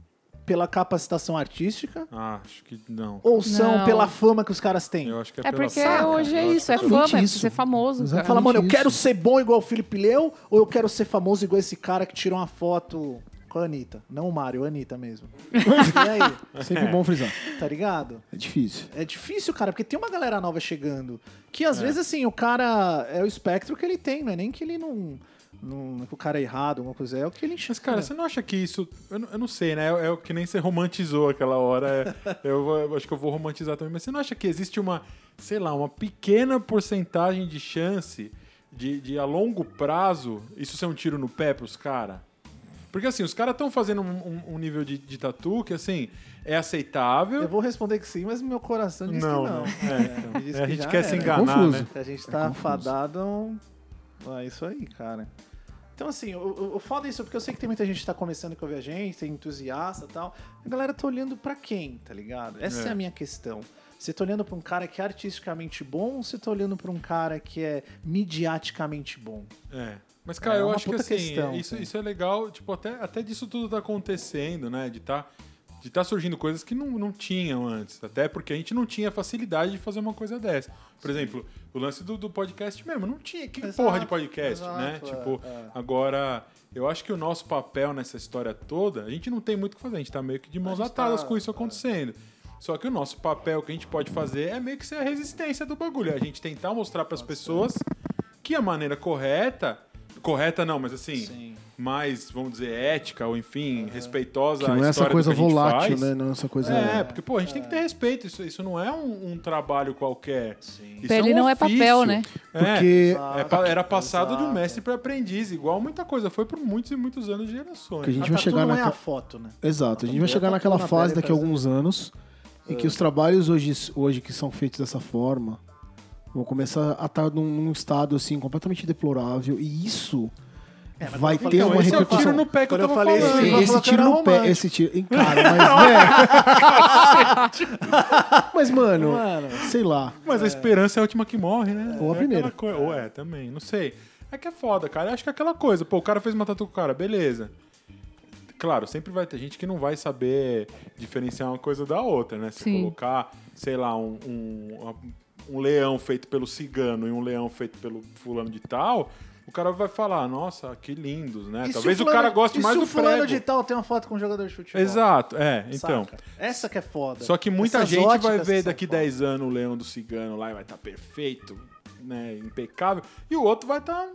pela capacitação artística Ah, acho que não. ou são Não. pela fama que os caras têm? Eu acho que é, É pela porque saca. hoje é isso, é pela- fama, é isso. ser famoso. Exatamente. Cara. Fala, mano, eu quero ser bom igual o Felipe Leu ou eu quero ser famoso igual esse cara que tirou uma foto com a Anitta? Não o Mário, a Anitta mesmo. (laughs) e aí, Sempre bom frisar. tá ligado? É difícil. É difícil, cara, porque tem uma galera nova chegando. Que às vezes, assim, o cara é o espectro que ele tem, não é nem que ele não. não que o cara é errado, alguma coisa. É o que ele enxerga. Mas, cara, você não acha que isso. Eu não, eu não sei, né? É, é o que nem você romantizou aquela hora. é- (laughs) eu, eu acho que eu vou romantizar também. Mas você não acha que existe uma, sei lá, uma pequena porcentagem de chance de, de a longo prazo, isso ser um tiro no pé pros caras? Porque assim, os caras estão fazendo um, um- um nível de, de tatu que, assim, é aceitável. Eu vou responder que sim, mas meu coração diz Não, que não. não. É, diz É, a que gente já quer se era. enganar, Confuso. né? A gente tá fadado a um- a isso aí, cara. Então, assim, o foda é isso, porque eu sei que tem muita gente que tá começando a ouvir a gente, tem entusiasta e tal. A galera tá olhando pra quem, tá ligado? Essa é, É. a minha questão. Você tá olhando pra um cara que é artisticamente bom ou você tá olhando pra um cara que é midiaticamente bom? É. Mas, cara, É eu acho que assim, questão, isso, sim. isso é legal, tipo, até, até disso tudo tá acontecendo, né? De tá, de tá surgindo coisas que não, não tinham antes. Até porque a gente não tinha facilidade de fazer uma coisa dessa. Por exemplo, o lance do, do podcast mesmo, não tinha. Que Exato, porra de podcast, exato, né? é, Tipo, é. agora, eu acho que o nosso papel nessa história toda, a gente não tem muito o que fazer, a gente tá meio que de mãos atadas tá- com isso acontecendo. Só que o nosso papel que a gente pode fazer é meio que ser a resistência do bagulho. É a gente tentar mostrar para as pessoas que a maneira correta, correta não, mas assim, Sim. mais, vamos dizer, ética ou enfim, respeitosa Que não é essa coisa volátil, faz. né? Não é essa coisa. É, porque, pô, a gente tem que ter respeito. Isso, isso não é um, um trabalho qualquer. Sim. Isso Pele um não é ofício. papel, né? É, Porque é era passado de um Exato. mestre para aprendiz, igual muita coisa. Foi por muitos e muitos anos de gerações. que a gente A vai tatu chegar não é naquela. a foto, né? Exato, a gente vai chegar é naquela na fase daqui a alguns anos em que os trabalhos hoje, hoje que são feitos dessa forma vão começar a estar num, num estado assim completamente deplorável e isso vai ter Então, uma esse é o tiro repercussão. no pé que Quando eu falei falando. Esse, esse tiro no pé, esse tiro. em Cara, (laughs) mas. né? mas, mano, Mano. sei lá. Mas a esperança é a última que morre, né? Ou a É primeira. coi- Ou é, também, não sei. É que é foda, cara. Eu acho que é aquela coisa. Pô, o cara fez uma tatu com o cara, beleza. Claro, sempre vai ter gente que não vai saber diferenciar uma coisa da outra, né? Se Sim. colocar, sei lá, um, um, um leão feito pelo cigano e um leão feito pelo fulano de tal, o cara vai falar, nossa, que lindos, né? E se Talvez o, fulano- cara goste e mais se do o fulano de tal tem uma foto com um jogador de futebol. Exato, é, então. Saca? Essa que é foda. Só que muita Essas gente vai ver daqui foda. 10 anos o Leão do Cigano lá e vai estar perfeito, né? Impecável. E o outro vai estar,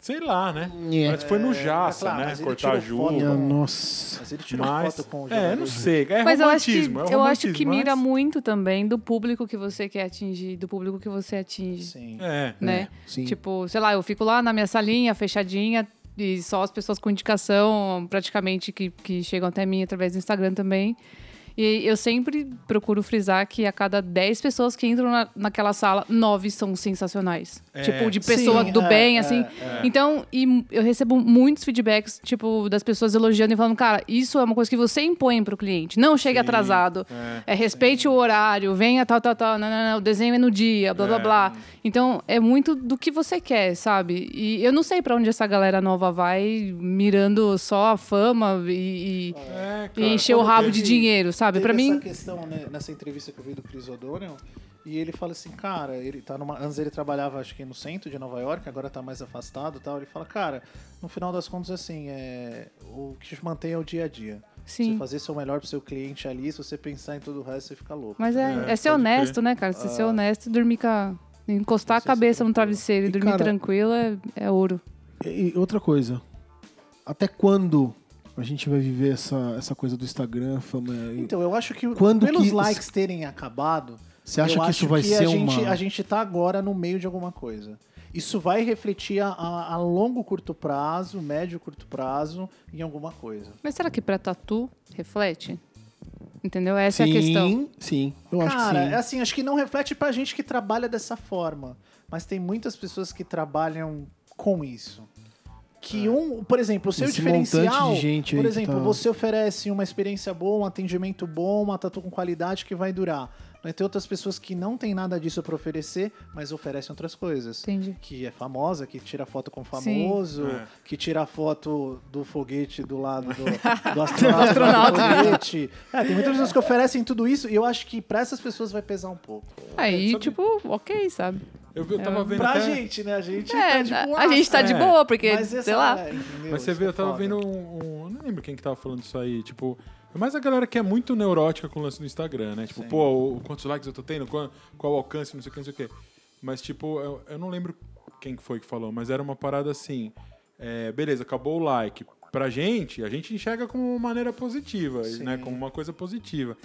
sei lá, né? É. Mas foi no Jaça, claro, né? Cortar tirou foto juva. com- Nossa. Mas ele tirou Mas, foto com o é, não sei. É Mas eu acho que, romantismo, é eu acho romantismo, que mira mas- muito também do público que você quer atingir, do público que você atinge. Sim. É. né? sim. Tipo, sei lá, eu fico lá na minha salinha, fechadinha, e só as pessoas com indicação, praticamente, que, que chegam até mim através do Instagram também. E eu sempre procuro frisar que a cada 10 pessoas que entram na, naquela sala, 9 são sensacionais. É. Tipo, de pessoa Sim, do é, bem, é, assim. é. Então, e eu recebo muitos feedbacks, tipo, das pessoas elogiando e falando, cara, isso é uma coisa que você impõe pro cliente. Não chegue Sim, atrasado. é, É, respeite o horário, venha tal, tal, tal. Não, não, não, o desenho é no dia, blá, blá, É. blá. Então, é muito do que você quer, sabe? E eu não sei pra onde essa galera nova vai, mirando só a fama e, e- encher o rabo de dinheiro, sabe? Teve Pra mim, essa questão né, nessa entrevista que eu vi do Chris O'Donnell, e ele fala assim, cara, ele tá numa. Antes ele trabalhava, acho que no centro de Nova York, agora tá mais afastado e tal. Ele fala, cara, no final das contas, assim, é, o que te mantém é o dia a dia. Sim. Você fazer seu melhor pro seu cliente ali, se você pensar em todo o resto, você fica louco. mas é, É, é ser honesto, né, cara? Se ser honesto e dormir com a... Encostar a é cabeça no travesseiro e, E, dormir cara, tranquilo é, é ouro. E outra coisa. Até quando a gente vai viver essa, essa coisa do Instagram, fama? Então, eu acho que Quando pelos que- likes terem acabado, Você acha eu que acho isso vai que ser a gente, uma. a gente tá agora no meio de alguma coisa. Isso vai refletir a, a- a longo, curto prazo, médio, curto prazo, em alguma coisa. Mas será que pra tatu reflete? Entendeu? Essa é a questão. Sim, sim. Eu acho Cara, que sim. é assim, acho que não reflete pra gente que trabalha dessa forma. Mas tem muitas pessoas que trabalham com isso. Que um, por exemplo, o seu É. Esse diferencial. montante de gente por exemplo, tá- você oferece uma experiência boa, um atendimento bom, uma tatu com qualidade que vai durar. Vai ter outras pessoas que não tem nada disso pra oferecer, mas oferecem outras coisas. Entendi. Que é famosa, que tira foto com famoso, É. que tira foto do foguete do lado do, (laughs) do astronauta. do foguete. É, tem muitas pessoas que oferecem tudo isso e eu acho que pra essas pessoas vai pesar um pouco. Aí, sabe- tipo, ok, sabe? Eu, eu tava vendo Pra até... gente, né? A gente É, tá de a- boa. a gente tá de É. boa, porque, Mas sei lá. é? Mas você vê, é eu tava foda. vendo um, um- Eu não lembro quem que tava falando isso aí. Tipo, é mais a galera que é muito neurótica com o lance do Instagram, né? Tipo, Sim. pô, o- quantos likes eu tô tendo, qual, qual o alcance, não sei o que, não sei o que. Mas, tipo, eu, eu não lembro quem que foi que falou, mas era uma parada assim. é, beleza, acabou o like. Pra gente, a gente enxerga como uma maneira positiva, Sim. né? Como uma coisa positiva.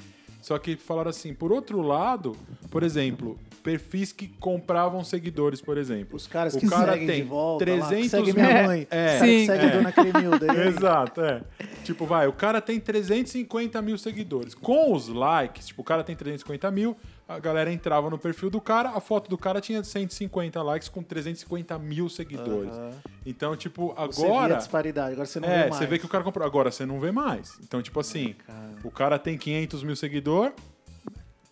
Só que falaram assim, por outro lado, por exemplo, perfis que compravam seguidores, por exemplo. Os caras o que cara seguem tem de volta, lá, que 300 segue mil- minha mãe, É, os caras que Sim. segue é. Dona Cremilda. aí? (laughs) Exato, é. Tipo, vai, o cara tem 350 mil seguidores. Com os likes, tipo, o cara tem 350 mil, a galera entrava no perfil do cara, a foto do cara tinha 150 likes com 350 mil seguidores. Aham. Então, tipo, Você vê a agora. disparidade, agora você não vê É, mais. você vê que o cara comprou. Agora você não vê mais. Então, tipo assim, o cara tem 500 mil seguidores,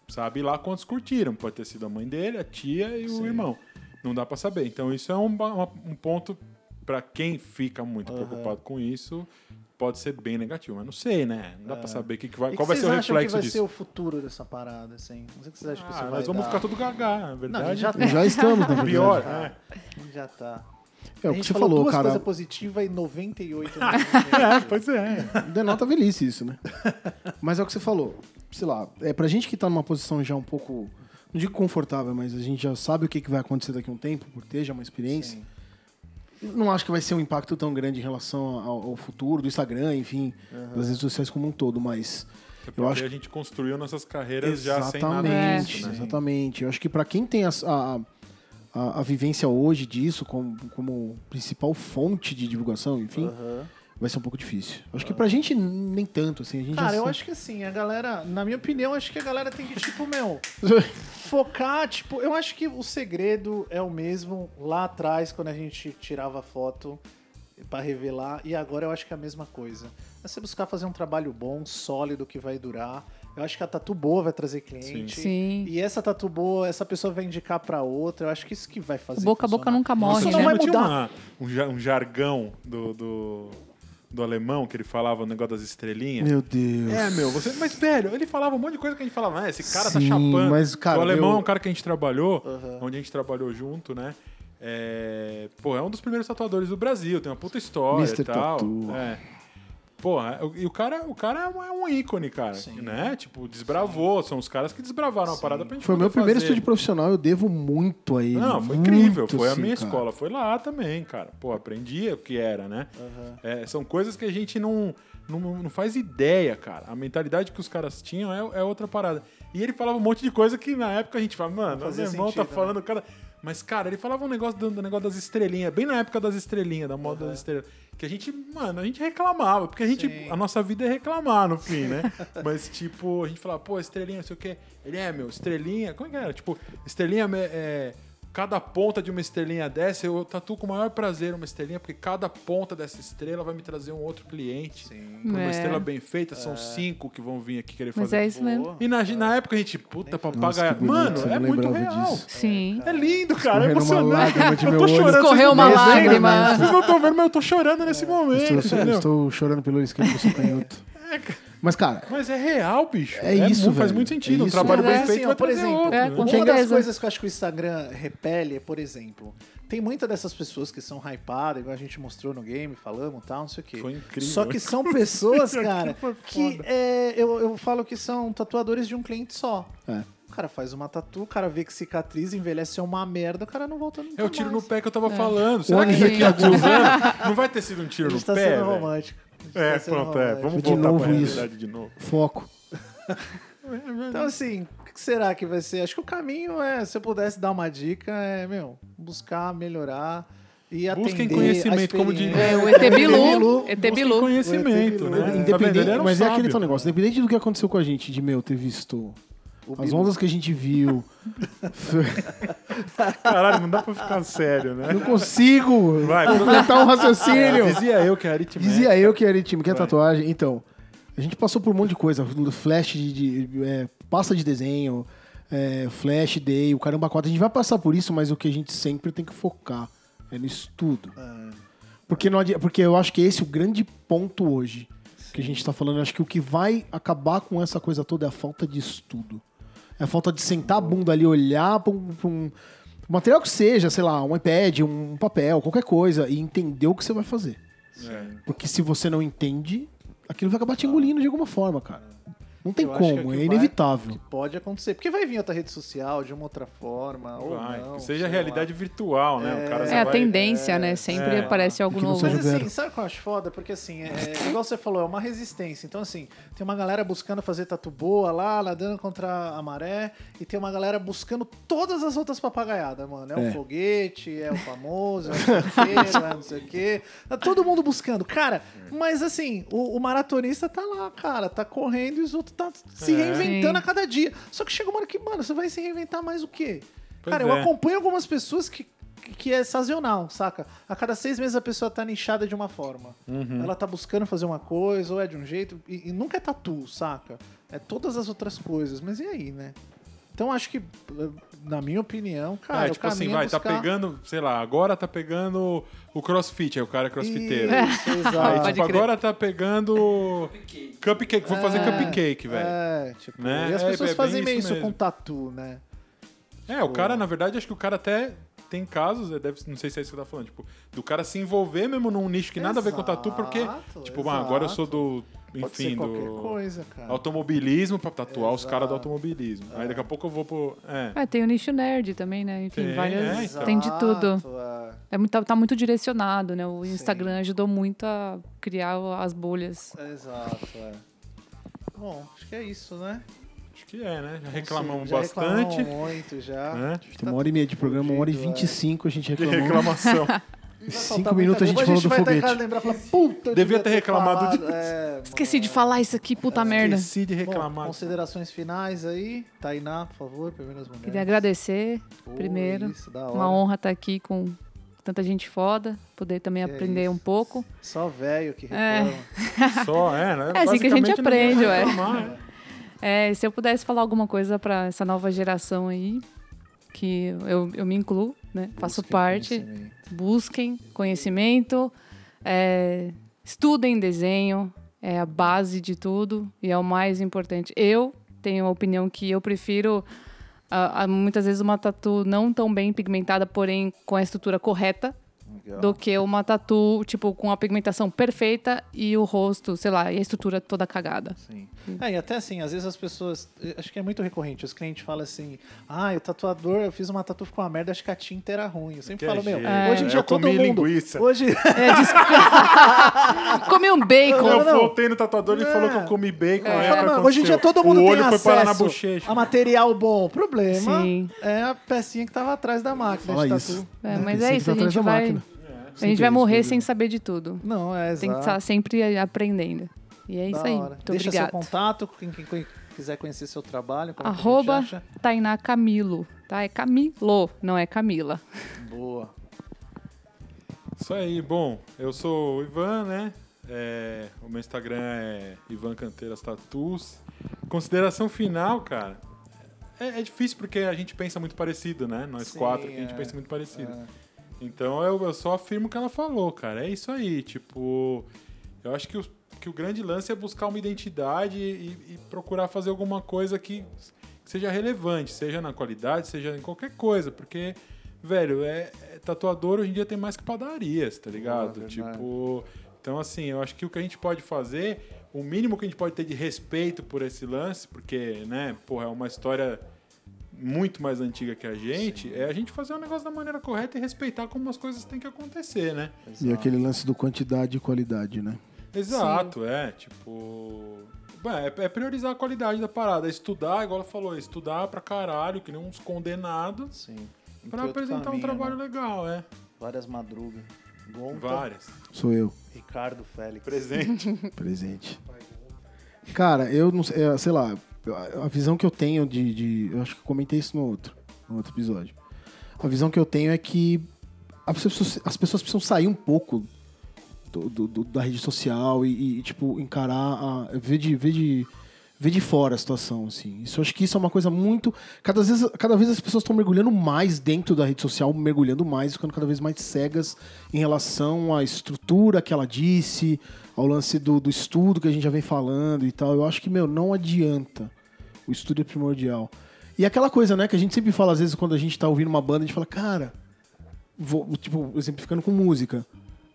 sabe lá quantos curtiram. Pode ter sido a mãe dele, a tia e o irmão. Não dá pra saber. Então, isso é um, um ponto pra quem fica muito preocupado com isso. Pode ser bem negativo, mas não sei, né? Não dá pra saber que que vai, E qual que vai ser o reflexo que vai disso. ser o futuro dessa parada, assim? Não sei o que vocês acham que isso Ah, vai nós vamos dar. ficar tudo gaga, na Não, a verdade. gente já tá. Já estamos, na verdade. Pior, Ah, né? Já tá. É o que você falou falou, duas cara. coisas positivas e 98 (laughs) É, pois é. Denota velhice isso, né? Mas é o que você falou. Sei lá, é pra gente que tá numa posição já um pouco. Não digo confortável, mas a gente já sabe o que, que vai acontecer daqui a um tempo, por ter já uma experiência. Sim. Não acho que vai ser um impacto tão grande em relação ao, ao futuro do Instagram, enfim, das redes sociais como um todo, mas. Porque Eu acho a gente construiu nossas carreiras já sem nada Exatamente, disso, né? exatamente. Eu acho que para quem tem as- a, a, a vivência hoje disso como, como principal fonte de divulgação, enfim, Aham. Vai ser um pouco difícil. Acho que pra gente nem tanto, assim. A gente Cara, já eu acho que assim, a galera, na minha opinião, acho que a galera tem que, tipo, meu, (laughs) focar, tipo, eu acho que o segredo é o mesmo lá atrás, quando a gente tirava foto pra revelar, e agora eu acho que é a mesma coisa. É você buscar fazer um trabalho bom, sólido, que vai durar. Eu acho que a tatu boa vai trazer cliente. Sim. E essa tatu boa, essa pessoa vai indicar pra outra. Eu acho que isso que vai fazer. Boca a boca nunca Nossa, morre, Isso né? não vai tinha mudar. uma- um, um jargão do, do, do alemão que ele falava o negócio das estrelinhas. Meu Deus. É, meu, você. Mas, velho, ele falava um monte de coisa que a gente falava, né? Esse cara tá Sim, chapando. mas, cara, o alemão eu- é um cara que a gente trabalhou, Aham. onde a gente trabalhou junto, né? É, pô, é um dos primeiros tatuadores do Brasil, tem uma puta história Mr. e tal. Tatu. É. Porra, e o cara, o cara é um- é um ícone, cara. Né? Tipo, desbravou. São os caras que desbravaram a parada pra gente Foi o meu poder primeiro fazer. estúdio profissional, eu devo muito a ele. Não, foi muito, incrível. Foi a assim, minha cara. escola. Foi lá também, cara. Pô, aprendi o que era, né? É, são coisas que a gente não, não, não faz ideia, cara. A mentalidade que os caras tinham é, é outra parada. E ele falava um monte de coisa que na época a gente fala, mano, meu irmão tá né? falando, cara. Mas, cara, ele falava um negócio do, do negócio das estrelinhas, bem na época das estrelinhas, da moda das estrelas. Que a gente, mano, a gente reclamava, porque a gente. Sim. A nossa vida é reclamar no fim, né? (laughs) Mas, tipo, a gente falava, pô, estrelinha, não sei o quê. Ele é, meu, estrelinha. Como é que era? Tipo, estrelinha é. Cada ponta de uma estrelinha dessa, eu tatuo com o maior prazer uma estrelinha, porque cada ponta dessa estrela vai me trazer um outro cliente. Sim. Uma É. estrela bem feita, são cinco que vão vir aqui querer Mas fazer. é isso mesmo. E na, na época a gente, puta, papagaio. Mano, eu é muito real. disso. Sim. É lindo, cara. É Escorrendo uma emocionante. eu tô chorando. Escorreu uma não estão vendo. lágrima. Vocês não estão vendo, mas eu tô chorando nesse momento. Estou, entendeu? estou chorando pelo esquema que eu sou Mas, cara, Mas é real, bicho. É isso, mu- Faz muito sentido. É um trabalho bem é feito assim, ó, por exemplo, outro, é, né? Uma das coisas que eu acho que o Instagram repele é, por exemplo, tem muitas dessas pessoas que são hypadas, igual a gente mostrou no game, falamos e tal, não sei o quê. Foi incrível. Só que são pessoas, (laughs) cara, que é, eu, eu falo que são tatuadores de um cliente só. É. O cara faz uma tatu, o cara vê que cicatriz, envelhece é uma merda, o cara não volta nunca É o tiro no mais. pé que eu tava falando. Será que daqui a alguns anos não vai ter sido um A tiro no tá pé? sendo romântico. É, tá pronto, é. Vamos De voltar novo pra isso. realidade de novo. foco. (laughs) Então, assim, o que será que vai ser? Acho que o caminho é, se eu pudesse dar uma dica, é, meu, buscar melhorar e Busquem atender conhecimento, como diria- É, o ET Bilu. Bilu. ET Busquem Bilu. conhecimento, né? Tá vendo? Ele Independente, era um mas é aquele teu negócio. Independente do que aconteceu com a gente, de meu, ter visto as ondas que a gente viu. (laughs) Caralho, não dá pra ficar sério, né? Não consigo Vai, completar um raciocínio. Dizia eu que é aritmética. Dizia eu que era time, que é Vai. tatuagem. Então, a gente passou por um monte de coisa. Flash de, de- é, pasta de desenho, é, flash day, o caramba 4. A gente vai passar por isso, mas o que a gente sempre tem que focar é no estudo. Porque, não adi- porque eu acho que esse é o grande ponto hoje que a gente tá falando. Eu acho que o que vai acabar com essa coisa toda é a falta de estudo. É a falta de sentar a bunda ali, olhar para um, pra um material que seja, sei lá, um iPad, um papel, qualquer coisa, e entender o que você vai fazer. É. Porque se você não entende, aquilo vai acabar te engolindo de alguma forma, cara. Não tem Eu que como, é vai- inevitável. que pode acontecer. Porque vai vir outra rede social de uma outra forma, ou Vai, não. que seja realidade lá. virtual, né? O cara É só a vai- tendência, né? Sempre É. aparece algo novo. Mas assim, sabe o que eu acho foda? Porque assim, é, é, igual você falou, é uma resistência. Então, assim, tem uma galera buscando fazer tatu boa lá, nadando contra a maré, e tem uma galera buscando todas as outras papagaiadas, mano. É o É. foguete, é o famoso, é o é não sei o quê. Tá todo mundo buscando. Cara, mas assim, o, o maratonista tá lá, cara, tá correndo e os outros tá se É. reinventando Sim. a cada dia. Só que chega uma hora que, mano, você vai se reinventar mais o quê? Pois cara, eu é. acompanho algumas pessoas que que é sazonal, saca? A cada seis meses a pessoa tá nichada de uma forma. Uhum. Ela tá buscando fazer uma coisa, ou é de um jeito, e, e nunca é tatu, saca? É todas as outras coisas. Mas e aí, né? Então acho que, na minha opinião, cara, Ah, o tipo assim, caminho vai, é tá buscar... pegando, sei lá, agora tá pegando o crossfit, aí o cara é crossfiteiro. Isso, Aí, exato. Pode tipo, agora tá pegando cupcake, vou fazer É, cupcake, velho. É, tipo, Né? e as É, pessoas é fazem meio isso isso com tatu, né? É, o cara, na verdade, acho que o cara até tem casos, é, deve, não sei se é isso que você tá falando, tipo, do cara se envolver mesmo num nicho que nada a ver com tatu, porque, Exato, tipo, ah, agora eu sou do, Pode enfim, ser qualquer do coisa, cara. automobilismo pra tatuar os Exato. caras do automobilismo. Aí daqui a pouco eu vou pro... É. É, tem o nicho nerd também, né? Enfim, Tem, várias. é, então. Tem de tudo. É. É muito, tá, tá muito direcionado, né? O Instagram ajudou muito a criar as bolhas. Exato, é. Bom, acho que é isso, né? Que é, né? Já reclamamos Já bastante. reclamamos muito já. Né? Tem uma hora e meia de programa, uma hora e fudido, vinte e cinco a gente Que reclamou. reclamação. (laughs) Cinco minutos a gente falou do vai estar em casa foguete. lembrar e falar, puta, Devia ter reclamado disso. é, Esqueci de falar isso aqui, puta merda. Esqueci de Bom, reclamar. considerações finais aí. Tainá, por favor, primeiras mulheres. Queria agradecer Pô, primeiro. Isso, da hora. Uma honra estar aqui com tanta gente foda, poder também Que é aprender isso. um pouco. Só velho que É. reclama. Só, é, né? É assim que a gente aprende, ué. reclamar, né? É, se eu pudesse falar alguma coisa para essa nova geração aí, que eu, eu me incluo, né? Faço Busquem parte. conhecimento. Busquem conhecimento, é, estudem desenho, é a base de tudo e é o mais importante. Eu tenho a opinião que eu prefiro a- a- muitas vezes uma tatu não tão bem pigmentada, porém com a estrutura correta, Legal. do que uma tatu, tipo, com a pigmentação perfeita e o rosto, sei lá, e a estrutura toda cagada. Sim. É, e até assim, às vezes as pessoas. eh, Acho que é muito recorrente. Os clientes falam assim: ah, o tatuador, eu fiz uma tatu, ficou uma merda, acho que a tinta era ruim. Eu sempre Que falo, meu, jeito. hoje em É, dia eu todo comi mundo. linguiça. Hoje. (laughs) É, des- (laughs) Comi um bacon. Eu não. voltei no tatuador e É. falou que eu comi bacon. Falo, não, hoje em dia todo mundo o tem olho foi parar na acesso bochecha. a material bom. O problema Sim. é a pecinha que tava atrás da máquina Fala de isso. tatu. É, mas Tem é isso, a ir atrás gente vai, máquina. A gente vai morrer sem saber de tudo. Não, é Tem que exato. estar sempre aprendendo. E é isso aí. hora. Muito Deixa obrigada. seu contato, quem, quem quiser conhecer seu trabalho. como é Arroba? Tainá Camilo, tá? É Camilo, não é Camila. Boa. Isso aí, bom, eu sou o Ivan, né? É, o meu Instagram é Ivan Canteiras Tatus. Consideração final, cara. É, é difícil porque a gente pensa muito parecido, né? Nós Sim, quatro aqui, a gente é. pensa muito parecido. É. Então eu, eu só afirmo o que ela falou, cara. É isso aí. Tipo, eu acho que o, que o grande lance é buscar uma identidade e, e procurar fazer alguma coisa que, que seja relevante, seja na qualidade, seja em qualquer coisa. Porque, velho, é, é- tatuador hoje em dia tem mais que padarias, tá ligado? verdade. tipo. Então, assim, eu acho que o que a gente pode fazer, o mínimo que a gente pode ter de respeito por esse lance, porque, né, porra, é uma história muito mais antiga que a gente, é a gente fazer o negócio da maneira correta e respeitar como as coisas têm que acontecer, né? E aquele lance do quantidade e qualidade, né? Exato, é, tipo... Bem, é, é priorizar a qualidade da parada, é estudar, igual ela falou, é estudar pra caralho, que nem uns condenados, Sim. Em pra apresentar um caminho, trabalho né? legal, é. Várias madrugas. Gonta, Várias. Sou eu, Ricardo Félix. Presente. (laughs) presente. Cara, eu não sei, é, sei lá, a visão que eu tenho de, de- Eu acho que comentei isso no outro, no outro episódio. A visão que eu tenho é que as pessoas, as pessoas precisam sair um pouco do, do- do- da rede social e, e, tipo, encarar, a, ver, de, ver, de, ver de fora a situação, assim. Isso, eu acho que isso é uma coisa muito... Cada vez, cada vez as pessoas estão mergulhando mais dentro da rede social, mergulhando mais, ficando cada vez mais cegas em relação à estrutura que ela disse, ao lance do, do estudo que a gente já vem falando e tal. Eu acho que, meu, não adianta. O estudo é primordial. E aquela coisa, né, que a gente sempre fala, às vezes, quando a gente tá ouvindo uma banda, a gente fala, cara, vou, tipo, exemplificando com música.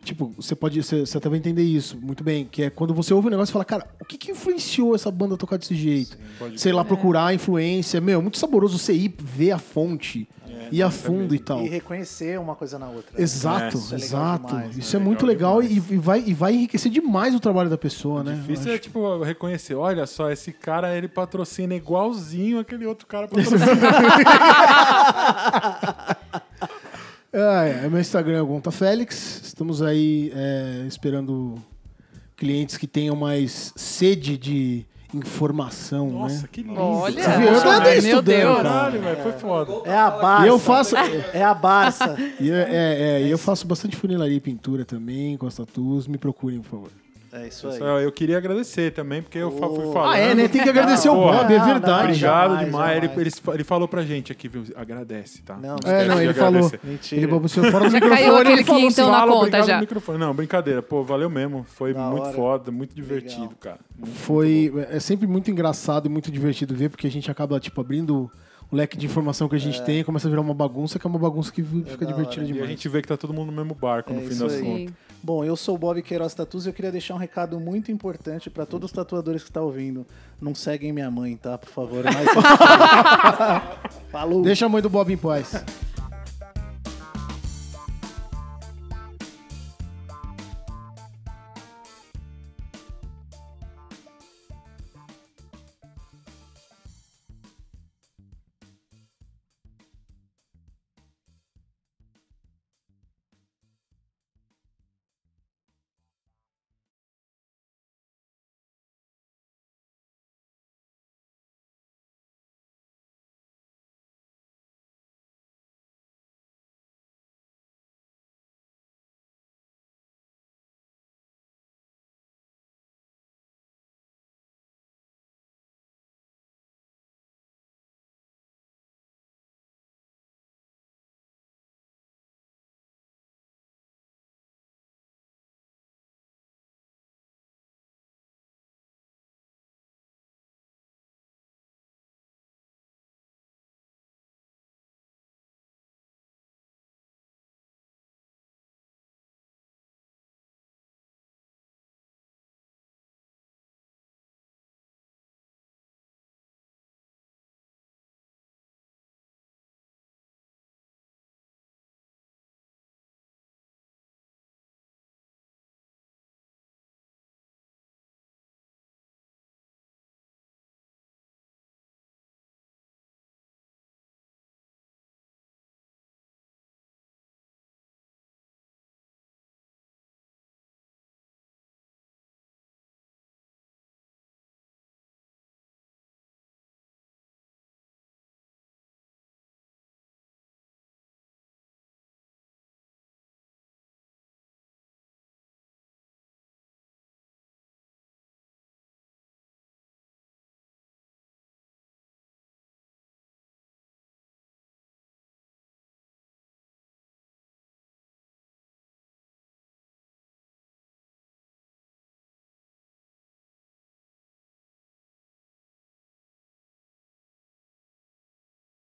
Tipo, você pode, você, você até vai entender isso muito bem, que é quando você ouve um negócio e fala, cara, o que, que influenciou essa banda a tocar desse jeito? pode Sei lá, procurar a influência. Meu, é muito saboroso você ir ver a fonte, ir a é fundo e tal. E reconhecer uma coisa na outra. né? Exato, É, isso é legal exato. demais, né? Isso é Legal muito legal e, e vai, e vai enriquecer demais o trabalho da pessoa, né? Difícil é, tipo, reconhecer. Olha só, esse cara, ele patrocina igualzinho aquele outro cara patrocina. (laughs) Ah, é, meu Instagram é Gonta Félix. Estamos aí é, esperando clientes que tenham mais sede de informação, Nossa, né? que lindo. Olha, Você viu? Eu meu estudando. Caralho, velho, foi foda. É a Barça. E eu faço- É a Barça. (laughs) E, é, é, é, eu faço bastante funilaria e pintura também, com as tatus. Me procurem, por favor. É isso aí. Eu queria agradecer também, porque eu fa- fui Oh. falando. Ah, é, né? Tem que agradecer o Porra. Bob, é Não, não, verdade. Obrigado Jamais, demais. Ele, jamais. ele, ele falou pra gente aqui, viu? Agradece, tá? Não, É, esquece não, de ele falou. agradecer. Mentira. Ele balbuciou fora do Já microfone. caiu ele aquele falou quinto assim, na Fala, conta obrigado já. no microfone. Não, brincadeira. Pô, valeu mesmo. Foi Da muito hora. foda, muito divertido, Legal. cara. Muito, Foi é sempre muito engraçado e muito divertido ver, porque a gente acaba, tipo, abrindo o leque de informação que a gente tem e começa a virar uma bagunça, que é uma bagunça que fica da divertida. E a demais. gente vê que tá todo mundo no mesmo barco, no É fim isso das aí. contas. Sim. Bom, eu sou o Bob Queiroz Tatus e eu queria deixar um recado muito importante pra todos os tatuadores que estão ouvindo. Não seguem minha mãe, tá? Por favor. Mas... (laughs) Falou. Deixa a mãe do Bob em paz.